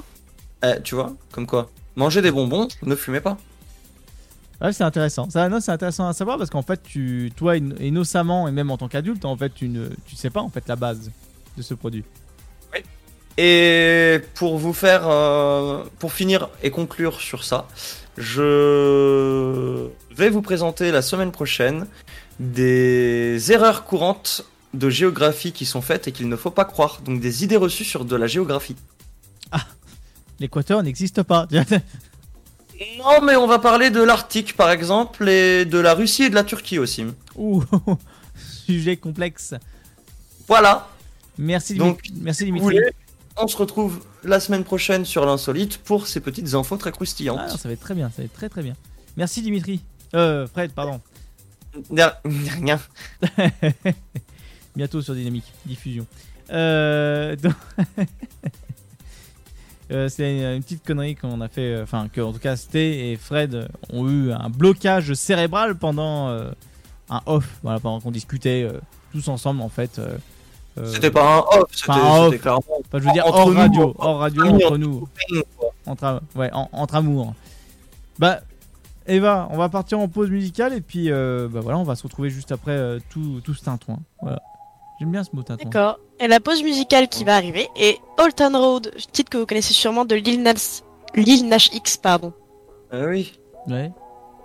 hein. Eh, tu vois, comme quoi. Mangez des bonbons, ne fumez pas. Ouais, c'est intéressant. Ça, non, c'est intéressant à savoir parce qu'en fait, tu, toi, in- innocemment et même en tant qu'adulte, en fait, tu ne, tu sais pas en fait la base de ce produit. Et pour vous faire, euh, pour finir et conclure sur ça, je vais vous présenter la semaine prochaine des erreurs courantes de géographie qui sont faites et qu'il ne faut pas croire. Donc des idées reçues sur de la géographie. L'équateur n'existe pas. Non, mais on va parler de l'Arctique par exemple et de la Russie et de la Turquie aussi. Ouh, sujet complexe. Voilà. Merci, Donc, Dimitri. Merci Dimitri. voulez, on se retrouve la semaine prochaine sur l'insolite pour ces petites infos très croustillantes. Ah, non, ça va être très bien, ça va être très très bien. Merci Dimitri. Euh, Fred, pardon. Rien. Bientôt sur Dynamique Diffusion. Euh, donc- Euh, c'est une, petite connerie qu'on a fait, euh, enfin que en tout cas Sté et Fred ont eu un blocage cérébral pendant euh, un off, voilà, pendant qu'on discutait euh, tous ensemble en fait. C'était pas un off, c'était off. clairement. Enfin, je veux dire hors nous, radio, hors radio entre entre nous, entre, ouais, en- entre amour. Bah, Eva, on va partir en pause musicale et puis bah voilà, on va se retrouver juste après tout, tout ce tintouin. Voilà. J'aime bien ce mot. D'accord. Et la pause musicale qui va arriver est Old Town Road, titre que vous connaissez sûrement de Lil Nas, Lil Nas X, pardon. Ah oui. Ouais.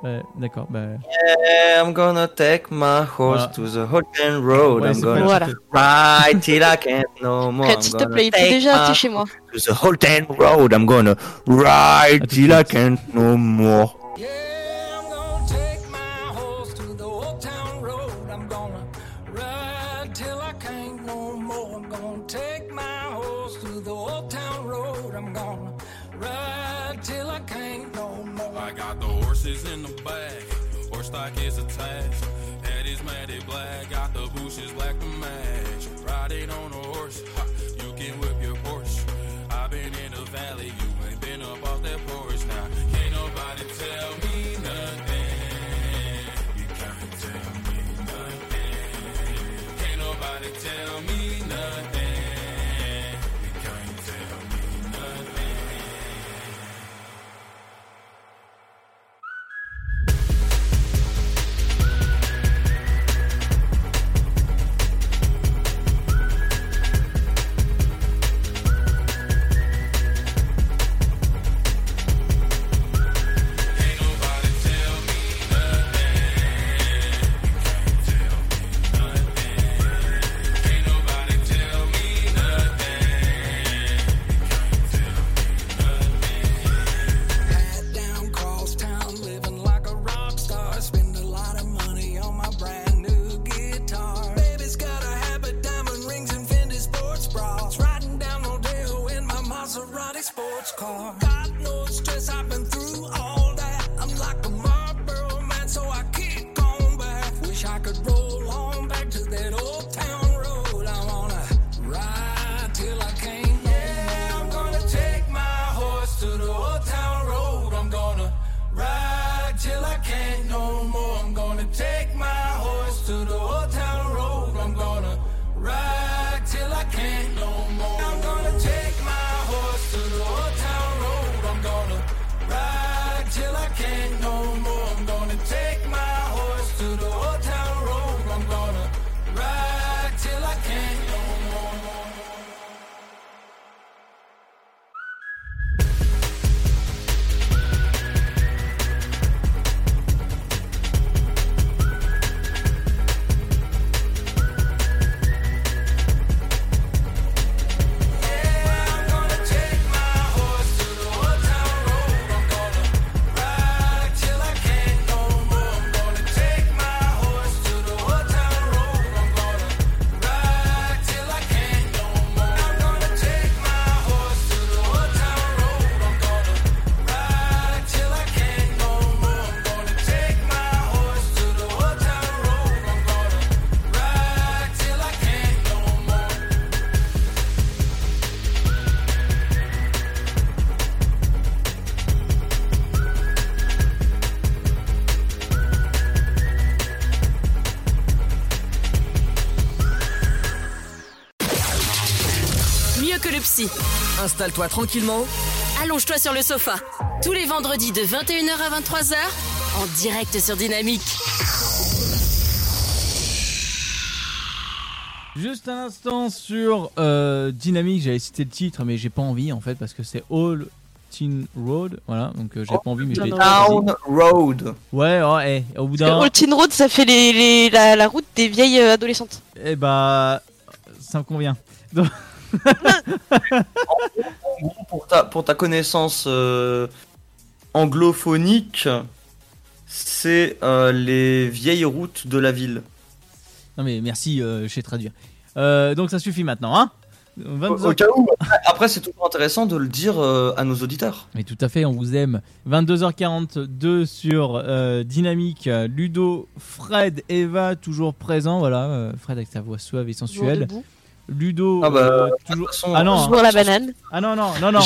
Ouais, d'accord. Bah, Yeah, I'm gonna take my horse Voilà. to the Holden Road. Ouais, I'm gonna Voilà. ride till I can't no more. S'il te plaît, il take déjà chez moi. to the Holden Road. I'm gonna ride till I can't no more. Yeah, sports car. Got no stress, Installe-toi tranquillement, Allonge-toi sur le sofa. Tous les vendredis de 21h à 23h, en direct sur Dynamique. Juste un instant sur euh, Dynamique, j'avais cité le titre, mais j'ai pas envie en fait parce que c'est All Teen Road. Voilà, donc euh, j'ai pas envie, mais je l'ai Down Road. Ouais, oh, eh, au bout d'un. Old Teen Road, ça fait les, les- la, la route des vieilles euh, adolescentes. Eh bah, ça me convient. Donc- Pour ta, pour ta connaissance euh, anglophonique, c'est euh, les vieilles routes de la ville. Non mais merci, euh, je sais traduire. Euh, donc ça suffit maintenant, hein 22 Au cas où, après, c'est toujours intéressant de le dire euh, à nos auditeurs. Mais tout à fait, on vous aime. 22h42 sur euh, Dynamique. Ludo, Fred, Eva, toujours présent. Voilà, euh, Fred avec sa voix suave et Toujours sensuelle. debout. Ludo, Ah bah, euh, toute toujours. façon, Ah non, Toujours la banane. ah non, non, non, non.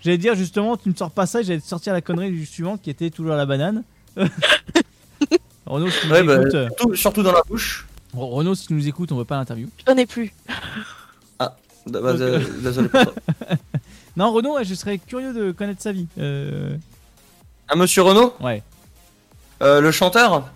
J'allais dire justement, tu ne sors pas ça, j'allais te sortir la connerie du suivant qui était toujours la banane. Renaud, si tu nous Ouais, bah, écoutes, euh, surtout, surtout dans la bouche. Renaud, si tu nous écoutes, on veut pas l'interview. J'en ai plus. Bah, bah, dé- désolé pour toi. Non, Renaud, ouais, je serais curieux de connaître sa vie. Euh, Ah, monsieur Renault ouais. Euh, Le chanteur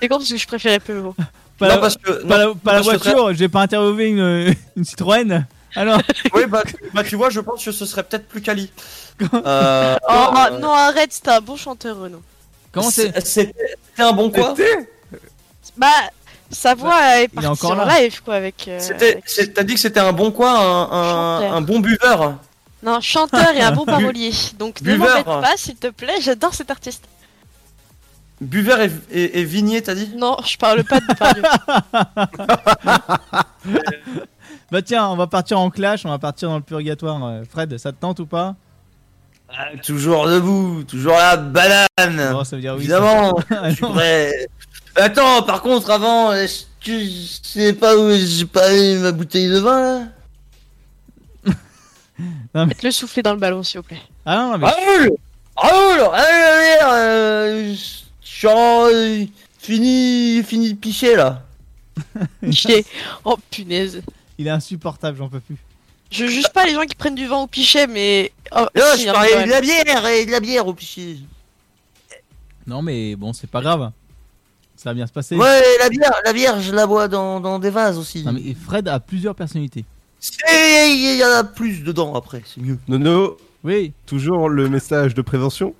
C'est con parce que je préférais PO. Pas Non, la, parce que. pas non, la- pas la parce que très- voiture, j'ai pas interviewé une, une Citroën. Alors, Oui, bah, tu- bah, tu vois, je pense que ce serait peut-être plus quali. Euh, Oh euh, non, arrête, c'était un bon chanteur, Renaud. comment c'est C'était c'était un bon quoi Bah, sa voix est partie encore en live, quoi, avec... euh, avec- T'as dit que c'était un bon quoi un, un, bon buveur Non, chanteur et un bon parolier. Donc ne m'embête pas, s'il te plaît, j'adore cet artiste. Buveur et, et, et vignier, t'as dit? Non, je parle pas de Depardieu. Bah tiens, on va partir en clash, on va partir dans le purgatoire. Euh, Fred, ça te tente ou pas? Ah, Toujours debout, toujours la banane Bon, ça veut dire oui. Évidemment, ça. je suis prêt. Attends, par contre, avant, est-ce que je sais pas où j'ai pas eu ma bouteille de vin là? Faites-le souffler dans le ballon, s'il vous plaît. Ah non, mais Raoul Raoul suis en- euh, fini, fini de picher là. Pichet. Oh punaise. il est insupportable, j'en peux plus. Je juge pas les gens qui prennent du vin au pichet, mais. Oh, Là, si, je parlais de la bière et de la bière au pichet. Non, mais bon, c'est pas grave. Ça va bien se passer. Ouais, la bière, la bière, je la bois dans, dans des vases aussi. Non, mais Fred a plusieurs personnalités. C'est- Il y en a plus dedans après, c'est mieux. Nono, Oui. toujours le message de prévention.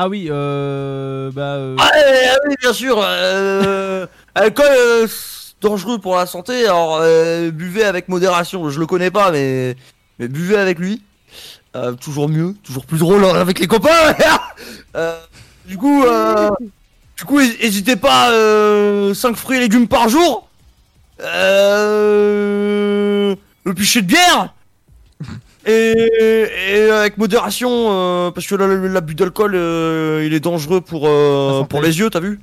Ah oui, euh. Bah. euh, Ah, euh, oui, bien sûr. Euh, alcool, euh, dangereux pour la santé. Alors, euh, buvez avec modération. Je le connais pas, mais, mais buvez avec lui. Euh, toujours mieux, toujours plus drôle avec les copains. Euh, du coup, euh, du coup, n'hésitez pas. Euh, 5 fruits et légumes par jour. Euh, le pichet de bière. Et, et avec modération, euh, parce que la- la- l'abus d'alcool, euh, il est dangereux pour, euh, pour les yeux, t'as vu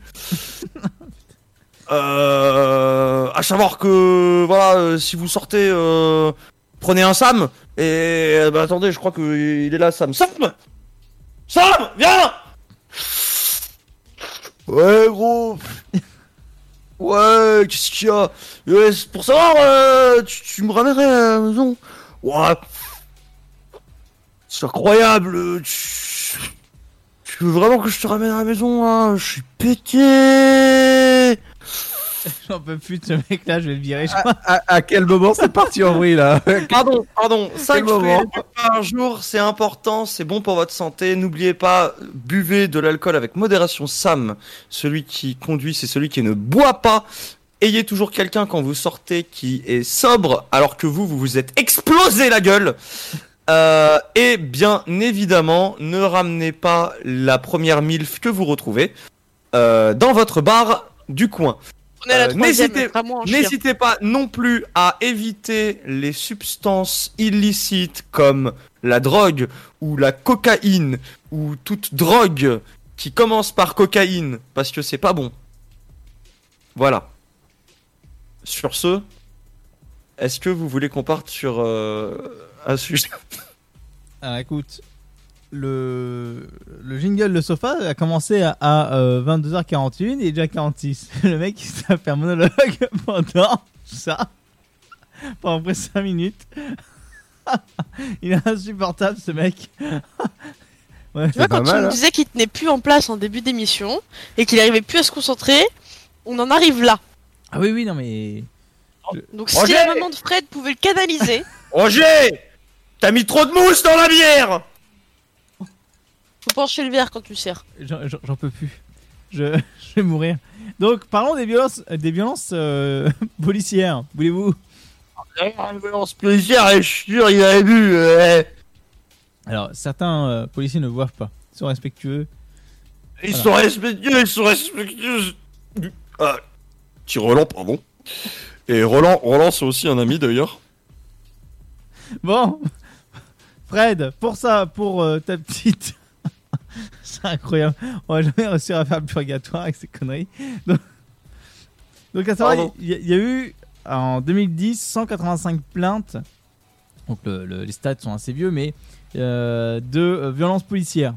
euh, À savoir que, voilà, si vous sortez, prenez un Sam. Et bah, attendez, je crois qu'il est là, Sam. Sam Sam Viens Ouais, gros Ouais, qu'est-ce qu'il y a? Ouais, Pour savoir, tu, tu me ramènerais à la maison? Ouais. C'est incroyable. Tu... tu veux vraiment que je te ramène à la maison là Je suis pété. J'en peux plus de ce mec là, je vais le virer. je À, crois. à- à quel moment c'est parti en vrille là? Pardon, pardon. 5 moment fruits par jour, c'est important, c'est bon pour votre santé. N'oubliez pas, buvez de l'alcool avec modération. Sam, celui qui conduit, c'est celui qui ne boit pas. Ayez toujours quelqu'un quand vous sortez qui est sobre, alors que vous, vous vous êtes explosé la gueule. Euh, et bien évidemment, ne ramenez pas la première MILF que vous retrouvez euh, dans votre bar du coin. Euh. N'hésitez pas non plus à éviter les substances illicites comme la drogue ou la cocaïne ou toute drogue qui commence par cocaïne parce que c'est pas bon. Voilà. Sur ce, est-ce que vous voulez qu'on parte sur euh, un sujet Alors écoute, le, le jingle de sofa a commencé à, à, euh, 22h41 et déjà 46. Le mec il s'est fait un monologue pendant ça, pendant près 5 minutes. Il est insupportable ce mec. ouais. Tu vois, quand tu me hein. disais qu'il tenait plus en place en début d'émission et qu'il arrivait plus à se concentrer, on en arrive là. Ah oui, oui, non mais. Donc Roger si la maman de Fred pouvait le canaliser, Roger T'as mis trop de mousse dans la bière faut pencher le verre quand tu sers. J'en peux plus. Je, je vais mourir. Donc, parlons des violences, des violences euh, policières. Voulez-vous? Violence policière, je suis sûr, il avait vu. euh, Alors, certains euh, policiers ne boivent pas. Ils sont respectueux. Ils Voilà. sont respectueux, ils sont respectueux. Ah, Roland, pardon. Et Roland, Roland c'est aussi un ami d'ailleurs. Bon, Fred, pour ça, pour euh, ta petite. C'est incroyable. On va jamais réussir à faire le purgatoire avec ces conneries. Donc, donc à savoir, il y, a- il y a eu en 2010 185 plaintes. Donc le- le- les stats sont assez vieux, mais euh, de euh, violences policières.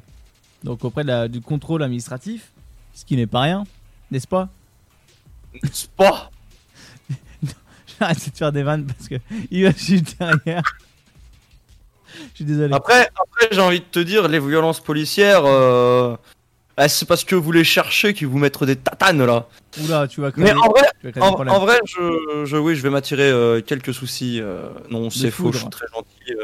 Donc auprès de la- du contrôle administratif, ce qui n'est pas rien, n'est-ce pas? C'est pas? J'arrête de faire des vannes parce que il va juste derrière. Je suis désolé. Après, après j'ai envie de te dire, les violences policières, euh, ah, c'est parce que vous les cherchez qu'ils vous mettent des tatanes là. Oula, tu vas Mais en vrai, en, vrai, je, je, oui, je vais m'attirer euh, quelques soucis. euh, non, c'est faux. Je suis très gentil.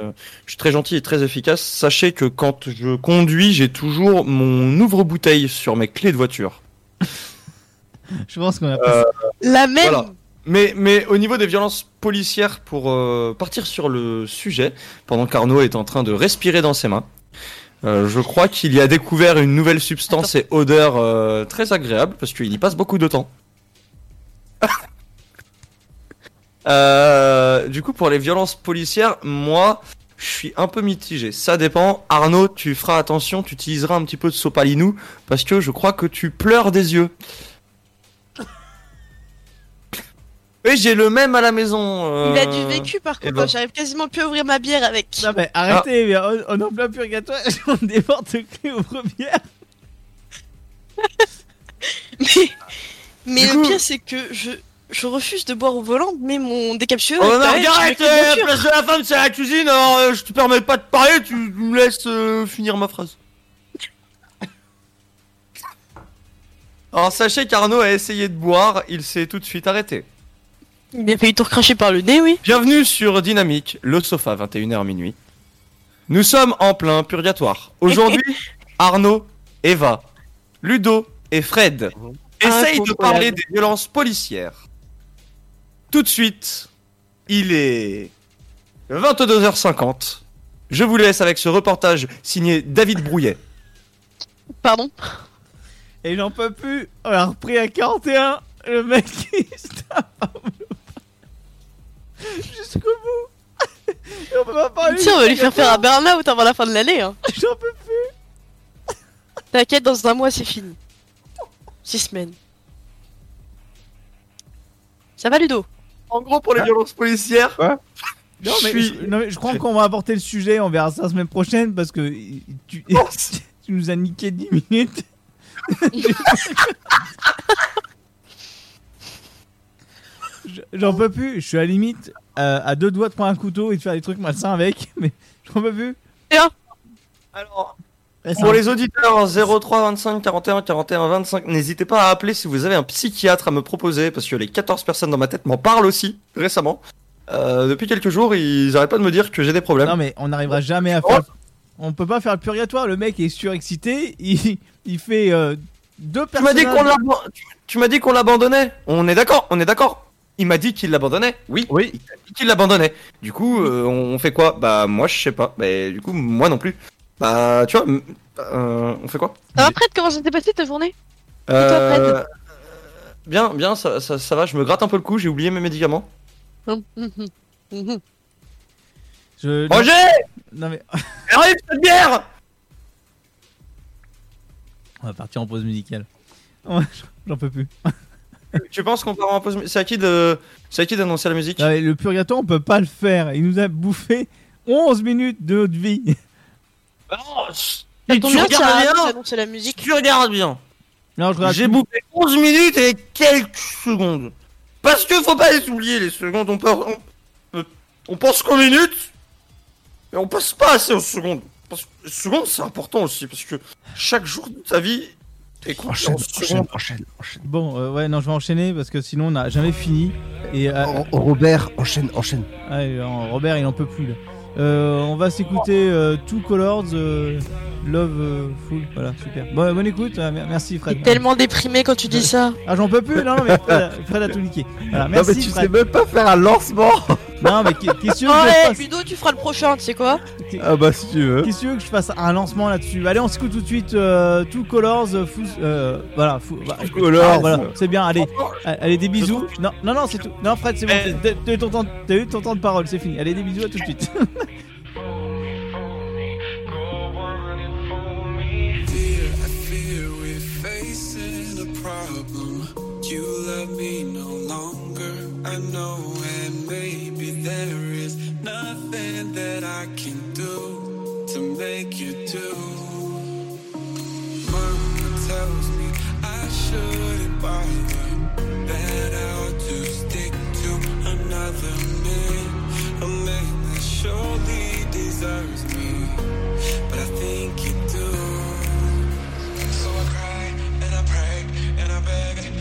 je suis très gentil et très efficace. Sachez que quand je conduis, j'ai toujours mon ouvre-bouteille sur mes clés de voiture. Je pense qu'on a Euh, La même. Voilà. Mais, mais au niveau des violences policières, pour euh, partir sur le sujet, pendant qu'Arnaud est en train de respirer dans ses mains, euh, je crois qu'il y a découvert une nouvelle substance et odeur euh, très agréable, parce qu'il y passe beaucoup de temps. Du coup, pour les violences policières, moi, je suis un peu mitigé. Ça dépend. Arnaud, tu feras attention, tu utiliseras un petit peu de sopalinou, parce que je crois que tu pleures des yeux. Oui, j'ai le même à la maison. Il a euh, du vécu par contre, ben. j'arrive quasiment plus à ouvrir ma bière avec. Non mais arrêtez, mais on, on est en plein purgatoire, on des porte-clés aux premières. Mais, le coup- pire c'est que je, je refuse de boire au volant, mais mon décapsuleur. Oh non, arrête, euh, place de la femme, c'est la cuisine, alors euh, je te permets pas de parler, tu me laisses euh, finir ma phrase. Alors sachez qu'Arnaud a essayé de boire, il s'est tout de suite arrêté. Il a failli tout recracher par le nez, oui. Bienvenue sur Dynamique, le sofa, 21h minuit. Nous sommes en plein purgatoire. Aujourd'hui, Arnaud, Eva, Ludo et Fred essayent de parler des violences policières. Tout de suite, il est 22h50. Je vous laisse avec ce reportage signé David Brouillet. Pardon? Et j'en peux plus, on l'a repris à 41, le mec il se tape jusqu'au bout. Et on peut pas parler. Tiens, on va lui faire faire un burn-out avant la fin de l'année. Hein. J'en peux plus. T'inquiète, dans un mois c'est fini. Six semaines. Ça va Ludo? En gros, pour les violences policières, Non mais, Je suis- je, non, mais je crois qu'on va apporter le sujet, on verra ça la semaine prochaine parce que tu, tu nous as niqué 10 minutes. Je- J'en peux plus, je suis à la limite euh, à deux doigts de prendre un couteau et de faire des trucs malsains avec, mais j'en peux plus. alors, pour les auditeurs 03 25 41 41 25, n'hésitez pas à appeler si vous avez un psychiatre à me proposer, parce que les 14 personnes dans ma tête m'en parlent aussi, récemment. Euh, depuis quelques jours, ils arrêtent pas de me dire que j'ai des problèmes. Non mais on n'arrivera jamais à faire. On peut pas faire le purgatoire. Le mec est surexcité. Il, il fait euh, deux tu- tu m'as dit qu'on l'abandonnait. On est d'accord, on est d'accord. Il m'a dit qu'il l'abandonnait. Oui. Oui. Il a dit qu'il l'abandonnait. Du coup, euh, on fait quoi? Bah moi je sais pas. Mais du coup moi non plus. Bah tu vois, euh, on fait quoi? Ça va Fred, comment ça s'est passé ta journée? Euh, Bien, bien, ça, ça, ça va. Je me gratte un peu le cou. J'ai oublié mes médicaments. Hum, hum, hum, hum, hum. Je... Roger, Non mais arrive cette bière. on va partir en pause musicale. Ouais, J'en peux plus. Tu penses qu'on part en pause C'est à qui de, c'est à qui d'annoncer la musique? Le purgatoire, on peut pas le faire. Il nous a bouffé 11 minutes de notre vie. Ça tombe bien, regardes ça bien. annoncer la musique. Tu regardes bien. Non, je regarde J'ai tout. bouffé 11 minutes et quelques secondes. Parce que faut pas les oublier les secondes, on, peut, on, on pense qu'aux minutes. Mais on passe pas assez aux secondes. Parce que les secondes, c'est important aussi, parce que chaque jour de ta vie compté Enchaîne, en enchaîne, enchaîne, enchaîne. Bon, euh, ouais, non, je vais enchaîner parce que sinon on n'a jamais fini. Et euh, Oh, oh, Robert, enchaîne, enchaîne. ah, et, euh, Robert, il en peut plus là. On va s'écouter Two Colors, Love euh, Full. Voilà, super. Bon, bonne écoute, euh, mer- merci Fred. Tellement déprimé quand tu dis ça. Ah, j'en peux plus, non, non, mais Fred, a- Fred a tout niqué. Voilà, Non, mais tu sais même pas faire un lancement. Non, mais qu'est- qu'est-ce que tu veux Oh, que je hey, fasse Ludo, tu feras le prochain, tu sais quoi? Ah bah si tu veux. Qu'est-ce que tu veux que je fasse un lancement là-dessus? Allez, on s'écoute tout de suite euh, Two Colors, euh, Full- euh, voilà, Full- bah, Two Colors. ah, voilà, c'est bien. Allez, allez, des bisous. Non, non, non, c'est tout. Non, Fred, c'est bon. T'as eu ton temps de parole, c'est fini. Allez, des bisous à tout de suite. I know, and maybe there is nothing that I can do to make you do. Mama tells me I shouldn't bother. That I'll just stick to another man, a man that surely deserves me but I think you do. So I cry and I pray and I beg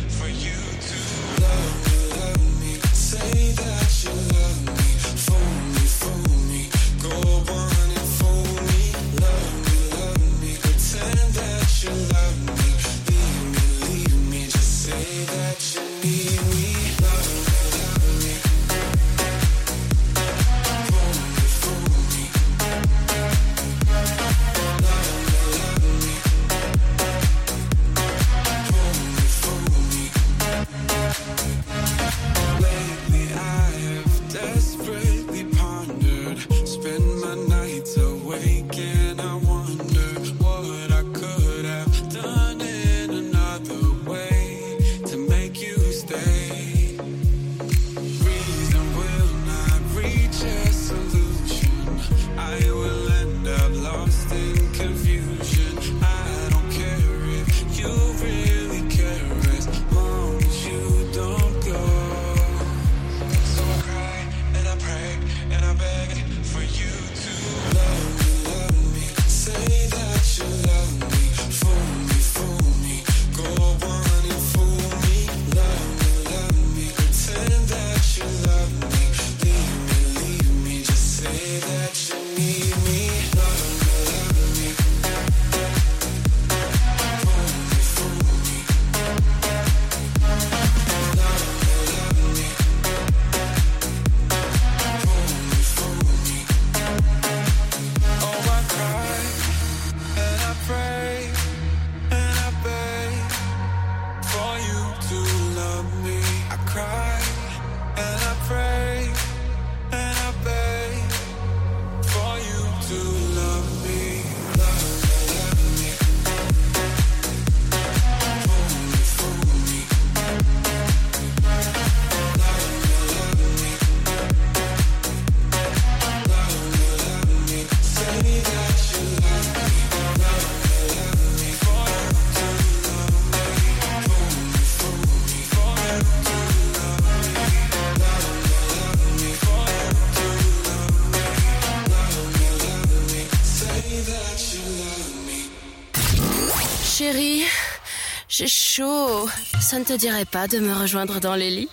Ça ne te dirait pas de me rejoindre dans les lits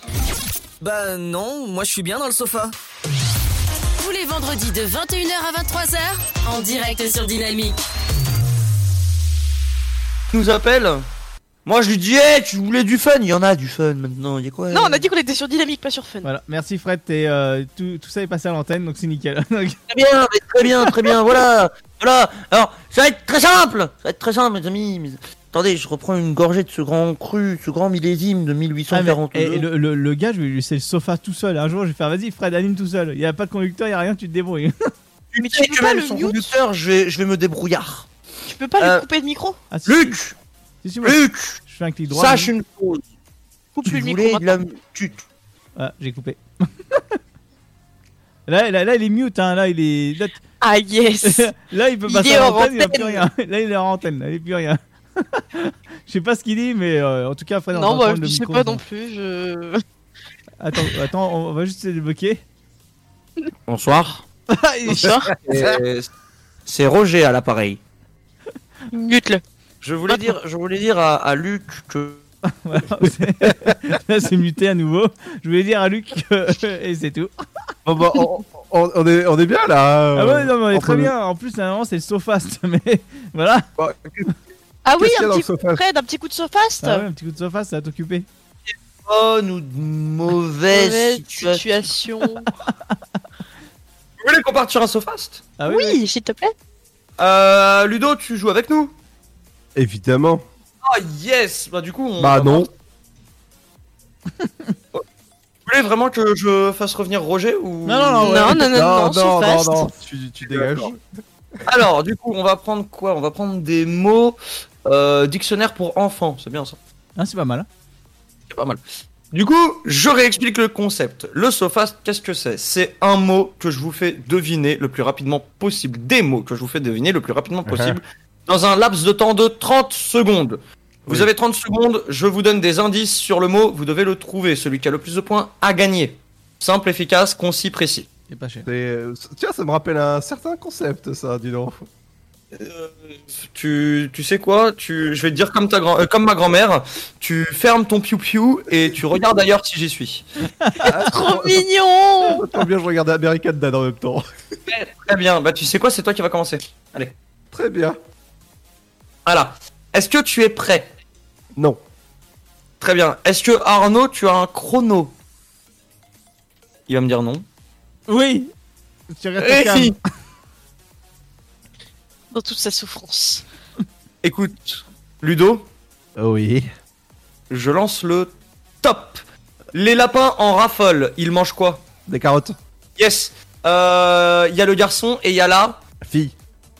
Bah non, moi je suis bien dans le sofa. Tous les vendredis de 21h à 23h, en direct sur Dynamique. Nous appelle. Moi je lui dis, hey, tu voulais du fun Il y en a du fun maintenant, il y a quoi Non, on a dit qu'on était sur Dynamique, pas sur Fun. voilà, merci Fred. t'es, euh, tout, tout ça est passé à l'antenne, donc c'est nickel. Donc, Très bien, mais très bien, très bien, voilà, voilà. Alors, ça va être très simple, ça va être très simple, mes amis. Attendez, je reprends une gorgée de ce grand cru, ce grand millésime de Ah, mais- 1842. et le, le- le gars, je vais lui laisser le sofa tout seul. Un jour, je vais faire vas-y, Fred, anime tout seul. Il y a pas de conducteur, il y a rien, tu te débrouilles. tu mais tu peux que pas le mute conducteur, je vais, je vais me débrouillard. Tu peux pas Euh, lui couper le micro Ah, si, Luc, si, si, moi, Luc, je fais un clic droit. sache une chose. Coupe Tu le micro voulais de maintenant. la... Tu... Ah, j'ai coupé. là, là, là, il est mute, hein. Là, il est. Là, Ah yes là, il peut Il passer est à l'antenne, il a plus rien. Là, il est en antenne, là, il est plus rien. Je sais pas ce qu'il dit, mais euh, en tout cas, Fred, on Non, va bah, je sais pas non plus, je... Attends, attends, on va juste se débloquer. Bonsoir. Bonsoir. C'est Roger à l'appareil. Mute-le. Je voulais dire, je voulais dire à, à Luc que. Voilà, Là, c'est muté à nouveau. Je voulais dire à Luc que... et c'est tout. Bon, bah, on, est, on est bien là. Ah ouais, non, mais on est entre très nous. bien. En plus, normalement, c'est le Sofast, mais voilà. Bon, Ah oui, un petit Fred, un petit coup de Sofast. Ah ouais, un petit coup de Sofast, ça va t'occuper. Bonne ou mauvaise Mauvaise situation. Vous voulez qu'on parte sur un Sofast Ah oui, Oui, s'il te plaît. euh, Ludo, tu joues avec nous? Évidemment. Ah yes Bah du coup, on. Bah non. Vous voulez vraiment que je fasse revenir Roger ou Non, non, non, ouais. Non, non, non, non, non, Sofast. non, tu, tu dégages. Alors, du coup, on va prendre quoi? On va prendre des mots euh, dictionnaire pour enfants. C'est bien ça. Ah, c'est pas mal. C'est pas mal. Du coup, je réexplique le concept. Le Sofast, qu'est-ce que c'est? C'est un mot que je vous fais deviner le plus rapidement possible. Des mots que je vous fais deviner le plus rapidement possible dans un laps de temps de 30 secondes. Vous Oui. avez 30 secondes, je vous donne des indices sur le mot, vous devez le trouver. Celui qui a le plus de points a gagné. Simple, efficace, concis, précis. C'est pas cher. Euh, Tiens, ça me rappelle un certain concept, ça, dis donc. Euh, tu, tu sais quoi? Tu, Je vais te dire comme, ta grand, euh, comme ma grand-mère, tu fermes ton piou-piou et tu regardes ailleurs si j'y suis. Trop mignon. Tant bien, je regardais American Dad en même temps. Très bien, bah tu sais quoi, c'est toi qui va commencer. Allez. Très bien. Voilà. Est-ce que tu es prêt? Non. Très bien. Est-ce que Arnaud, tu as un chrono? Il va me dire non. Oui Tu restes. Dans toute sa souffrance. Écoute, Ludo, Oui. je lance le top. Les lapins en rafole, ils mangent quoi? Des carottes. Yes. Euh, Il y a le garçon et il y a la... Fille.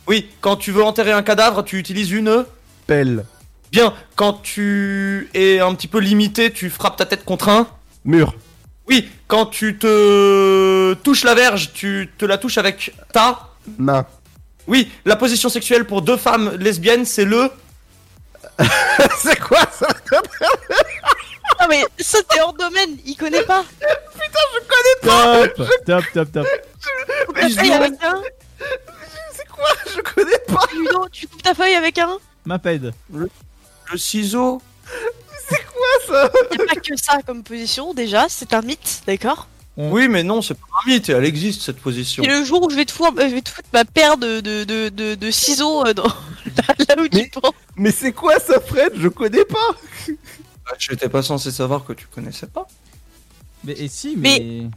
Oui, quand tu veux enterrer un cadavre, tu utilises une... Pelle. Bien, quand tu es un petit peu limité, tu frappes ta tête contre un... Mur. Oui, quand tu te touches la verge, tu te la touches avec ta... Main. Oui, la position sexuelle pour deux femmes lesbiennes, c'est le... C'est quoi ça Non mais ça t'es hors domaine, il connaît pas. Top Top, top, top. Coupe ta feuille avec un. C'est quoi Je connais pas. Ludo, tu coupes ta feuille avec un. Maped. Le ciseau Y'a pas que ça comme position déjà, c'est un mythe, d'accord? Oui, mais non, c'est pas un mythe, elle existe cette position. Et le jour où je vais te foutre, je vais te foutre ma paire de, de, de, de, de ciseaux euh, dans... là où Mais- tu penses. Mais c'est quoi ça, Fred? Je connais pas. Ah, Je n'étais pas censé savoir que tu connaissais pas. Mais et si, mais.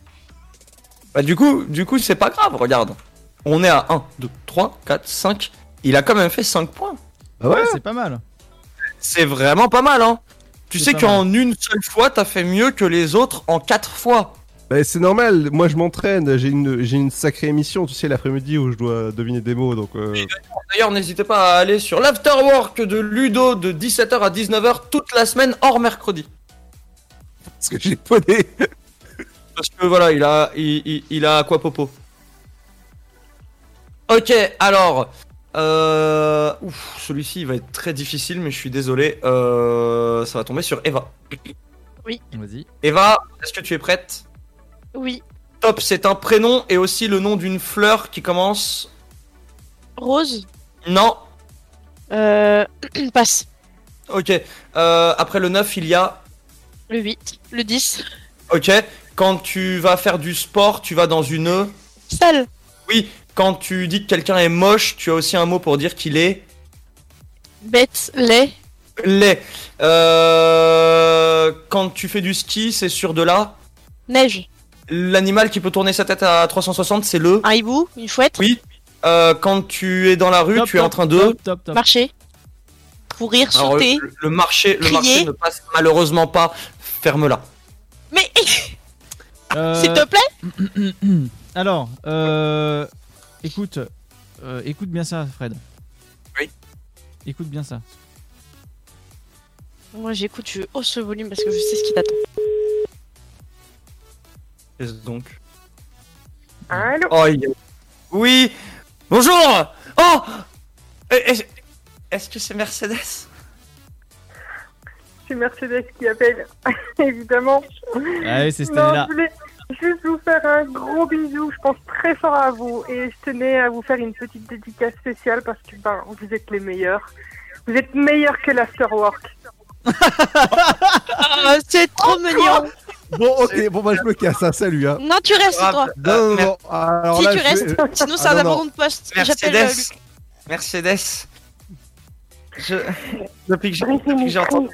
Bah du coup, du coup, c'est pas grave, regarde. On est à 1, 2, 3, 4, 5. Il a quand même fait 5 points. Ah ouais C'est pas mal. C'est vraiment pas mal, hein. Tu sais qu'en une seule fois, t'as fait mieux que les autres en 4 fois. Bah, c'est normal, moi je m'entraîne, j'ai une, j'ai une sacrée émission, tu sais, l'après-midi où je dois deviner des mots, donc... Euh... D'ailleurs, n'hésitez pas à aller sur l'afterwork de Ludo de 17h à 19h toute la semaine hors mercredi. Parce que j'ai poney. Parce que voilà, il a, il, il, il a quoi popo. Ok, alors, euh, ouf, celui-ci il va être très difficile, mais je suis désolé. Euh, ça va tomber sur Eva. Vas-y. Eva, est-ce que tu es prête? Oui. Top, c'est un prénom et aussi le nom d'une fleur qui commence. Rose. Non. Euh... Passe. Ok. Euh, après le 9, il y a. Le 8. Le 10. Ok. Quand tu vas faire du sport, tu vas dans une. Salle. Oui. Quand tu dis que quelqu'un est moche, tu as aussi un mot pour dire qu'il est. Bête. Lait. Laid. Euh, Quand tu fais du ski, c'est sur de là. Neige. L'animal qui peut tourner sa tête à 360, c'est le. Un hibou. Une fouette. Oui. Euh, quand tu es dans la rue, Top, tu es en train de. Top, top, top. Marcher. Courir. Alors, Sauter. le, le marché, le marché ne passe malheureusement pas. Ferme-la. Mais Euh, s'il te plaît. Alors, euh, écoute, euh, écoute bien ça, Fred. Oui. Écoute bien ça. Moi j'écoute, je hausse le volume parce que je sais ce qui t'attend. Qu'est-ce donc Allô Oh, il Oui Bonjour Oh Est-ce que c'est Mercedes C'est Mercedes qui appelle, évidemment. Ah oui, c'est année-là. je voulais, juste vous faire un gros bisou. Je pense très fort à vous et je tenais à vous faire une petite dédicace spéciale parce que ben, vous êtes les meilleurs. Vous êtes meilleurs que l'Afterwork. Ah, c'est trop mignon. Bon, ok, bon, bah je me casse, hein, salut. Hein. Non, tu restes, toi. Non, non, non. Alors Si là, tu je vais- restes, sinon c'est Ah, un non, non. abandon de poste. J'appelle euh, Mercedes. Mercedes. Je... Depuis que j'ai entendu,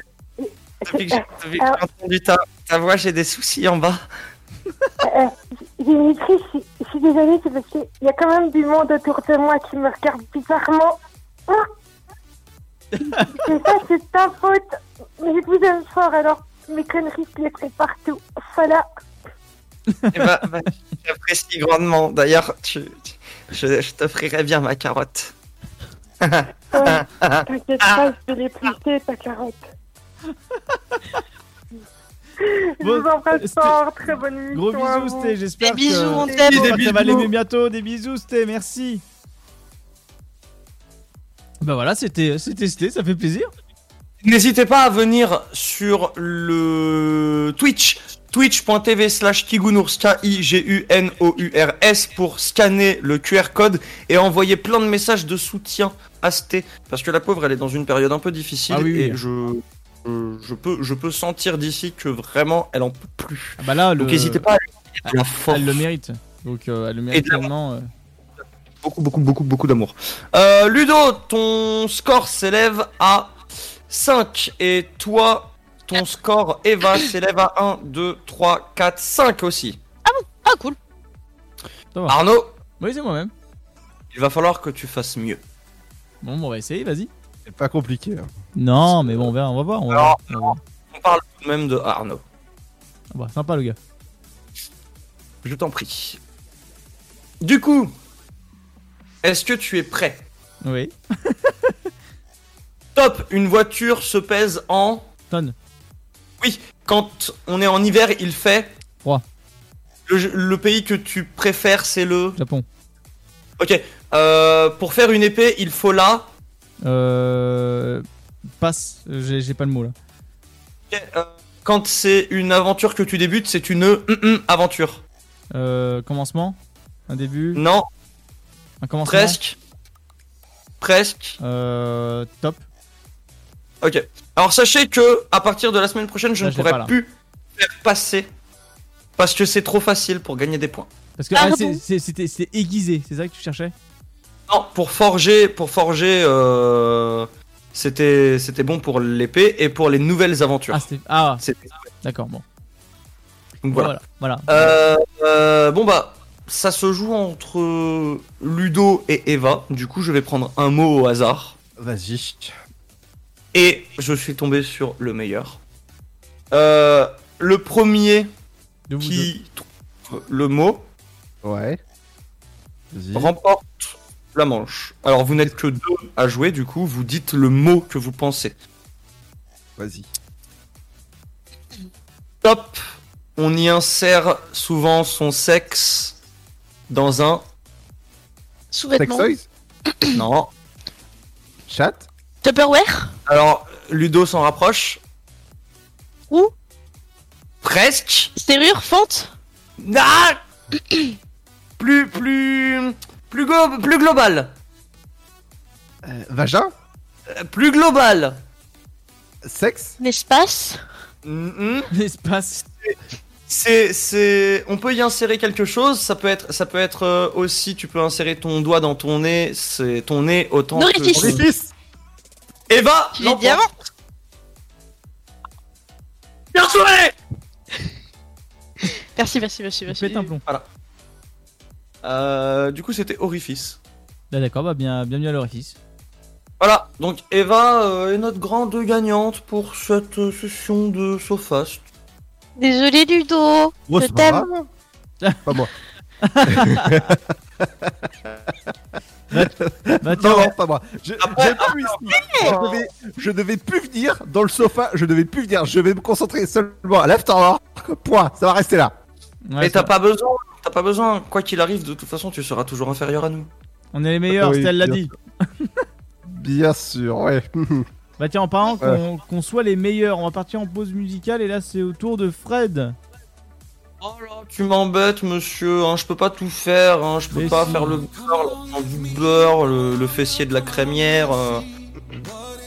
depuis que j'ai- depuis que j'ai entendu ta, ta voix, j'ai des soucis en bas. Euh, Dimitri, je, suis- je suis désolée, c'est parce qu'il y a quand même du monde autour de moi qui me regarde bizarrement. Ah c'est ça, c'est ta faute. Mais je vous aime fort, alors mes conneries se laisseront partout. Voilà. Eh ben, ben, J'apprécie grandement. D'ailleurs, tu, tu- je, je t'offrirai bien ma carotte. Ouais, T'inquiète pas, je vais l'éplucher, ta carotte. Je Bon, vous embrasse fort, très bonne émission. Gros bisous. Sté, j'espère Des bisous, que... on t'aime. j'espère Des ça va bisous. l'aimer bientôt. Des bisous, Sté, merci. Bah voilà, c'était c'était Sté, ça fait plaisir. N'hésitez pas à venir sur le Twitch, twitch.tv slash Kigunours, K-I-G-U-N-O-U-R-S, pour scanner le QR code et envoyer plein de messages de soutien à Sté. Parce que la pauvre, elle est dans une période un peu difficile Ah oui, oui. et je, je, je peux, je peux sentir d'ici que vraiment, elle en peut plus. Ah bah là. Donc n'hésitez pas à donner de la. Elle le mérite. Donc euh, elle le mérite tellement. euh. Beaucoup, beaucoup, beaucoup, beaucoup d'amour. Euh, Ludo, ton score s'élève à 5. Et toi, ton score, Eva, s'élève à 1, 2, 3, 4, 5 aussi. Ah, cool. Ça va. Arnaud, Oui, c'est moi-même. il va falloir que tu fasses mieux. Bon, bon, on va essayer, vas-y. C'est pas compliqué. hein. Non, mais bon, on verra, on va voir. On va Alors, voir. On va voir. On parle tout de même de Arnaud. Ah bah, sympa le gars. Je t'en prie. Du coup, est-ce que tu es prêt? Oui. Top, une voiture se pèse en... Tonne. Oui, quand on est en hiver, il fait... Froid. Le, le pays que tu préfères, c'est le... Japon. Ok, euh, pour faire une épée, il faut là... Euh. Passe, j'ai j'ai pas le mot là. Ok, euh, quand c'est une aventure que tu débutes, c'est une hum, hum, aventure. Euh. Commencement? Un début? Non, Un commencement? Presque. Presque. Euh. Top. Ok. Alors sachez que à partir de la semaine prochaine, je Là, ne pourrai pas, plus faire passer parce que c'est trop facile pour gagner des points. Parce que Ah, ah, c'était aiguisé, c'est ça que tu cherchais? Non, pour forger, pour forger, euh, c'était c'était bon pour l'épée et pour les nouvelles aventures. Ah, c'était. Ah, d'accord, bon. donc voilà. Voilà. Euh, euh, bon bah, ça se joue entre Ludo et Eva. Du coup, je vais prendre un mot au hasard. Vas-y. Et je suis tombé sur le meilleur. Euh, le premier De qui trouve le mot Ouais. Vas-y. remporte la manche. Alors vous n'êtes que deux à jouer, du coup vous dites le mot que vous pensez. Vas-y. Top, on y insère souvent son sexe dans un... Sous-vêtements. Sextoys Non. Chat Tupperware? Alors Ludo s'en rapproche. Où Presque. Serrure Fente? Ah plus, plus, plus, glo- plus global. Euh, Vagin? Euh, Plus global. Sexe? L'espace? Mhm. L'espace. C'est, c'est, on peut y insérer quelque chose. Ça peut être, ça peut être euh, aussi, tu peux insérer ton doigt dans ton nez. C'est ton nez autant Orifice. que. Orifice Eva, Les l'emporte. diamants Bien joué. Merci, merci, merci, Je merci. pète un plomb. Euh, du coup, c'était orifice. Là, d'accord, bah bien, bienvenue à l'orifice. Voilà. Donc Eva euh, est notre grande gagnante pour cette euh, session de Sofast. Désolé Ludo, je c'est pas t'aime. Pas moi. Tiens, Non, non, pas moi. Je, Après- j'ai plus je, devais, je devais plus venir dans le sofa. Je devais plus venir. Je vais me concentrer seulement à l'afterwork. Point. Ça va rester là. Ouais, Mais t'as pas besoin. T'as pas besoin. Quoi qu'il arrive, de toute façon, tu seras toujours inférieur à nous. On est les meilleurs, Oui, Stella l'a dit. Bien sûr, ouais. Bah tiens, en parlant Ouais. qu'on qu'on soit les meilleurs, on va partir en pause musicale et là c'est au tour de Fred. Oh là, tu m'embêtes, monsieur. Hein, je peux pas tout faire. Hein, je peux Mais pas si. faire le beurre, l'enfant du beurre, le, le fessier de la crémière. euh.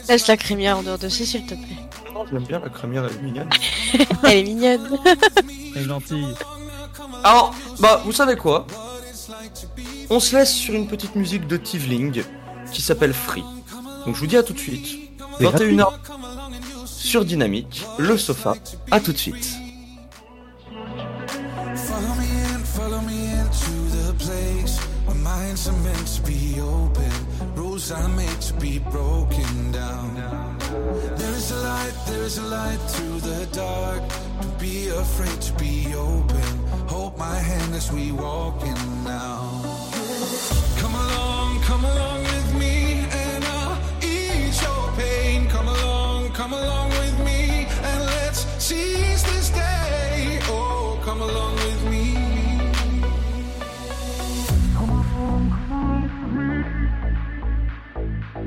Laisse la crémière en dehors de ça, s'il te plaît. Non, j'aime bien la crémière, elle est mignonne. Elle est mignonne. Elle est gentille. Alors, bah, vous savez quoi? On se laisse sur une petite musique de Tivling qui s'appelle Free. Donc je vous dis à tout de suite. C'est gratuit. 21h sur Dynamique, le sofa. À tout de suite. Minds are meant to be open, rules are made to be broken down. There is a light, there is a light through the dark. Don't be afraid to be open. Hold my hand as we walk in now. Come along, come along with me, and I'll ease your pain. Come along, come along with me, and let's seize this day. Oh, come along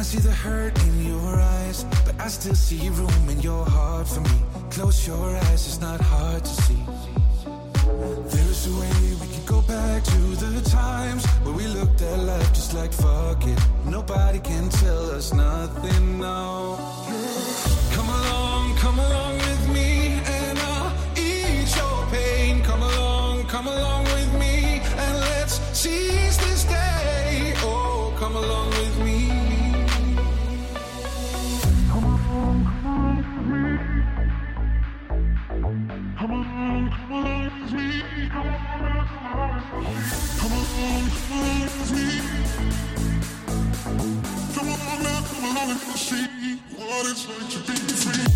I see the hurt in your eyes, but I still see room in your heart for me. Close your eyes, it's not hard to see. There is a way we can go back to the times where we looked at life just like fuck it. Nobody can tell us nothing now. see what it's like to be free.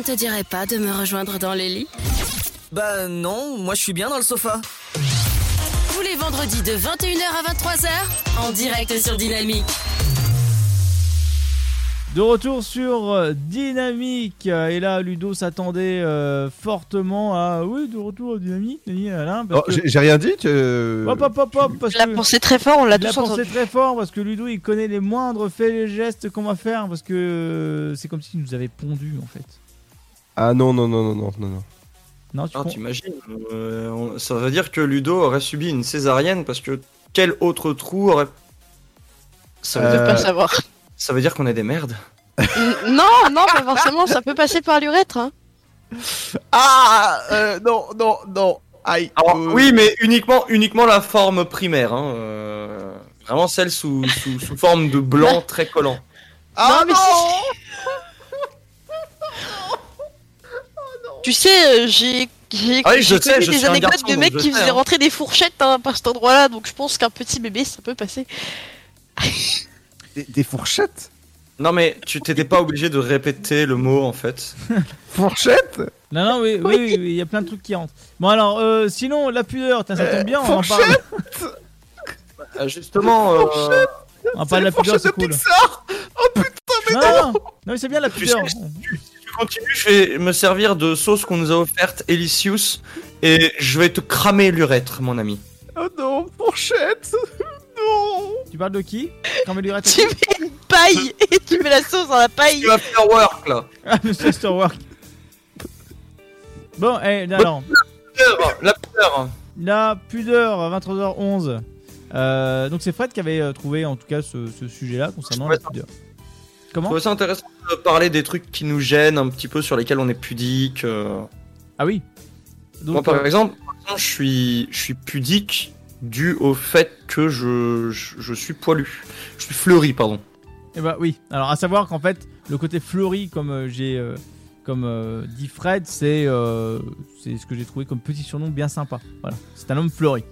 Ne te dirait pas de me rejoindre dans les lits Bah non, moi je suis bien dans le sofa. Tous les vendredis de 21h à 23h, en direct sur Dynamique. De retour sur euh, Dynamique. euh, Et là, Ludo s'attendait euh, fortement à. Oui, de retour à Dynamique, Denis, Alain. Oh, que... j'ai rien dit. tu- Hop, hop, hop, hop, parce Je l'ai que- pensé très fort, on l'a Il a tous pensé entendu. très fort parce que Ludo il connaît les moindres faits et gestes qu'on va faire parce que euh, c'est comme s'il nous avait pondu en fait. Ah non, non, non, non, non, non, non. Non, tu Ah, t'imagines euh, Ça veut dire que Ludo aurait subi une césarienne parce que quel autre trou aurait. Ça veut Je dire, pas savoir. ça veut dire qu'on est des merdes. non, non, pas forcément, ça peut passer par l'urètre. Hein. Ah euh, non, non, non. Aïe. Alors, euh, oui, mais uniquement, uniquement la forme primaire. Hein, euh, vraiment celle sous, sous, sous forme de blanc très collant. Ah non, mais Tu sais, euh, j'ai j'ai Ah oui, connu des anecdotes garçon, de mecs qui faisaient hein. rentrer des fourchettes hein, par cet endroit-là, donc je pense qu'un petit bébé, ça peut passer. Des, des fourchettes? Non, mais tu t'étais pas obligé de répéter le mot en fait. Fourchettes Non, non, oui, oui, oui, oui, il y a plein de trucs qui rentrent. Bon, alors, euh, sinon, la pudeur, ça tombe bien, on en parle. Euh, justement, euh, On en parle de la pudeur, c'est cool. Pixar? Oh putain, mais Non, non, non, non, mais c'est bien la Tu pudeur. sais, tu je vais me servir de sauce qu'on nous a offerte, Elicius, et je vais te cramer l'urètre, mon ami. Oh non, fourchette Non Tu parles de qui Cramer l'urètre Tu mets une paille et tu mets la sauce dans la paille. Tu vas faire work là. Ah, Monsieur Starwork. Bon, eh, alors, Pudeur, La pudeur. la pudeur, à 23h11. Euh, donc c'est Fred qui avait euh, trouvé en tout cas ce, ce sujet-là concernant la pudeur. Je Comment trouvais ça intéressant de parler des trucs qui nous gênent un petit peu, sur lesquels on est pudique. euh. Ah oui. Donc, Moi, par euh, exemple, par exemple, je suis, je suis pudique dû au fait que je, je, je suis poilu. Je suis fleuri, pardon. Eh bah oui. Alors à savoir qu'en fait, le côté fleuri, comme euh, j'ai euh, comme euh, dit Fred, c'est euh, c'est ce que j'ai trouvé comme petit surnom bien sympa. Voilà. C'est un homme fleuri.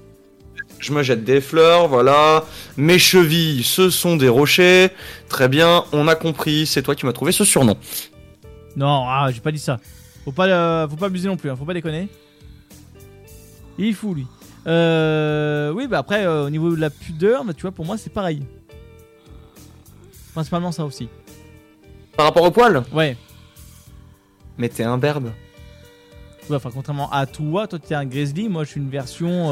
Je me jette des fleurs, voilà. Mes chevilles, ce sont des rochers. Très bien, on a compris. C'est toi qui m'as trouvé ce surnom. Non, ah, j'ai pas dit ça. Faut pas, euh, faut pas abuser non plus. hein, Faut pas déconner. Il est fou lui. Euh, oui, bah après, euh, au niveau de la pudeur, bah, tu vois, pour moi, c'est pareil. Principalement ça aussi. Par rapport au poil? Ouais. Mais t'es un berbe. Ouais, enfin, contrairement à toi, toi t'es un grizzly, moi je suis une version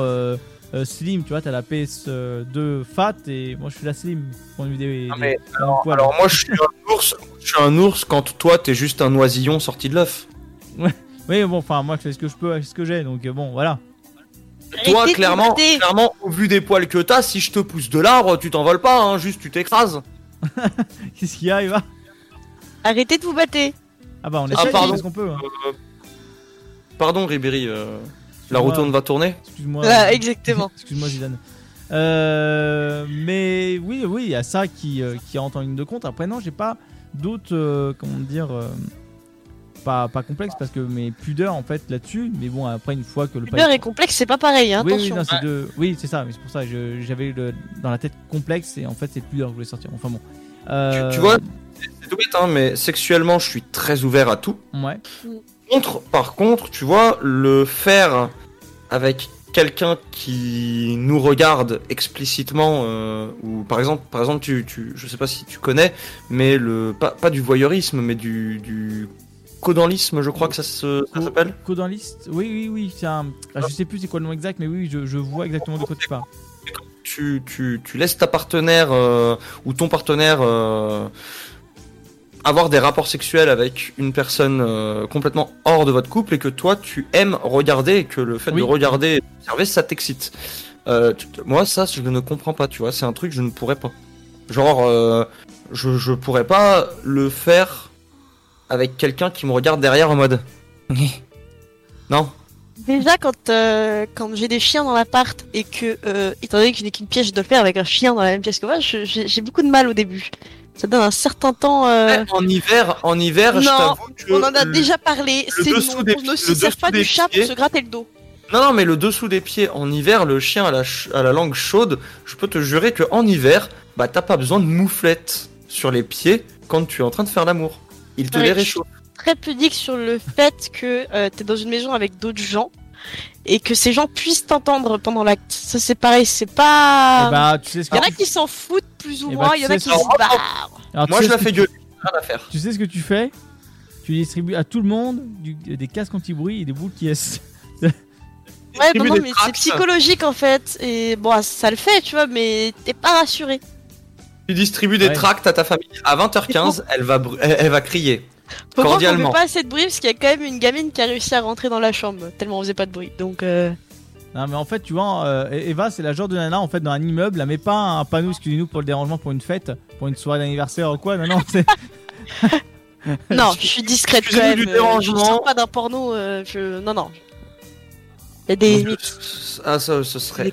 euh, slim, tu vois, t'as la PS2 fat et moi je suis la slim. Point de vue des, Ah, des- mais des alors, moi, je suis un ours. Je suis un ours quand toi, t'es juste un oisillon sorti de l'œuf. Oui, bon, enfin, moi je fais ce que je peux avec ce que j'ai, donc euh, bon, voilà. Toi, clairement, clairement, au vu des poils que t'as, si je te pousse de l'arbre, tu t'envoles pas, hein, juste tu t'écrases. Qu'est-ce qu'il y a, Eva? Arrêtez de vous battre. Ah bah, on Ah, essaie de pardon. faire ce qu'on peut. hein. Euh, Pardon, Ribéry, euh, la rotonde va tourner. Excuse-moi. Exactement. Excuse-moi, Zidane. Euh, mais oui, oui, il y a ça qui, euh, qui rentre en ligne de compte. Après, non, j'ai pas d'autres, euh, comment dire, euh, pas, pas complexes parce que mes pudeurs en fait là-dessus. Mais bon, après, une fois que le Pudeur et complexe, c'est pas pareil, hein, oui, oui, attention. non, c'est deux- oui, c'est ça, mais c'est pour ça que j'avais le- dans la tête complexe et en fait, c'est pudeur que je voulais sortir. Enfin bon. Euh, Tu, tu vois, c'est c'est tout bête, hein, mais sexuellement, je suis très ouvert à tout. Ouais. Contre, par contre, tu vois, le faire avec quelqu'un qui nous regarde explicitement, euh, ou par exemple, par exemple, tu, tu, je sais pas si tu connais, mais le pas, pas du voyeurisme, mais du, du codalisme, je crois que ça s'appelle. Codaliste Oui, oui, oui. C'est un... ah, je sais plus c'est quoi le nom exact, mais oui, je, je vois exactement de quoi tu parles. tu, tu, tu laisses ta partenaire euh, ou ton partenaire euh, avoir des rapports sexuels avec une personne euh, complètement hors de votre couple et que toi tu aimes regarder et que le fait Oui. de regarder et d'observer ça t'excite. Euh, tu- moi ça je ne comprends pas tu vois c'est un truc que je ne pourrais pas. Genre euh, je, je pourrais pas le faire avec quelqu'un qui me regarde derrière en mode non Déjà, quand, euh, quand j'ai des chiens dans l'appart et que, euh, étant donné que je n'ai qu'une pièce, je dois le faire avec un chien dans la même pièce que moi, je- j'ai j'ai beaucoup de mal au début. Ça donne un certain temps. euh, en hiver en hiver je Non, t'avoue que on en a le- déjà parlé. C'est non, des on ne se sert pas du chat pour se gratter le dos. Non, non, mais le dessous des pieds, en hiver, le chien à la, ch- à la langue chaude, je peux te jurer que en hiver, bah t'as pas besoin de mouflette sur les pieds quand tu es en train de faire l'amour. Il te Ouais, les je- réchauffe. Très pudique sur le fait que euh, t'es dans une maison avec d'autres gens et que ces gens puissent t'entendre pendant l'acte. Ça, c'est pareil, c'est pas. Bah, tu sais ce Il y en que a qui s'en foutent plus ou Eh bah, moins, tu il y en a qui se barrent. Alors, Moi, je la que fais tu- gueuler. Rien à faire. Tu sais ce que tu fais? Tu distribues à tout le monde du- des casques anti-bruit et des boules qui est. Ouais, non, non, mais c'est psychologique en fait. Et bon, ça le fait, tu vois, mais t'es pas rassuré. Tu distribues des Ouais. tracts à ta famille. À 20h15, elle va, elle va crier. Croire qu'on fait pas assez de bruit parce qu'il y a quand même une gamine qui a réussi à rentrer dans la chambre tellement on faisait pas de bruit. Donc, euh... Non, mais en fait, tu vois, euh, Eva, c'est la genre de nana en fait dans un immeuble. Elle met pas un panneau, excusez-nous pour le dérangement, pour une fête, pour une soirée d'anniversaire ou quoi. Non, non, c'est. non, je suis discrète quand même. du euh, dérangement. Je sors pas d'un porno. euh, je... Non, non. Il y a des limites. Ah, ça, ce serait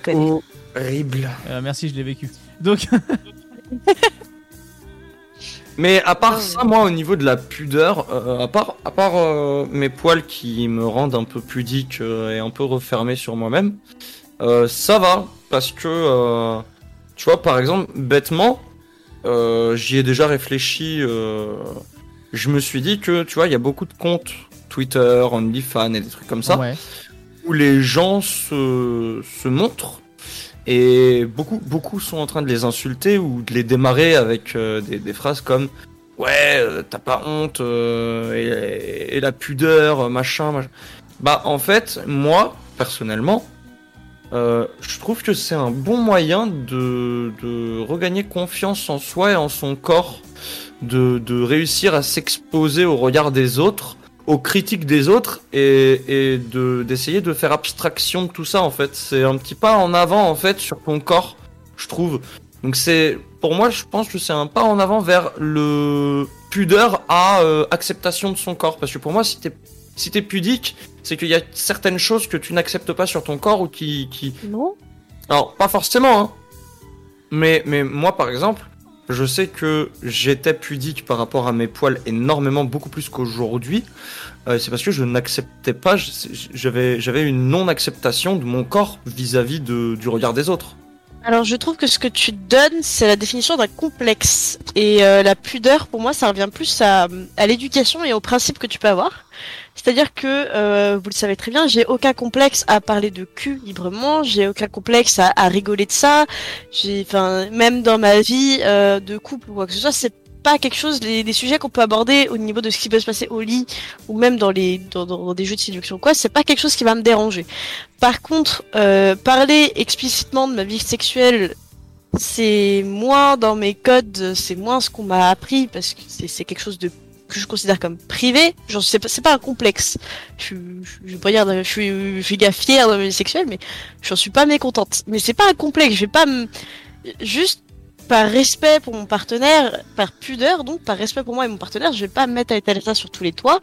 horrible. Euh, merci, je l'ai vécu. Donc, Mais à Ah part ça, moi, au niveau de la pudeur, euh, à part, à part euh, mes poils qui me rendent un peu pudique euh, et un peu refermé sur moi-même, euh, ça va parce que, euh, tu vois, par exemple, bêtement, euh, j'y ai déjà réfléchi. euh, je me suis dit que, tu vois, il y a beaucoup de comptes Twitter, OnlyFans et des trucs comme ça ouais. où les gens se, se montrent et beaucoup, beaucoup sont en train de les insulter ou de les démarrer avec euh, des, phrases comme Ouais, euh, t'as pas honte, euh, et, la pudeur, machin, machin. Bah, en fait, moi, personnellement, je trouve que c'est un bon moyen de, de regagner confiance en soi et en son corps, de, de réussir à s'exposer au regard des autres aux critiques des autres et, et de d'essayer de faire abstraction de tout ça en fait c'est un petit pas en avant en fait sur ton corps je trouve Donc c'est, pour moi, je pense que c'est un pas en avant vers le pudeur à euh, acceptation de son corps. Parce que pour moi, si t'es si t'es pudique, c'est qu'il y a certaines choses que tu n'acceptes pas sur ton corps ou qui, qui... Non Alors, pas forcément, hein. Mais, mais moi, par exemple, je sais que j'étais pudique par rapport à mes poils énormément, beaucoup plus qu'aujourd'hui. Euh, c'est parce que je n'acceptais pas, j'avais une non-acceptation de mon corps vis-à-vis du regard des autres. Alors je trouve que ce que tu donnes, c'est la définition d'un complexe. Et euh, la pudeur, pour moi, ça revient plus à l'éducation et aux principes que tu peux avoir. C'est-à-dire que, euh, vous le savez très bien, j'ai aucun complexe à parler de cul librement, j'ai aucun complexe à, rigoler de ça. J'ai, enfin, même dans ma vie euh, de couple ou quoi que ce soit, c'est pas quelque chose, les, les sujets qu'on peut aborder au niveau de ce qui peut se passer au lit ou même dans les dans, dans- des jeux de séduction quoi, c'est pas quelque chose qui va me déranger. Par contre, euh, parler explicitement de ma vie sexuelle, c'est moins dans mes codes, c'est moins ce qu'on m'a appris parce que c'est quelque chose de que je considère comme privé. Genre, c'est pas, pas un complexe. Je, je, je pas dire, je suis, je suis gars fier de ma vie sexuelle, mais j'en suis pas mécontente. Mais c'est pas un complexe. Je vais pas juste par respect pour mon partenaire, par pudeur, donc par respect pour moi et mon partenaire, je vais pas me mettre à étaler ça sur tous les toits.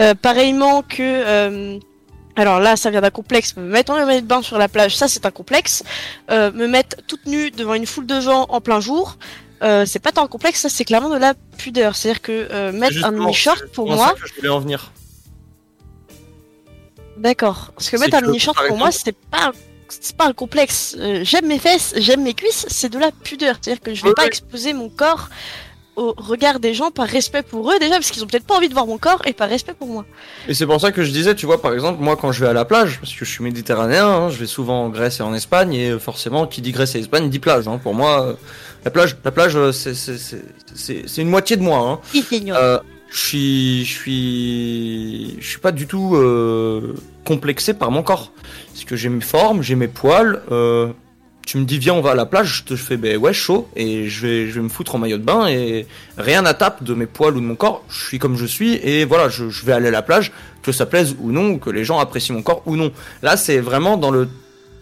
Euh, pareillement que, euh, alors là, ça vient d'un complexe. Me mettre en maillot de bain sur la plage, ça c'est un complexe. Euh, me mettre toute nue devant une foule de gens en plein jour, euh, c'est pas tant complexe, ça c'est clairement de la pudeur. C'est-à-dire que euh, mettre un mini-short c'est pour moi, ça que je voulais en venir. d'accord. Parce que C'est mettre un mini-short pour moi, c'est pas un- c'est pas un complexe. Euh, j'aime mes fesses, j'aime mes cuisses, c'est de la pudeur. C'est-à-dire que je vais pas exposer mon corps au regard des gens par respect pour eux déjà parce qu'ils ont peut-être pas envie de voir mon corps et par respect pour moi. Et c'est pour ça que je disais, tu vois, par exemple, moi quand je vais à la plage, parce que je suis méditerranéen, hein, je vais souvent en Grèce et en Espagne, et forcément, qui dit Grèce et Espagne dit plage. hein. Pour moi, la plage, la plage, euh, c'est une moitié de moi. Hein. S'ignore. Euh, je suis, je suis, je suis pas du tout euh, complexé par mon corps. Parce que j'ai mes formes, j'ai mes poils. euh, tu me dis viens on va à la plage, je te fais ben ouais chaud et je vais, je vais me foutre en maillot de bain et rien à tape de mes poils ou de mon corps. Je suis comme je suis et voilà, je, je vais aller à la plage, que ça plaise ou non, que les gens apprécient mon corps ou non. Là c'est vraiment dans le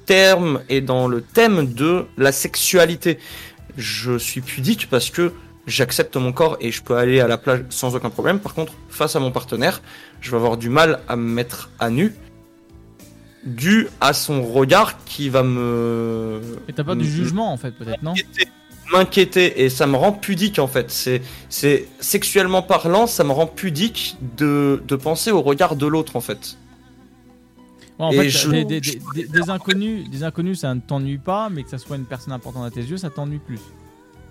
terme et dans le thème de la sexualité. Je suis pudique parce que j'accepte mon corps et je peux aller à la plage sans aucun problème. Par contre, face à mon partenaire, je vais avoir du mal à me mettre à nu dû à son regard qui va me Et t'as pas du jugement en fait, peut-être, non? m'inquiéter et ça me rend pudique en fait. C'est c'est sexuellement parlant, ça me rend pudique de de penser au regard de l'autre en fait. Ouais, en Et fait, je- des, des- des- des- des inconnus, des inconnus, ça ne t'ennuie pas, mais que ça soit une personne importante à tes yeux, ça t'ennuie plus.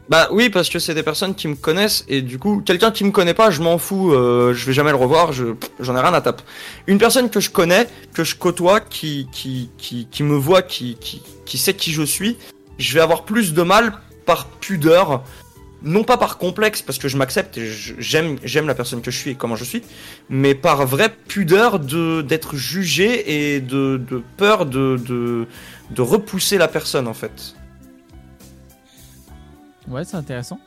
Bah oui, parce que c'est des personnes qui me connaissent et du coup, quelqu'un qui me connaît pas, je m'en fous, euh, je vais jamais le revoir, je j'en ai rien à taper. Une personne que je connais, que je côtoie, qui qui qui, qui me voit, qui, qui qui sait qui je suis, je vais avoir plus de mal par pudeur, non pas par complexe parce que je m'accepte et j'aime la personne que je suis et comment je suis, mais par vraie pudeur de d'être jugé et de de peur de de de repousser la personne en fait. Ouais, c'est intéressant.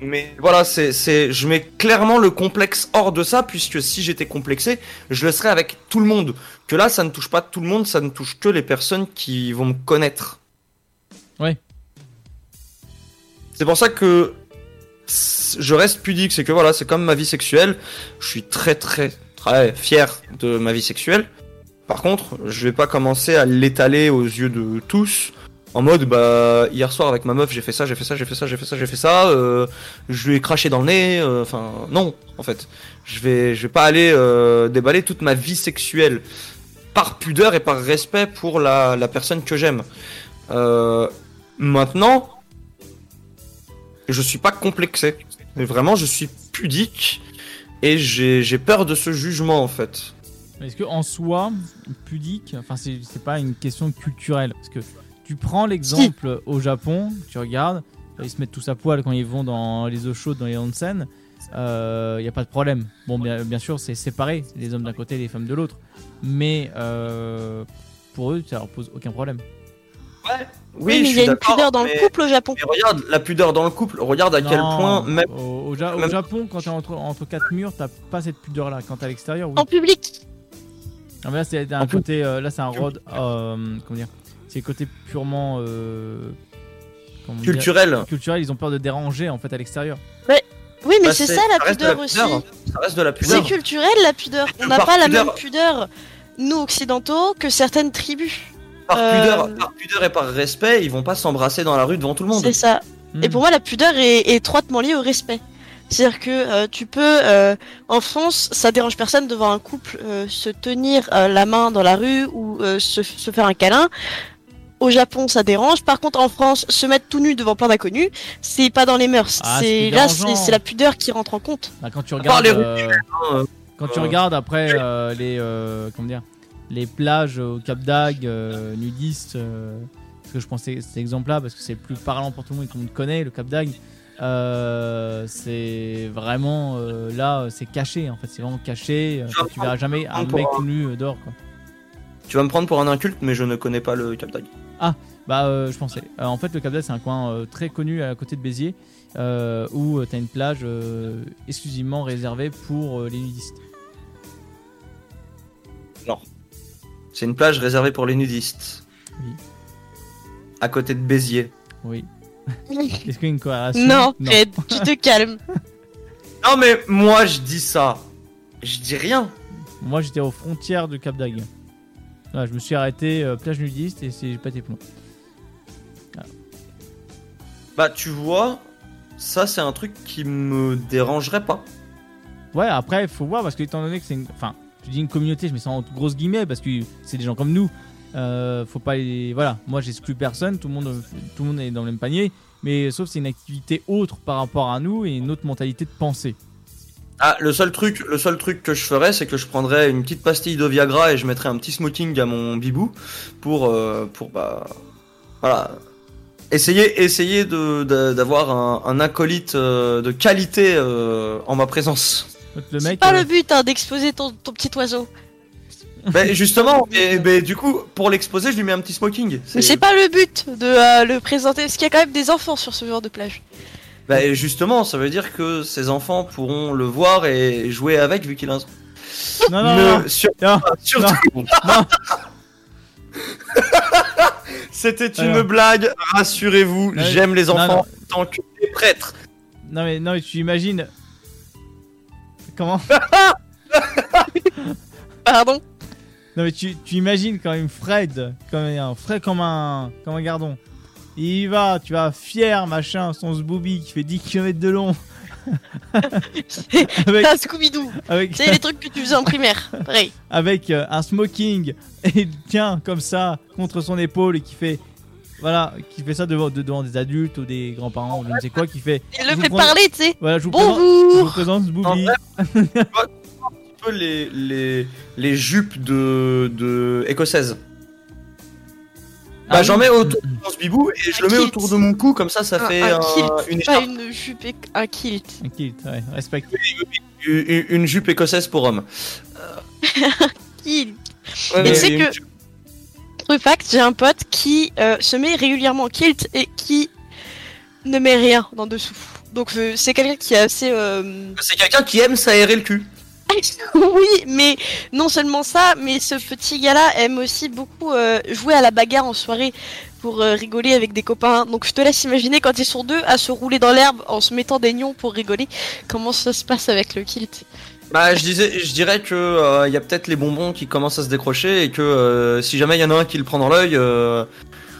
Mais voilà, c'est, c'est, je mets clairement le complexe hors de ça, puisque si j'étais complexé, je le serais avec tout le monde. Que là, ça ne touche pas tout le monde, ça ne touche que les personnes qui vont me connaître. Ouais. C'est pour ça que je reste pudique, c'est que voilà, c'est comme ma vie sexuelle. Je suis très très très fier de ma vie sexuelle. Par contre, je vais pas commencer à l'étaler aux yeux de tous. En mode, bah, hier soir avec ma meuf, j'ai fait ça, j'ai fait ça, j'ai fait ça, j'ai fait ça, j'ai fait ça, euh, je lui ai craché dans le nez, euh, enfin, non, en fait. Je vais, je vais pas aller euh, déballer toute ma vie sexuelle par pudeur et par respect pour la, la personne que j'aime. Euh, maintenant, je suis pas complexé. Mais vraiment, je suis pudique et j'ai j'ai peur de ce jugement, en fait. Est-ce que en soi, pudique, enfin c'est c'est pas une question culturelle parce que tu prends l'exemple au Japon, tu regardes, ils se mettent tous à poil quand ils vont dans les eaux chaudes, dans les onsen, il y a pas de problème. Bon, bien, bien sûr, c'est séparé, les hommes d'un côté et les femmes de l'autre, mais euh, pour eux, ça leur pose aucun problème. Oui, mais il y a une pudeur dans mais- le couple au Japon. Mais regarde, la pudeur dans le couple, regarde à quel Non, point même. Au, au Ja- au même- Japon, quand t'es entre, entre quatre murs, t'as pas cette pudeur là. Quand t'es à l'extérieur, oui. En public. Ah, mais là, c'est un côté. euh, là, c'est un road. euh, comment dire C'est le côté purement. euh, Culturel. culturel, ils ont peur de déranger en fait à l'extérieur. Oui, mais Bah, c'est ça la pudeur aussi. Ça reste de la C'est culturel la pudeur. On n'a pas la même pudeur, nous occidentaux, que certaines tribus. Par, Euh, pudeur, par pudeur et par respect, ils vont pas s'embrasser dans la rue devant tout le monde. C'est ça. Hmm. Et pour moi, la pudeur est, est étroitement liée au respect. C'est-à-dire que euh, tu peux, euh, en France, ça dérange personne de voir un couple euh, se tenir euh, la main dans la rue ou euh, se, se faire un câlin. Au Japon, ça dérange. Par contre, en France, se mettre tout nu devant plein d'inconnus, c'est pas dans les mœurs. Ah, c'est là, c'est la pudeur qui rentre en compte. Bah, quand tu regardes, les euh, hein, quand tu regardes après euh, les euh, comment dire, les plages au Cap d'Agde euh, nudistes, euh, parce que je pensais cet exemple-là parce que c'est le plus parlant pour tout le monde, tout le monde connaît le Cap d'Agde. Euh, c'est vraiment euh, là, c'est caché en fait, c'est vraiment caché. euh, tu verras jamais un mec un- nu dehors quoi. Tu vas me prendre pour un inculte, mais je ne connais pas le Cap d'Agde. Bah, euh, je pensais. En fait, le Cap d'Agde, c'est un coin très connu à côté de Béziers, où tu as une plage exclusivement réservée pour les nudistes. C'est une plage réservée pour les nudistes. Oui. À côté de Béziers. Oui. Est-ce qu'il y a une corrélation Non, Fred, tu te calmes. Non, mais moi je dis ça. Je dis rien. Moi, j'étais aux frontières du Cap d'Agde. Je me suis arrêté euh, plage nudiste et c'est- j'ai pas été plomb. Bah, tu vois, ça c'est un truc qui me dérangerait pas. Ouais, après, il faut voir parce que, étant donné que c'est une. Enfin, je dis une communauté, je mets ça en grosses guillemets parce que c'est des gens comme nous. Euh, faut pas les. Voilà, moi j'exclus personne, tout le, monde, tout le monde est dans le même panier. Mais sauf c'est une activité autre par rapport à nous et une autre mentalité de pensée. Ah, le seul truc, le seul truc que je ferais, c'est que je prendrais une petite pastille de Viagra et je mettrais un petit smoking à mon bibou pour, euh, pour bah, voilà, essayer, essayer de de- d'avoir un, un acolyte euh, de qualité euh, en ma présence. Le C'est mec. pas euh, le but hein, d'exposer ton, ton petit oiseau. Ben justement, et ben du coup, pour l'exposer, je lui mets un petit smoking. Mais c'est pas le but de euh, le présenter, parce qu'il y a quand même des enfants sur ce genre de plage. Ben justement, ça veut dire que ces enfants pourront le voir et jouer avec vu qu'il a un. Non, non, Ne- non. sur- Non, surtout. non. C'était une Alors. blague, rassurez-vous, Non, j'aime les enfants non. tant que des prêtres. Non mais, non mais tu imagines... Comment Pardon Non mais tu, tu imagines quand même Fred, comme un Fred comme un, comme un gardon. Il y va, tu vas fier machin, son zbooby qui fait 10 km de long. avec, un Scooby-Doo. avec, C'est les trucs que tu faisais en primaire. Pareil. avec euh, un smoking et il tient comme ça contre son épaule et qui fait voilà qui fait ça devant, devant des adultes ou des grands-parents ou je ne sais quoi qui fait Il le fait prends- parler, tu sais. voilà je vous présente, je vous Bonjour présente petit peu les, les, les jupes de, de écossaises. Bah Ah j'en mets autour de mon bibou et je Un le mets kilt. autour de mon cou comme ça ça Un- fait un un- kilt, une, Pas une jupe, et- un kilt. un kilt ouais respecte une, une jupe écossaise pour homme. Kilt. Ouais, Et tu sais que- jupe- True fact, j'ai un pote qui euh, se met régulièrement en kilt et qui ne met rien d'en dessous. Donc euh, c'est quelqu'un qui est assez... euh, C'est quelqu'un qui aime s'aérer le cul. oui, mais non seulement ça, mais ce petit gars-là aime aussi beaucoup jouer à la bagarre en soirée pour rigoler avec des copains. Donc je te laisse imaginer quand ils sont deux à se rouler dans l'herbe en se mettant des nions pour rigoler, comment ça se passe avec le kilt. Bah je disais, je dirais que euh, il y a peut-être les bonbons qui commencent à se décrocher et que euh, si jamais il y en a un qui le prend dans l'œil, euh,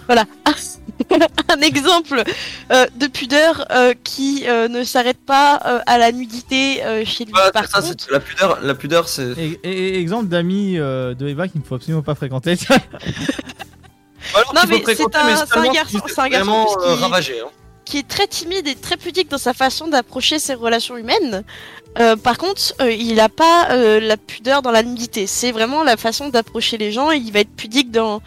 Voilà. un exemple euh, de pudeur euh, qui euh, ne s'arrête pas euh, à la nudité euh, chez lui. voilà, Par ça, contre, la pudeur, la pudeur c'est. et, exemple d'amis euh, de Eva qu'il ne faut absolument pas fréquenter Alors Non, mais c'est un- garçon- c'est un garçon vraiment euh, ravagé. hein. Qui est très timide et très pudique dans sa façon d'approcher ses relations humaines. Euh, par contre, euh, il n'a pas euh, la pudeur dans la nudité. C'est vraiment la façon d'approcher les gens et il va être pudique dans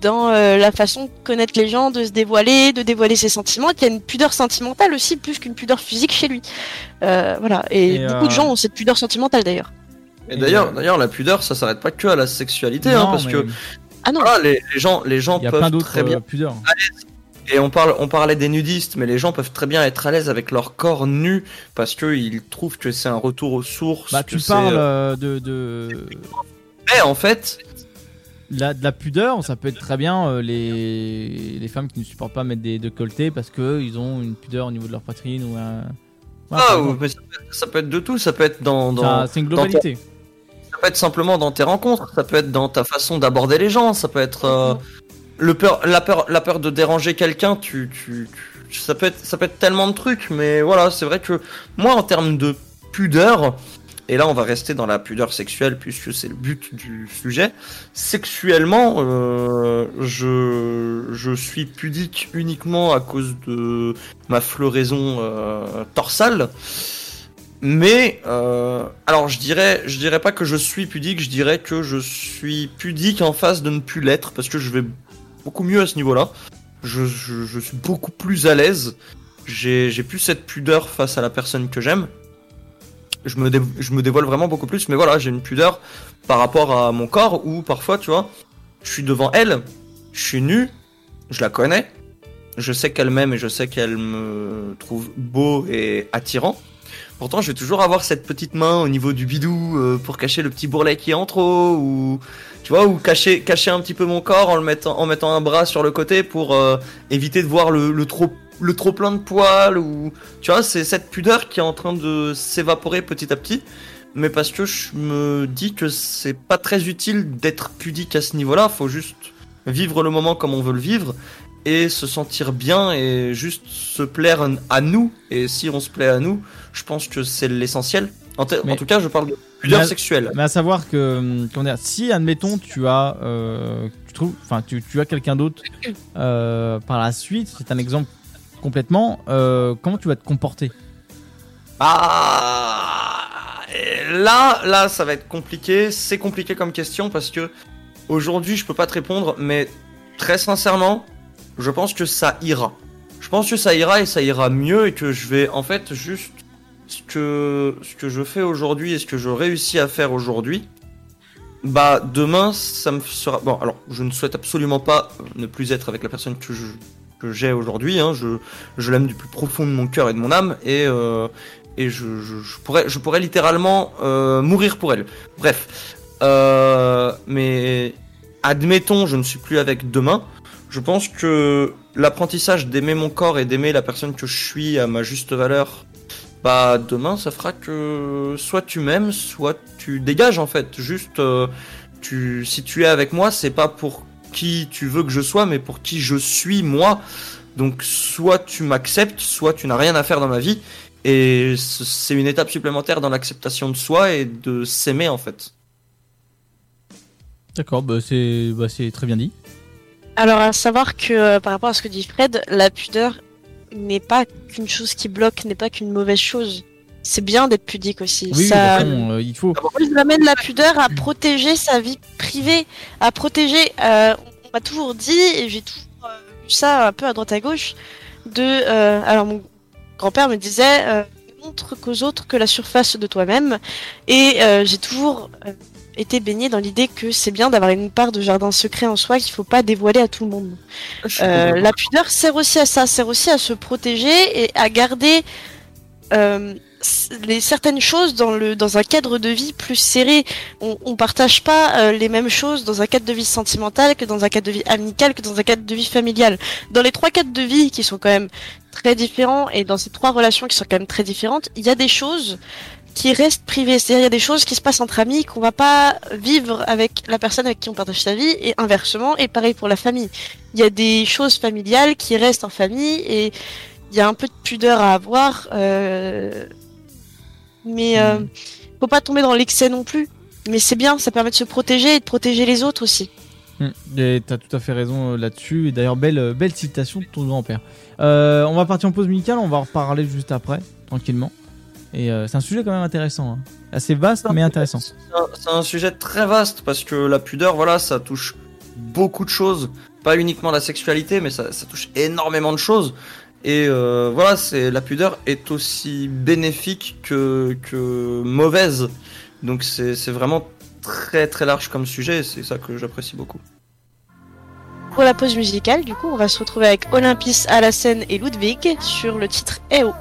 dans euh, la façon de connaître les gens, de se dévoiler, de dévoiler ses sentiments. Il y a une pudeur sentimentale aussi plus qu'une pudeur physique chez lui. Euh, voilà. Et, Et, beaucoup euh, de gens ont cette pudeur sentimentale d'ailleurs. Et d'ailleurs, d'ailleurs, la pudeur, ça s'arrête pas que à la sexualité, hein, parce mais que Ah non. voilà, les, les gens, les gens peuvent très bien. pudeurs Et on parle, on parlait des nudistes, mais les gens peuvent très bien être à l'aise avec leur corps nu parce que ils trouvent que c'est un retour aux sources. bah tu parles euh, euh, de, de Mais en fait, la, de la pudeur, ça peut être très bien euh, les, les femmes qui ne supportent pas mettre des décolletés parce que ils ont une pudeur au niveau de leur poitrine ou un. Ouais, Ah, ou- mais ça, peut être, ça peut être de tout, ça peut être dans. c'est une dans ta- globalité. ça peut être simplement dans tes rencontres, ça peut être dans ta façon d'aborder les gens, ça peut être euh, le peur, la peur, la peur de déranger quelqu'un. Tu, tu, tu- ça peut être, ça peut être tellement de trucs, mais voilà, c'est vrai que moi, en termes de pudeur, et là, on va rester dans la pudeur sexuelle puisque c'est le but du sujet. Sexuellement, euh, je, je suis pudique uniquement à cause de ma floraison euh, torsale. Mais euh, alors je dirais, je dirais pas que je suis pudique, je dirais que je suis pudique en face de ne plus l'être parce que je vais beaucoup mieux à ce niveau-là. Je, suis beaucoup plus à l'aise. J'ai plus cette pudeur face à la personne que j'aime. Je me, dé- je me dévoile vraiment beaucoup plus, mais voilà, j'ai une pudeur par rapport à mon corps où parfois, tu vois, je suis devant elle, je suis nu, je la connais, je sais qu'elle m'aime et je sais qu'elle me trouve beau et attirant. Pourtant, je vais toujours avoir cette petite main au niveau du bidou euh, pour cacher le petit bourrelet qui est en trop, ou tu vois, ou cacher, cacher un petit peu mon corps en le mettant, en mettant un bras sur le côté pour euh, éviter de voir le, le trop, le trop plein de poils, ou tu vois, c'est cette pudeur qui est en train de s'évaporer petit à petit. Mais parce que je me dis que c'est pas très utile d'être pudique à ce niveau-là, faut juste vivre le moment comme on veut le vivre et se sentir bien et juste se plaire à nous. Et si on se plaît à nous, je pense que c'est l'essentiel. En, tout cas, je parle de pudeur sexuelle. Mais à savoir que, hum, dire, si admettons tu as, euh, tu trouves, enfin tu, tu as quelqu'un d'autre euh, par la suite, c'est un exemple complètement. euh, comment tu vas te comporter? Ah, là, là, ça va être compliqué. C'est compliqué comme question parce que aujourd'hui, je peux pas te répondre, mais très sincèrement, je pense que ça ira. Je pense que ça ira et ça ira mieux et que je vais en fait juste ce que je fais aujourd'hui et ce que je réussis à faire aujourd'hui. Bah demain, ça me sera bon. Alors, je ne souhaite absolument pas ne plus être avec la personne que je j'ai aujourd'hui. Hein. Je l'aime du plus profond de mon cœur et de mon âme et euh, je, pourrais je pourrais littéralement euh, mourir pour elle. Bref, euh, mais admettons, je ne suis plus avec demain. Je pense que l'apprentissage d'aimer mon corps et d'aimer la personne que je suis à ma juste valeur, bah demain ça fera que soit tu m'aimes, soit tu dégages en fait. Juste, euh, tu, si tu es avec moi, c'est pas pour qui tu veux que je sois, mais pour qui je suis moi. Donc soit tu m'acceptes, soit tu n'as rien à faire dans ma vie. Et c'est une étape supplémentaire dans l'acceptation de soi et de s'aimer en fait. D'accord, bah c'est bah, c'est très bien dit. Alors, à savoir que euh, par rapport à ce que dit Fred, la pudeur n'est pas qu'une chose qui bloque, n'est pas qu'une mauvaise chose. C'est bien d'être pudique aussi. Oui, Ça- toute façon, euh, il faut. Il amène la pudeur à protéger sa vie privée, à protéger. euh, on m'a toujours dit, et j'ai toujours euh, vu ça un peu à droite à gauche, de. euh, alors mon grand-père me disait, euh, montre qu'aux autres que la surface de toi-même. Et euh, j'ai toujours euh, été baignée dans l'idée que c'est bien d'avoir une part de jardin secret en soi qu'il faut pas dévoiler à tout le monde. Euh, la pudeur sert aussi à ça, sert aussi à se protéger et à garder euh, les certaines choses dans le dans un cadre de vie plus serré. On, on partage pas euh, les mêmes choses dans un cadre de vie sentimental que dans un cadre de vie amical que dans un cadre de vie familial. Dans les trois cadres de vie qui sont quand même très différents et dans ces trois relations qui sont quand même très différentes, il y a des choses qui restent privées. C'est-à-dire il y a des choses qui se passent entre amis qu'on va pas vivre avec la personne avec qui on partage sa vie et inversement et pareil pour la famille. Il y a des choses familiales qui restent en famille et il y a un peu de pudeur à avoir, euh, mais euh, faut pas tomber dans l'excès non plus. Mais c'est bien, ça permet de se protéger et de protéger les autres aussi. Hmm, Et t'as tout à fait raison euh, là-dessus. Et d'ailleurs, belle, euh, belle citation de ton grand-père. Euh, on va partir en pause musicale, on va en reparler juste après, tranquillement. Et euh, c'est un sujet quand même intéressant. hein. Assez vaste, mais intéressant. C'est un- sujet très vaste parce que la pudeur, voilà, ça touche beaucoup de choses. Pas uniquement la sexualité, mais ça, ça touche énormément de choses. Et euh, voilà, c'est la pudeur est aussi bénéfique que, que mauvaise. Donc c'est c'est vraiment très très large comme sujet. et C'est ça que j'apprécie beaucoup. Pour la pause musicale, du coup, on va se retrouver avec Olympis, Alassane et Ludwig sur le titre EO.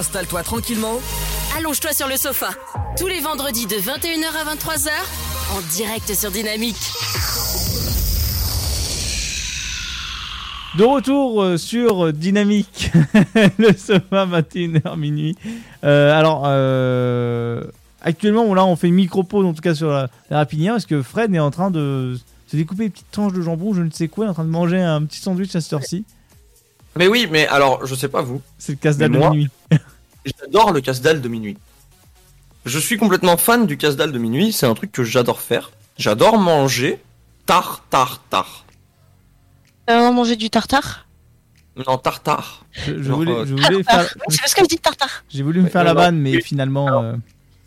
Installe-toi tranquillement. Allonge-toi sur le sofa. Tous les vendredis de 21h à 23h, en direct sur Dynamique. De retour euh, sur Dynamique, le sofa 21h minuit. Euh, alors, euh, actuellement, là, on fait une micro-pause, en tout cas sur la, la rapinière, parce que Fred est en train de se découper des petites tranches de jambon, je ne sais quoi, il est en train de manger un petit sandwich à cette heure-ci. Mais oui, mais alors, je sais pas vous. C'est le casse-dalle de Mais moi- minuit. J'adore le casse-dalle de minuit. Je suis complètement fan du casse-dalle de minuit, c'est un truc que j'adore faire. J'adore manger tard, tard, tard. Euh, manger du tartare? Non, tartare. Je, voulais, euh, je voulais faire, oui, c'est parce que je dis tartare. j'ai voulu me faire la vanne, mais oui. finalement, euh,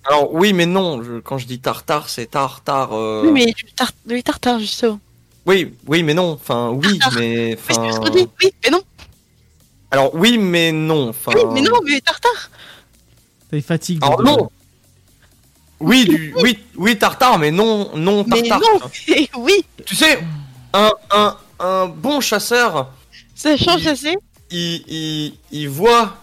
Alors oui, mais non, je- quand je dis tartare, c'est tartare. euh, Oui, mais du, tar du tartare, justement. oui, oui, mais non. Enfin, oui, mais Oui, c'est enfin. dit. Oui, mais non. Alors oui, mais non. Enfin. Oui, mais non, mais tartare. ça y fatigue. de- Alors non. Oui, du, oui, oui, tartare, mais non, non, Mais tartare. non. oui, Tu sais, un, un, un bon chasseur, ça change assez. il, il, il voit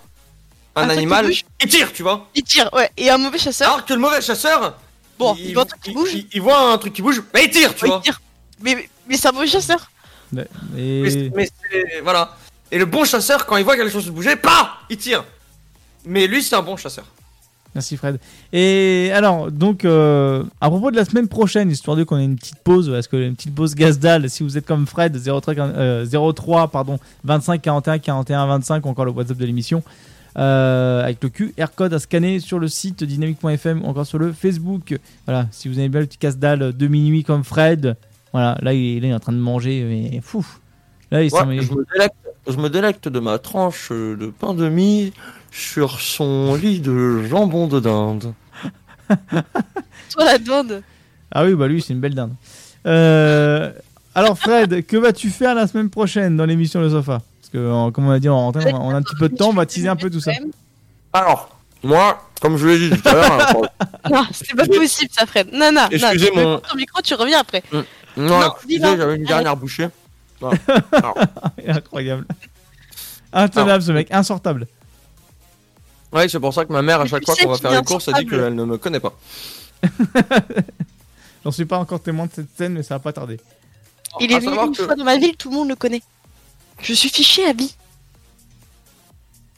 un animal, bouge. il tire, tu vois. Il tire, ouais. Et un mauvais chasseur, Alors que le mauvais chasseur, bon, il, voit un truc qui bouge. il- il voit un truc qui bouge, mais il tire, tu ouais, vois. il tire. Mais, mais, mais c'est un mauvais chasseur. Mais- Mais, mais- mais voilà. Et le bon chasseur, quand il voit quelque chose bouger, pas, il tire. Mais lui, c'est un bon chasseur. Merci Fred. Et alors, donc, euh, à propos de la semaine prochaine, histoire de qu'on ait une petite pause, parce que une petite pause Gazdal, si vous êtes comme Fred, 03, euh, 03 pardon, 25 41 41 25, ou encore le WhatsApp de l'émission, euh, avec le QR code à scanner sur le site dynamique.fm, encore sur le Facebook. Voilà, si vous avez bien le petit casse-dalle de minuit comme Fred, voilà, là il, là, il est en train de manger, mais fou. Là, il Ouais, s'en met- je, me délecte, je me délecte de ma tranche de pain de mie sur son lit de jambon de dinde. Toi, la dinde. Ah oui, bah lui, c'est une belle dinde. Euh, alors, Fred, que vas-tu faire la semaine prochaine dans l'émission Le Sofa? Parce que, comme on a dit en antenne, on a- on a un petit peu de temps, on va teaser un peu tout ça. Alors, moi, comme je l'ai dit tout à l'heure, hein, Non, c'est pas possible, ça, Fred. Non, non, non. Excusez tu mets mon- ton micro, tu reviens après. non, Non, excusez, j'avais une dernière bouchée. Voilà. Alors, Incroyable. Intenable, ce mec, insortable. ouais, c'est pour ça que ma mère, à chaque fois qu'on va faire est les courses, elle dit qu'elle ne me connaît pas. J'en suis pas encore témoin de cette scène, mais ça va pas tarder. Il est venu une que- fois dans ma ville, tout le monde le connaît. Je suis fiché à vie.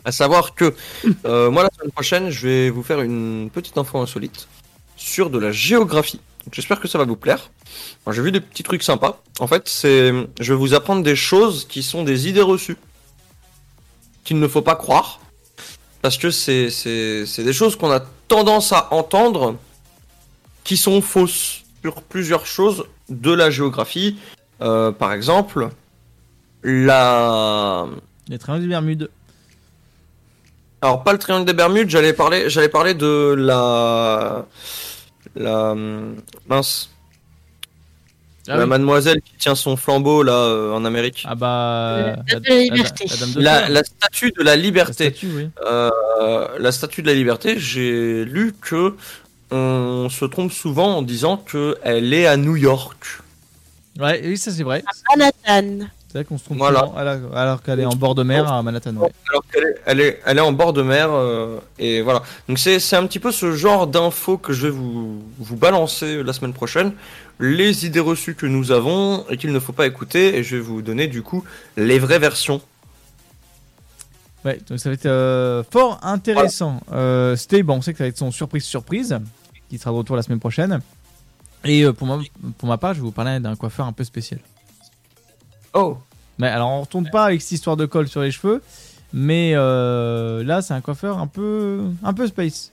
À savoir que euh, moi la semaine prochaine, je vais vous faire une petite info insolite sur de la géographie. J'espère que ça va vous plaire. J'ai vu des petits trucs sympas. En fait, c'est, je vais vous apprendre des choses qui sont des idées reçues, qu'il ne faut pas croire, parce que c'est des choses qu'on a tendance à entendre, qui sont fausses sur plusieurs choses de la géographie. Euh, par exemple, la Les triangles des Bermudes. alors pas le triangle des Bermudes, j'allais parler, j'allais parler de la, la mince, Ah la oui. mademoiselle qui tient son flambeau là euh, en Amérique. Ah bah. La- la liberté. la dame de La, fer. la statue de la La liberté. statue, oui. Euh, la statue de la liberté, j'ai lu que on se trompe souvent en disant que elle est à New York. Ouais, oui, ça c'est vrai. Manhattan. C'est vrai qu'on se trompe Voilà. souvent, alors, qu'elle est en bord de mer à Manhattan. ouais. Alors qu'elle est, elle est, elle est en bord de mer euh, et voilà. Donc c'est, c'est un petit peu ce genre d'infos que je vais vous, vous balancer la semaine prochaine, les idées reçues que nous avons et qu'il ne faut pas écouter et je vais vous donner du coup les vraies versions. Ouais, donc ça va être euh, fort intéressant. Euh, Stay, bon, on sait que ça va être son surprise surprise, qui sera de retour la semaine prochaine. Et euh, pour, moi, pour ma part, je vais vous parler d'un coiffeur un peu spécial. Oh, Mais alors, on retourne pas avec cette histoire de colle sur les cheveux, mais euh, là, c'est un coiffeur un peu, un peu space,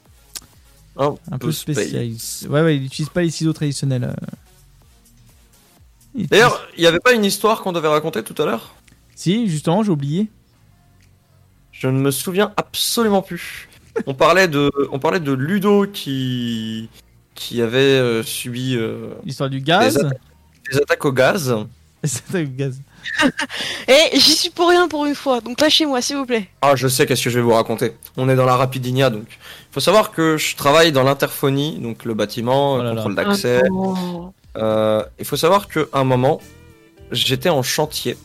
un, un peu, peu spécial. space. Ouais, ouais, il utilise pas les ciseaux traditionnels. euh. Il D'ailleurs, il n'y avait pas une histoire qu'on devait raconter tout à l'heure? Si, justement, j'ai oublié. Je ne me souviens absolument plus. On parlait de, on parlait de Ludo qui, qui avait euh, subi euh, L'histoire du gaz. Des attaques. des attaques au gaz. C'est du gaz. Et j'y suis pour rien pour une fois, donc lâchez-moi, s'il vous plaît. Ah, je sais qu'est-ce que je vais vous raconter. On est dans la Rapidinia, donc. Il faut savoir que je travaille dans l'interphonie, donc le bâtiment, Oh là là. contrôle d'accès. Ah, non. Euh, il faut savoir qu'à un moment, j'étais en chantier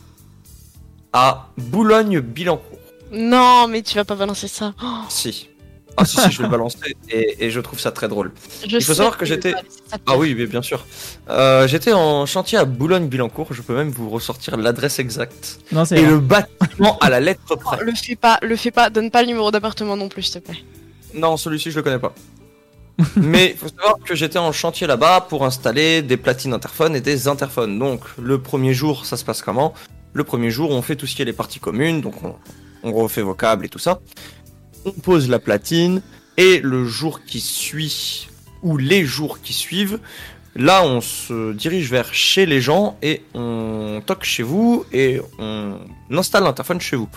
à Boulogne-Billancourt. Non, mais tu vas pas balancer ça. Oh, Si. Ah si, si, je vais le balancer et, et je trouve ça très drôle. je Il faut savoir que j'étais- Ah oui, mais bien sûr. Euh, J'étais en chantier à Boulogne-Billancourt, je peux même vous ressortir l'adresse exacte. Non, Et le bâtiment à la lettre près. Le fais pas, le fais pas, donne pas le numéro d'appartement non plus, s'il te plaît. Non, celui-ci je le connais pas. Mais il faut savoir que j'étais en chantier là-bas pour installer des platines interphones et des interphones. Donc le premier jour, ça se passe comment? Le premier jour, on fait tout ce qui est les parties communes, donc on, on refait vos câbles et tout ça. On pose la platine et le jour qui suit ou les jours qui suivent, là on se dirige vers chez les gens et on toque chez vous et on installe l'interphone chez vous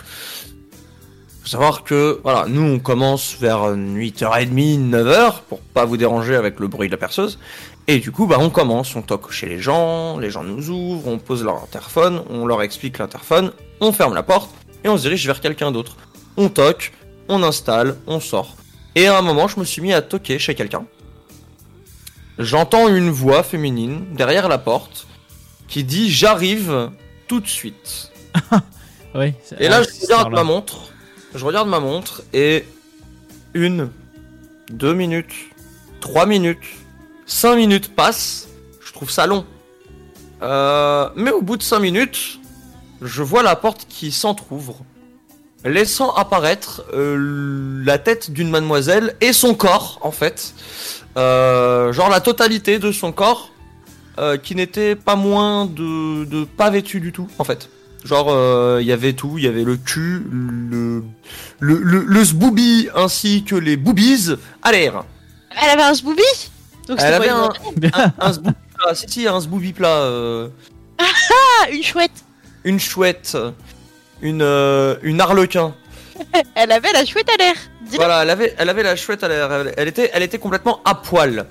faut savoir que voilà, nous on commence vers 8h30, 9h pour pas vous déranger avec le bruit de la perceuse. Et du coup, bah on commence, on toque chez les gens, les gens nous ouvrent, on pose leur interphone, on leur explique l'interphone, on ferme la porte et on se dirige vers quelqu'un d'autre. On toque, on installe, on sort. Et à un moment, je me suis mis à toquer chez quelqu'un. J'entends une voix féminine derrière la porte qui dit j'arrive tout de suite. Oui. Et là, je regarde ma montre. Je regarde ma montre et une, deux minutes, trois minutes, cinq minutes passent. Je trouve ça long. Euh, mais au bout de cinq minutes, je vois la porte qui s'entr'ouvre, laissant apparaître euh, la tête d'une mademoiselle et son corps, en fait. Euh, genre la totalité de son corps, euh, qui n'était pas moins de, de pas vêtu du tout, en fait. Genre, il y avait tout, il y avait le cul, le, le, le, le zbooby ainsi que les boobies à l'air. Elle avait un zbooby Donc Elle avait un, un, un zbooby plat, si, si, un zbooby plat. Ah, une chouette une chouette, une, euh, une arlequin. Elle avait la chouette à l'air. Voilà, elle avait, elle avait la chouette à l'air. Elle, elle était, elle était complètement à poil.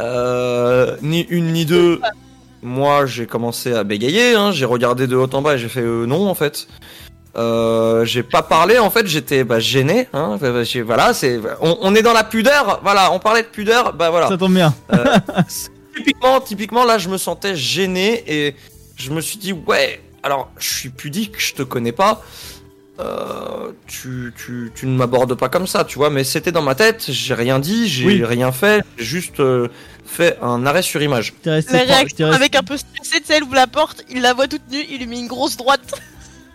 Euh, ni une ni deux. Moi, j'ai commencé à bégayer. Hein, j'ai regardé de haut en bas et j'ai fait euh, non en fait. Euh, j'ai pas parlé en fait. J'étais bah, gêné. Hein, Bah, j'ai- voilà, c'est. On, on est dans la pudeur. Voilà, on parlait de pudeur. Bah voilà. Ça tombe bien. typiquement, typiquement, là, je me sentais gêné et je me suis dit, ouais, alors, je suis pudique, je te connais pas. Euh, tu, tu, tu ne m'abordes pas comme ça, tu vois, mais c'était dans ma tête, j'ai rien dit, j'ai Oui. rien fait, j'ai juste euh, fait un arrêt sur image. La réaction avec un peu stressé de celle ouvre la porte, il la voit toute nue, il lui met une grosse droite.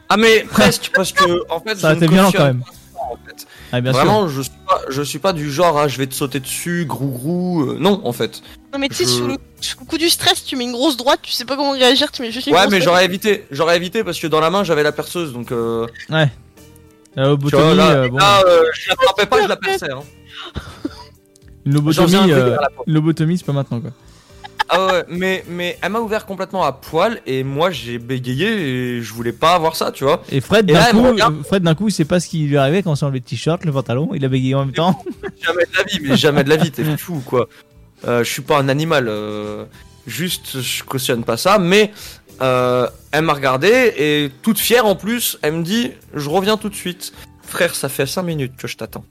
Ah, mais presque, parce que, en fait, Ça a été violent quand même. pas en fait. Ah, bien Vraiment, sûr. je suis pas, je suis pas du genre, ah, je vais te sauter dessus, grou grou, euh, non, en fait. Non mais tu sais, Je- sous, le, sous le coup du stress, tu mets une grosse droite, tu sais pas comment réagir, tu mets juste une Ouais, mais j'aurais évité, j'aurais évité parce que dans la main, j'avais la perceuse, donc, euh, Ouais. La tu vois, lobotomie, là, euh, bon. là, euh, je l'attrapais pas, je la perçais, hein. Une lobotomie, euh, lobotomie, c'est pas maintenant quoi. Ah ouais, mais, mais elle m'a ouvert complètement à poil et moi j'ai bégayé et je voulais pas avoir ça, tu vois. Et Fred, d'un coup, regarde. euh, Fred, d'un coup, il sait pas ce qui lui arrivait quand on enlevé le t-shirt, le pantalon, il a bégayé en même temps. Jamais de la vie, mais jamais de la vie, t'es fou quoi. Euh, je suis pas un animal, euh, juste je cautionne pas ça, mais euh, elle m'a regardé et toute fière en plus, elle me dit Je reviens tout de suite. Frère, ça fait 5 minutes que je t'attends.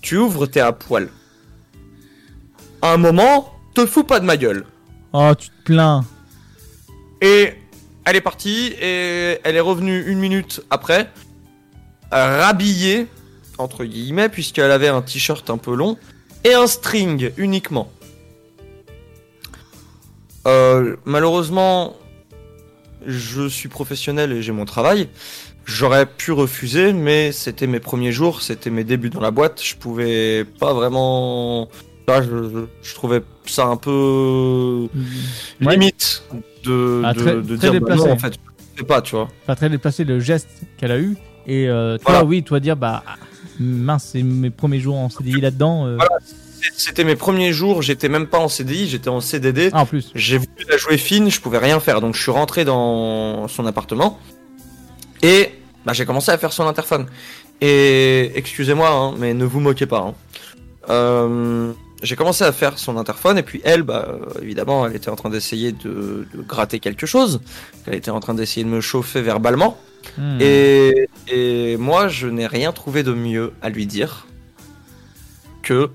Tu ouvres, t'es à poil. À un moment, te fous pas de ma gueule. Oh, tu te plains. Et elle est partie et elle est revenue une minute après, rhabillée, entre guillemets, puisqu'elle avait un t-shirt un peu long et un string uniquement. Euh, malheureusement, je suis professionnel et j'ai mon travail. J'aurais pu refuser, mais c'était mes premiers jours, c'était mes débuts dans la boîte. Je pouvais pas vraiment. Là, je, je- je trouvais ça un peu Ouais. limite de, Ah, de, très- de très dire bah non, en fait, je fais pas, tu vois. Pas très déplacé le geste qu'elle a eu. Et euh, toi, Voilà. oui, toi dire, bah, ah, mince, c'est mes premiers jours en CDI là-dedans. euh. Voilà. C'était mes premiers jours, j'étais même pas en CDI, j'étais en CDD. Ah, en plus. J'ai voulu la jouer fine, je pouvais rien faire, donc je suis rentré dans son appartement et bah, j'ai commencé à faire son interphone. Et excusez-moi, hein, mais ne vous moquez pas. hein. Euh, j'ai commencé à faire son interphone et puis elle, bah, euh, évidemment, elle était en train d'essayer de, de gratter quelque chose. Elle était en train d'essayer de me chauffer verbalement. Hmm. Et, et moi, je n'ai rien trouvé de mieux à lui dire que.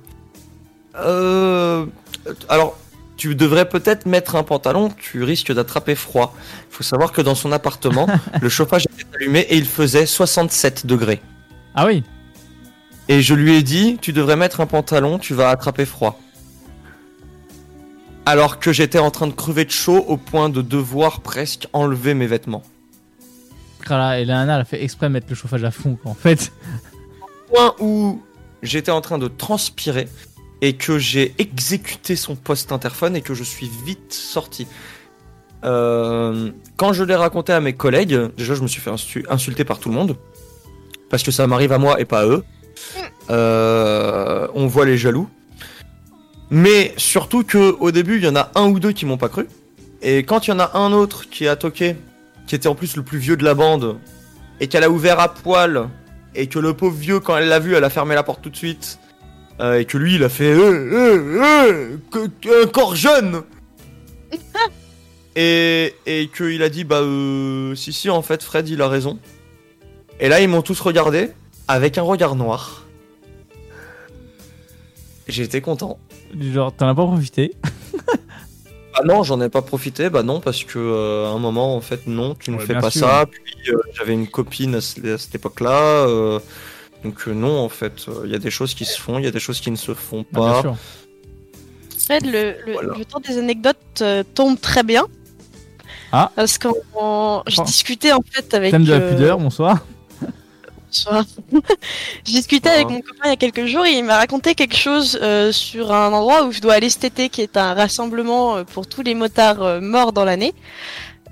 Euh, alors, tu devrais peut-être mettre un pantalon, tu risques d'attraper froid. Il faut savoir que dans son appartement, le chauffage était allumé et il faisait 67 degrés. Ah oui Et je lui ai dit, tu devrais mettre un pantalon, tu vas attraper froid. Alors que j'étais en train de crever de chaud au point de devoir presque enlever mes vêtements. Voilà, et nana, elle a fait exprès de mettre le chauffage à fond, quoi, en fait. point où j'étais en train de transpirer et que j'ai exécuté son poste interphone et que je suis vite sorti. Euh, quand je l'ai raconté à mes collègues, déjà je me suis fait insulter par tout le monde parce que ça m'arrive à moi et pas à eux. Euh, on voit les jaloux. Mais surtout que au début il y en a un ou deux qui m'ont pas cru. Et quand il y en a un autre qui a toqué, qui était en plus le plus vieux de la bande, et qu'elle a ouvert à poil, et que le pauvre vieux quand elle l'a vu, elle a fermé la porte tout de suite, euh, et que lui il a fait euh, euh, euh, un corps jeune. et et qu'il a dit bah si si en fait Fred il a raison. Et là ils m'ont tous regardé avec un regard noir. J'étais content. Du genre, t'en as pas profité? Ah non, j'en ai pas profité, bah non, parce que euh, à un moment, en fait, non, tu ne Ouais, fais pas sûr. ça. Puis euh, j'avais une copine à, ce- à cette époque-là, euh, donc euh, non, en fait, euh, il y a des choses qui se font, il y a des choses qui ne se font bien pas. sûr. Fred, le, le, Voilà. le temps des anecdotes euh, tombe très bien. Ah. Parce que j'ai Oh. discuté en fait avec. Thème de la euh, pudeur, bonsoir. Bonsoir. J'ai discuté avec mon copain il y a quelques jours et il m'a raconté quelque chose euh, sur un endroit où je dois aller cet été, qui est un rassemblement euh, pour tous les motards euh, morts dans l'année.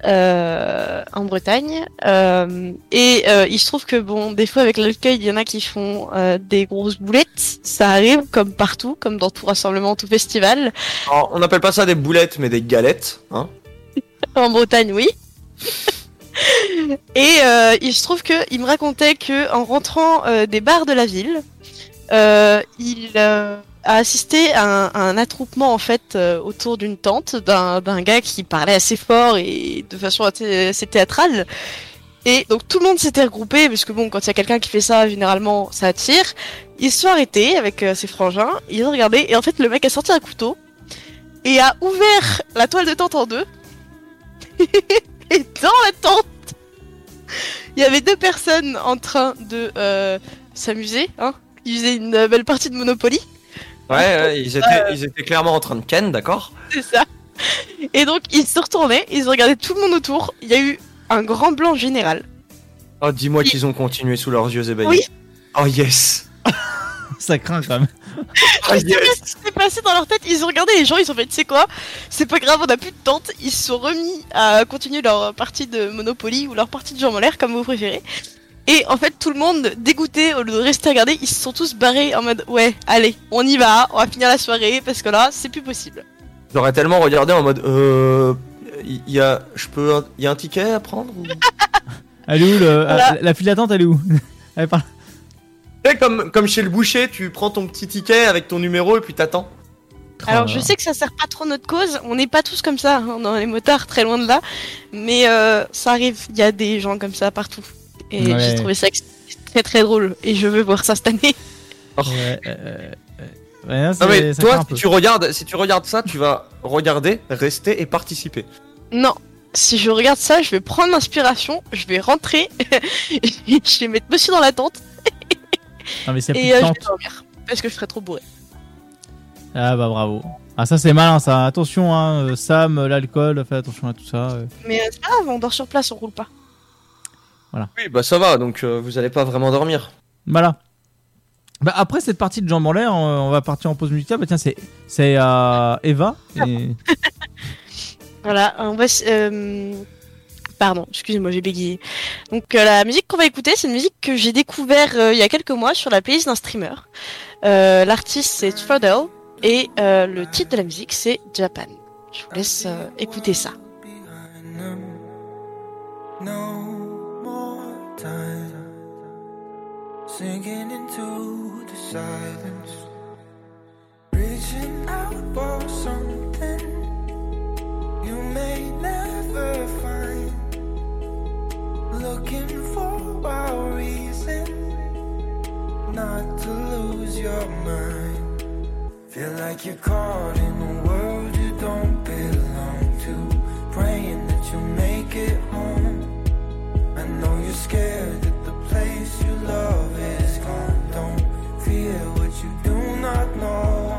euh, en Bretagne Euh, et euh, il se trouve que bon des fois avec l'alcool il y en a qui font des grosses boulettes ça arrive comme partout comme dans tout rassemblement tout festival Alors, on n'appelle pas ça des boulettes, mais des galettes, hein. en Bretagne, oui. Et euh, il se trouve que il me racontait que en rentrant euh, des bars de la ville, euh, il a assisté à un, attroupement en fait autour d'une tente d'un gars qui parlait assez fort et de façon assez, théâtrale. Et donc tout le monde s'était regroupé parce que bon, quand il y a quelqu'un qui fait ça, généralement ça attire. Ils se sont arrêtés avec ses frangins, ils ont regardé et en fait le mec a sorti un couteau et a ouvert la toile de tente en deux. et dans la tente, il y avait deux personnes en train de euh, s'amuser. Hein. Ils faisaient une euh, belle partie de Monopoly, Ouais, ouais, ils étaient, ils étaient clairement en train de ken, d'accord. c'est ça. Et donc ils se retournaient, ils regardaient tout le monde autour. Il y a eu un grand blanc général. Oh, dis-moi qu'ils ont continué sous leurs yeux ébahis. Oui. Oh yes. Ça craint quand même. Je sais pas yes. ce qui s'est passé dans leur tête. Ils ont regardé les gens, ils ont fait, tu sais quoi? C'est pas grave, on a plus de tente. Ils se sont remis à continuer leur partie de Monopoly ou leur partie de jambes en l'air, comme vous préférez. Et en fait, tout le monde, dégoûté, au lieu de rester à regarder, ils se sont tous barrés en mode, ouais, allez, on y va, on va finir la soirée, parce que là, c'est plus possible. J'aurais tellement regardé en mode, euh, il y a, je peux, il y a un ticket à prendre. ou- Elle est où le... Voilà. ah, La file d'attente, elle est où? Elle est par là. Tu sais, comme, comme chez le boucher, tu prends ton petit ticket avec ton numéro et puis t'attends. Alors, je sais que ça sert pas trop notre cause, on n'est pas tous comme ça, hein, dans les motards, très loin de là, mais euh, ça arrive, il y a des gens comme ça partout. Et Ouais. j'ai trouvé ça très très drôle, et je veux voir ça cette année. Ouais, euh, euh, ouais, non, mais toi, si tu regardes, si tu regardes ça, tu vas regarder, rester et participer. Non, si je regarde ça, je vais prendre l'inspiration, je vais rentrer, je vais mettre monsieur dans la tente Non, mais c'est et plus euh, je vais dormir. Parce que je serais trop bourré. Ah bah bravo. Ah ça c'est malin ça. Attention hein, euh, Sam, euh, l'alcool, fais attention à tout ça. euh. Mais euh, c'est pas grave, on dort sur place, on roule pas. Oui, bah ça va, donc euh, vous allez pas vraiment dormir. Voilà. Bah après cette partie de jambes en l'air, on, on va partir en pause musicale. Bah tiens c'est c'est à Eva. Et... Voilà, on va. s- euh, Pardon, excusez-moi, j'ai bégayé. Donc euh, la musique qu'on va écouter, c'est une musique que j'ai découvert euh, il y a quelques mois sur la playlist d'un streamer. Euh, L'artiste c'est Throttle et le titre de la musique c'est Japan. Je vous laisse écouter ça. No more time sinking into the silence, reaching out for something looking for a reason not to lose your mind. Feel like you're caught in a world you don't belong to. Praying that you'll make it home. I know you're scared that the place you love is gone. Don't fear what you do not know.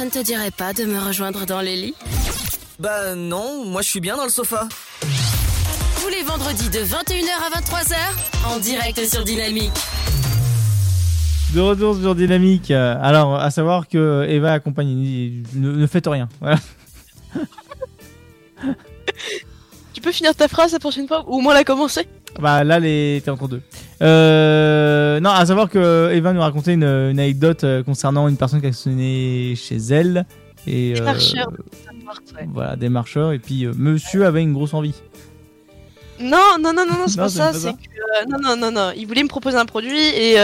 Ça ne te dirait pas de me rejoindre dans les lits Bah non, moi je suis bien dans le sofa. Tous les vendredis de 21h à 23h, en direct sur Dynamique. De retour sur Dynamique. Alors, à savoir que Eva accompagne. Ne, ne faites rien. Voilà. Tu peux finir ta phrase la prochaine fois ou au moins la commencer Bah là, les... t'es entre deux. Euh... Non, à savoir que Eva nous racontait une, une anecdote euh, concernant une personne qui a sonné chez elle. Et, Des euh, marcheurs. Voilà, des marcheurs. Et puis, euh, monsieur avait une grosse envie. Non, non, non, non, non, c'est pas ça. C'est que non, non, non, non. Il voulait me proposer un produit et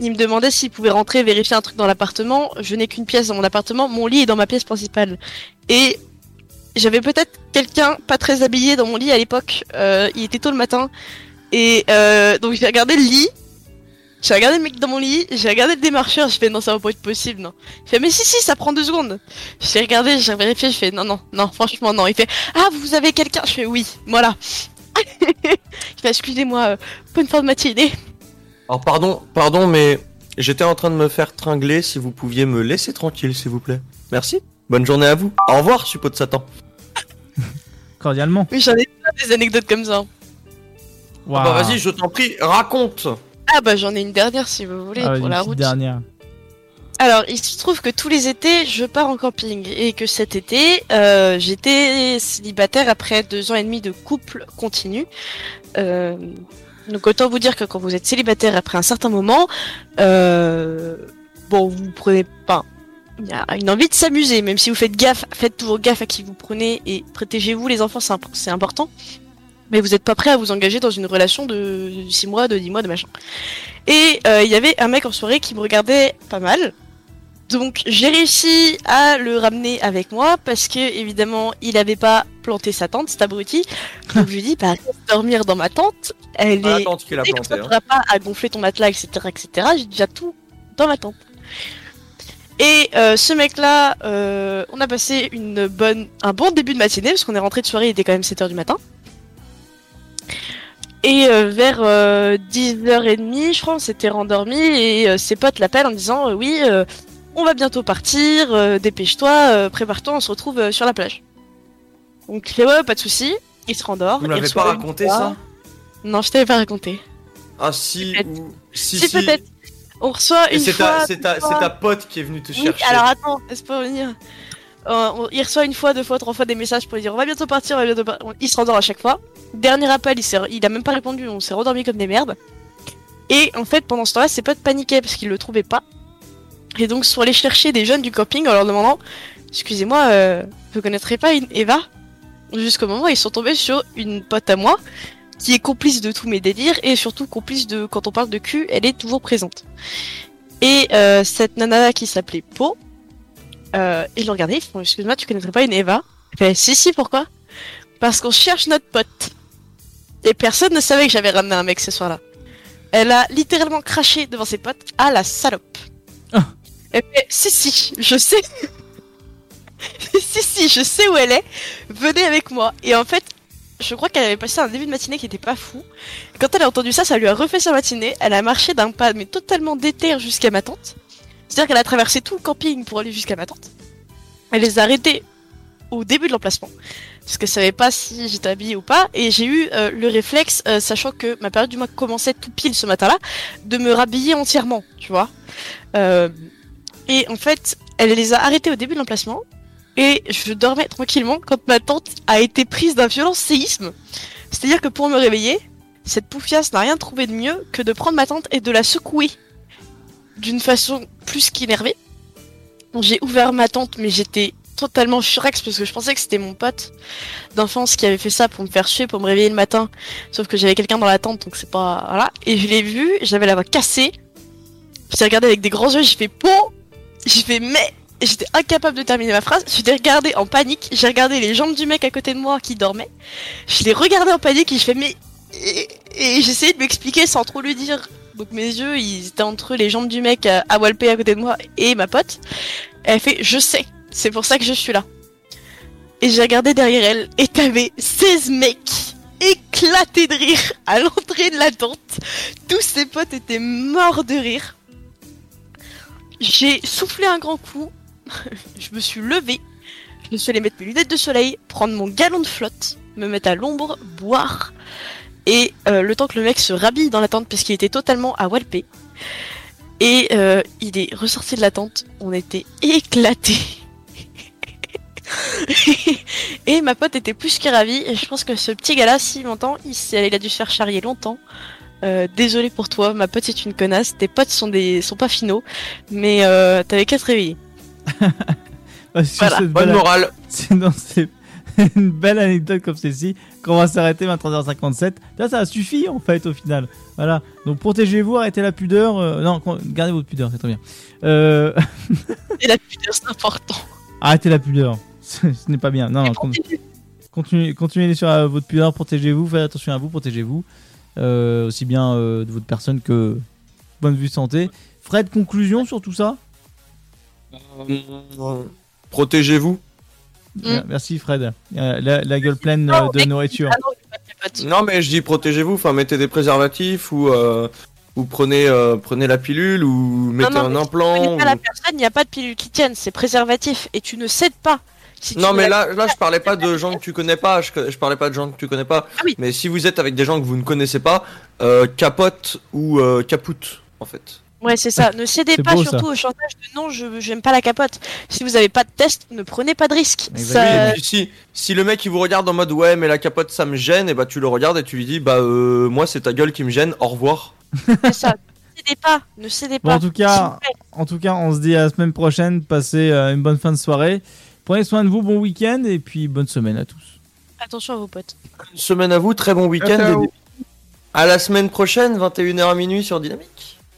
il me demandait s'il pouvait rentrer vérifier un truc dans l'appartement. Je n'ai qu'une pièce dans mon appartement. Mon lit est dans ma pièce principale. Et j'avais peut-être quelqu'un pas très habillé dans mon lit à l'époque. Euh, il était tôt le matin et euh, donc j'ai regardé le lit. J'ai regardé le mec dans mon lit, j'ai regardé le démarcheur, je fais non ça va pas être possible non. Je fais mais si si ça prend deux secondes. J'ai regardé, j'ai vérifié, je fais non non non franchement non. Il fait ah vous avez quelqu'un, je fais oui voilà. Il fait excusez-moi, euh, bonne fin de matinée. Alors pardon, pardon, mais j'étais en train de me faire tringler. Si vous pouviez me laisser tranquille, s'il vous plaît. Merci. Bonne journée à vous. Au revoir, suppôt de Satan. Cordialement. Oui j'en ai plein des anecdotes comme ça. Ah bah vas-y, je t'en prie, raconte. Ah bah j'en ai une dernière si vous voulez Ah, pour une la route. dernière. Alors, il se trouve que tous les étés, je pars en camping et que cet été, euh, j'étais célibataire après deux ans et demi de couple continu. Euh, donc autant vous dire que quand vous êtes célibataire après un certain moment, euh, bon, vous prenez pas. Il y a une envie de s'amuser, même si vous faites gaffe, faites toujours gaffe à qui vous prenez et protégez-vous les enfants, c'est important. Mais vous n'êtes pas prêt à vous engager dans une relation de 6 mois, de 10 mois, de machin. Et euh, il y avait un mec en soirée qui me regardait pas mal. Donc j'ai réussi à le ramener avec moi parce que évidemment il avait pas planté sa tente, cet abruti. Donc je lui dis, bah, dormir dans ma tente. Elle est. tente qui l'a Et comme planté, ça, hein. pas à gonfler ton matelas, etc., etc. J'ai déjà tout dans ma tente. Et euh, ce mec-là, euh, on a passé une bonne, un bon début de matinée parce qu'on est rentré de soirée, il était quand même 7h du matin. Et euh, vers euh, 10h30, je crois, on s'était rendormi et euh, ses potes l'appellent en disant euh, oui, on va bientôt partir, dépêche-toi, prépare-toi, on se retrouve sur la plage. Donc il fait ouais, pas de souci, il se rendort. Vous reçoit pas raconté fois- ça? Non, je t'avais pas raconté. Ah si, ou- si, Si, peut-être. On reçoit Et une c'est fois. ta, c'est ta, ta pote qui est venue te Oui, chercher. alors attends, laisse pas venir. Euh, il reçoit une fois, deux fois, trois fois des messages pour lui dire on va bientôt partir, on va bientôt partir. Il se rendort à chaque fois. Dernier appel, il, il a même pas répondu, on s'est rendormi comme des merdes. Et en fait, pendant ce temps-là, ses potes paniquaient parce qu'ils le trouvaient pas. Et donc, sont allés chercher des jeunes du camping en leur demandant Excusez-moi, euh, vous connaîtrez pas une Eva? Jusqu'au moment où ils sont tombés sur une pote à moi qui est complice de tous mes délires et surtout complice de quand on parle de cul, elle est toujours présente. Et euh, cette nana qui s'appelait Po, euh, ils l'ont regardé, ils font Excuse-moi, tu connaîtrais pas une Eva? Fait Si, si, pourquoi? Parce qu'on cherche notre pote. Et personne ne savait que j'avais ramené un mec ce soir-là. Elle a littéralement craché devant ses potes à la salope. Elle fait Si, si, je sais. si, si, je sais où elle est. Venez avec moi. Et en fait, je crois qu'elle avait passé un début de matinée qui était pas fou. Quand elle a entendu ça, ça lui a refait sa matinée. Elle a marché d'un pas, mais totalement déterre jusqu'à ma tante. C'est-à-dire qu'elle a traversé tout le camping pour aller jusqu'à ma tante. Elle les a arrêtés au début de l'emplacement. Parce qu'elle savait pas si j'étais habillée ou pas. Et j'ai eu euh, le réflexe, euh, sachant que ma période du mois commençait tout pile ce matin-là, de me rhabiller entièrement, tu vois. Euh, et en fait, elle les a arrêtés au début de l'emplacement. Et je dormais tranquillement quand ma tante a été prise d'un violent séisme. C'est-à-dire que pour me réveiller, cette poufiasse n'a rien trouvé de mieux que de prendre ma tante et de la secouer d'une façon plus qu'énervée. J'ai ouvert ma tente, mais j'étais totalement furax parce que je pensais que c'était mon pote d'enfance qui avait fait ça pour me faire chier, pour me réveiller le matin. Sauf que j'avais quelqu'un dans la tente, donc c'est pas... Voilà. Et je l'ai vu, j'avais la voix cassée. J'ai regardé avec des grands yeux, j'ai fait pot J'ai fait mais J'étais incapable de terminer ma phrase. Je l'ai regardé en panique. J'ai regardé les jambes du mec à côté de moi qui dormait. Je l'ai regardé en panique et je fais mais... Et, et j'essayais de m'expliquer sans trop lui dire. Donc mes yeux, ils étaient entre les jambes du mec à, à Walpé à côté de moi et ma pote. Elle fait je sais, c'est pour ça que je suis là. Et j'ai regardé derrière elle et t'avais 16 mecs éclatés de rire à l'entrée de la tente. Tous ses potes étaient morts de rire. J'ai soufflé un grand coup. je me suis levée. Je me suis allée mettre mes lunettes de soleil, prendre mon galon de flotte, me mettre à l'ombre, boire. Et euh, le temps que le mec se rhabille dans la tente, parce qu'il était totalement à Walpé. Et euh, il est ressorti de la tente. On était éclatés. et ma pote était plus que ravie. Et je pense que ce petit gars-là, s'il m'entend, il, il a dû se faire charrier longtemps. Euh, désolé pour toi, ma pote est une connasse. Tes potes sont des sont pas finaux, mais euh, t'avais qu'à te réveiller. Bah, sur Voilà. Bonne morale. C'est dans ces- une belle anecdote comme celle-ci qu'on va s'arrêter 23h57. Là, ça suffit en fait au final. Voilà. Donc protégez-vous, arrêtez la pudeur. euh, non, gardez votre pudeur, c'est très bien. Euh, Et la pudeur, c'est important. arrêtez la pudeur. Ce n'est pas bien. Non, non, con- continuez, continuez sur euh, votre pudeur, protégez-vous, faites attention à vous, protégez-vous. Euh, aussi bien euh, de votre personne que bonne vue santé. Fred, conclusion sur tout ça? Protégez-vous. Euh, Merci Fred. Euh, la, la gueule pleine euh, de nourriture. Ah non, mais je dis protégez-vous. Enfin, mettez des préservatifs ou euh, ou prenez euh, prenez la pilule ou mettez non, un implant. pas la personne, il n'y a pas de pilule qui tienne, c'est préservatif et tu ne cèdes pas. Si Non, mais là, là, je parlais pas de gens que tu connais pas. Je, je parlais pas de gens que tu connais pas. Ah oui. Mais si vous êtes avec des gens que vous ne connaissez pas, euh, capote ou euh, capoute, en fait. Ouais, c'est ça. Ne cédez pas beau, ça. surtout au chantage de non, je j'aime pas la capote. Si vous avez pas de test, ne prenez pas de risque. Ça- puis si, si le mec il vous regarde en mode ouais mais la capote ça me gêne et bah tu le regardes et tu lui dis bah euh, moi c'est ta gueule qui me gêne au revoir. C'est ça. Ne cédez pas, ne cédez Bon, pas. en tout cas, en tout cas, on se dit à la semaine prochaine. Passez euh, une bonne fin de soirée. Prenez soin de vous, bon week-end et puis bonne semaine à tous. Attention à vos potes. Bonne semaine à vous, très bon week-end. À la semaine prochaine, 21h à minuit sur Dynamique.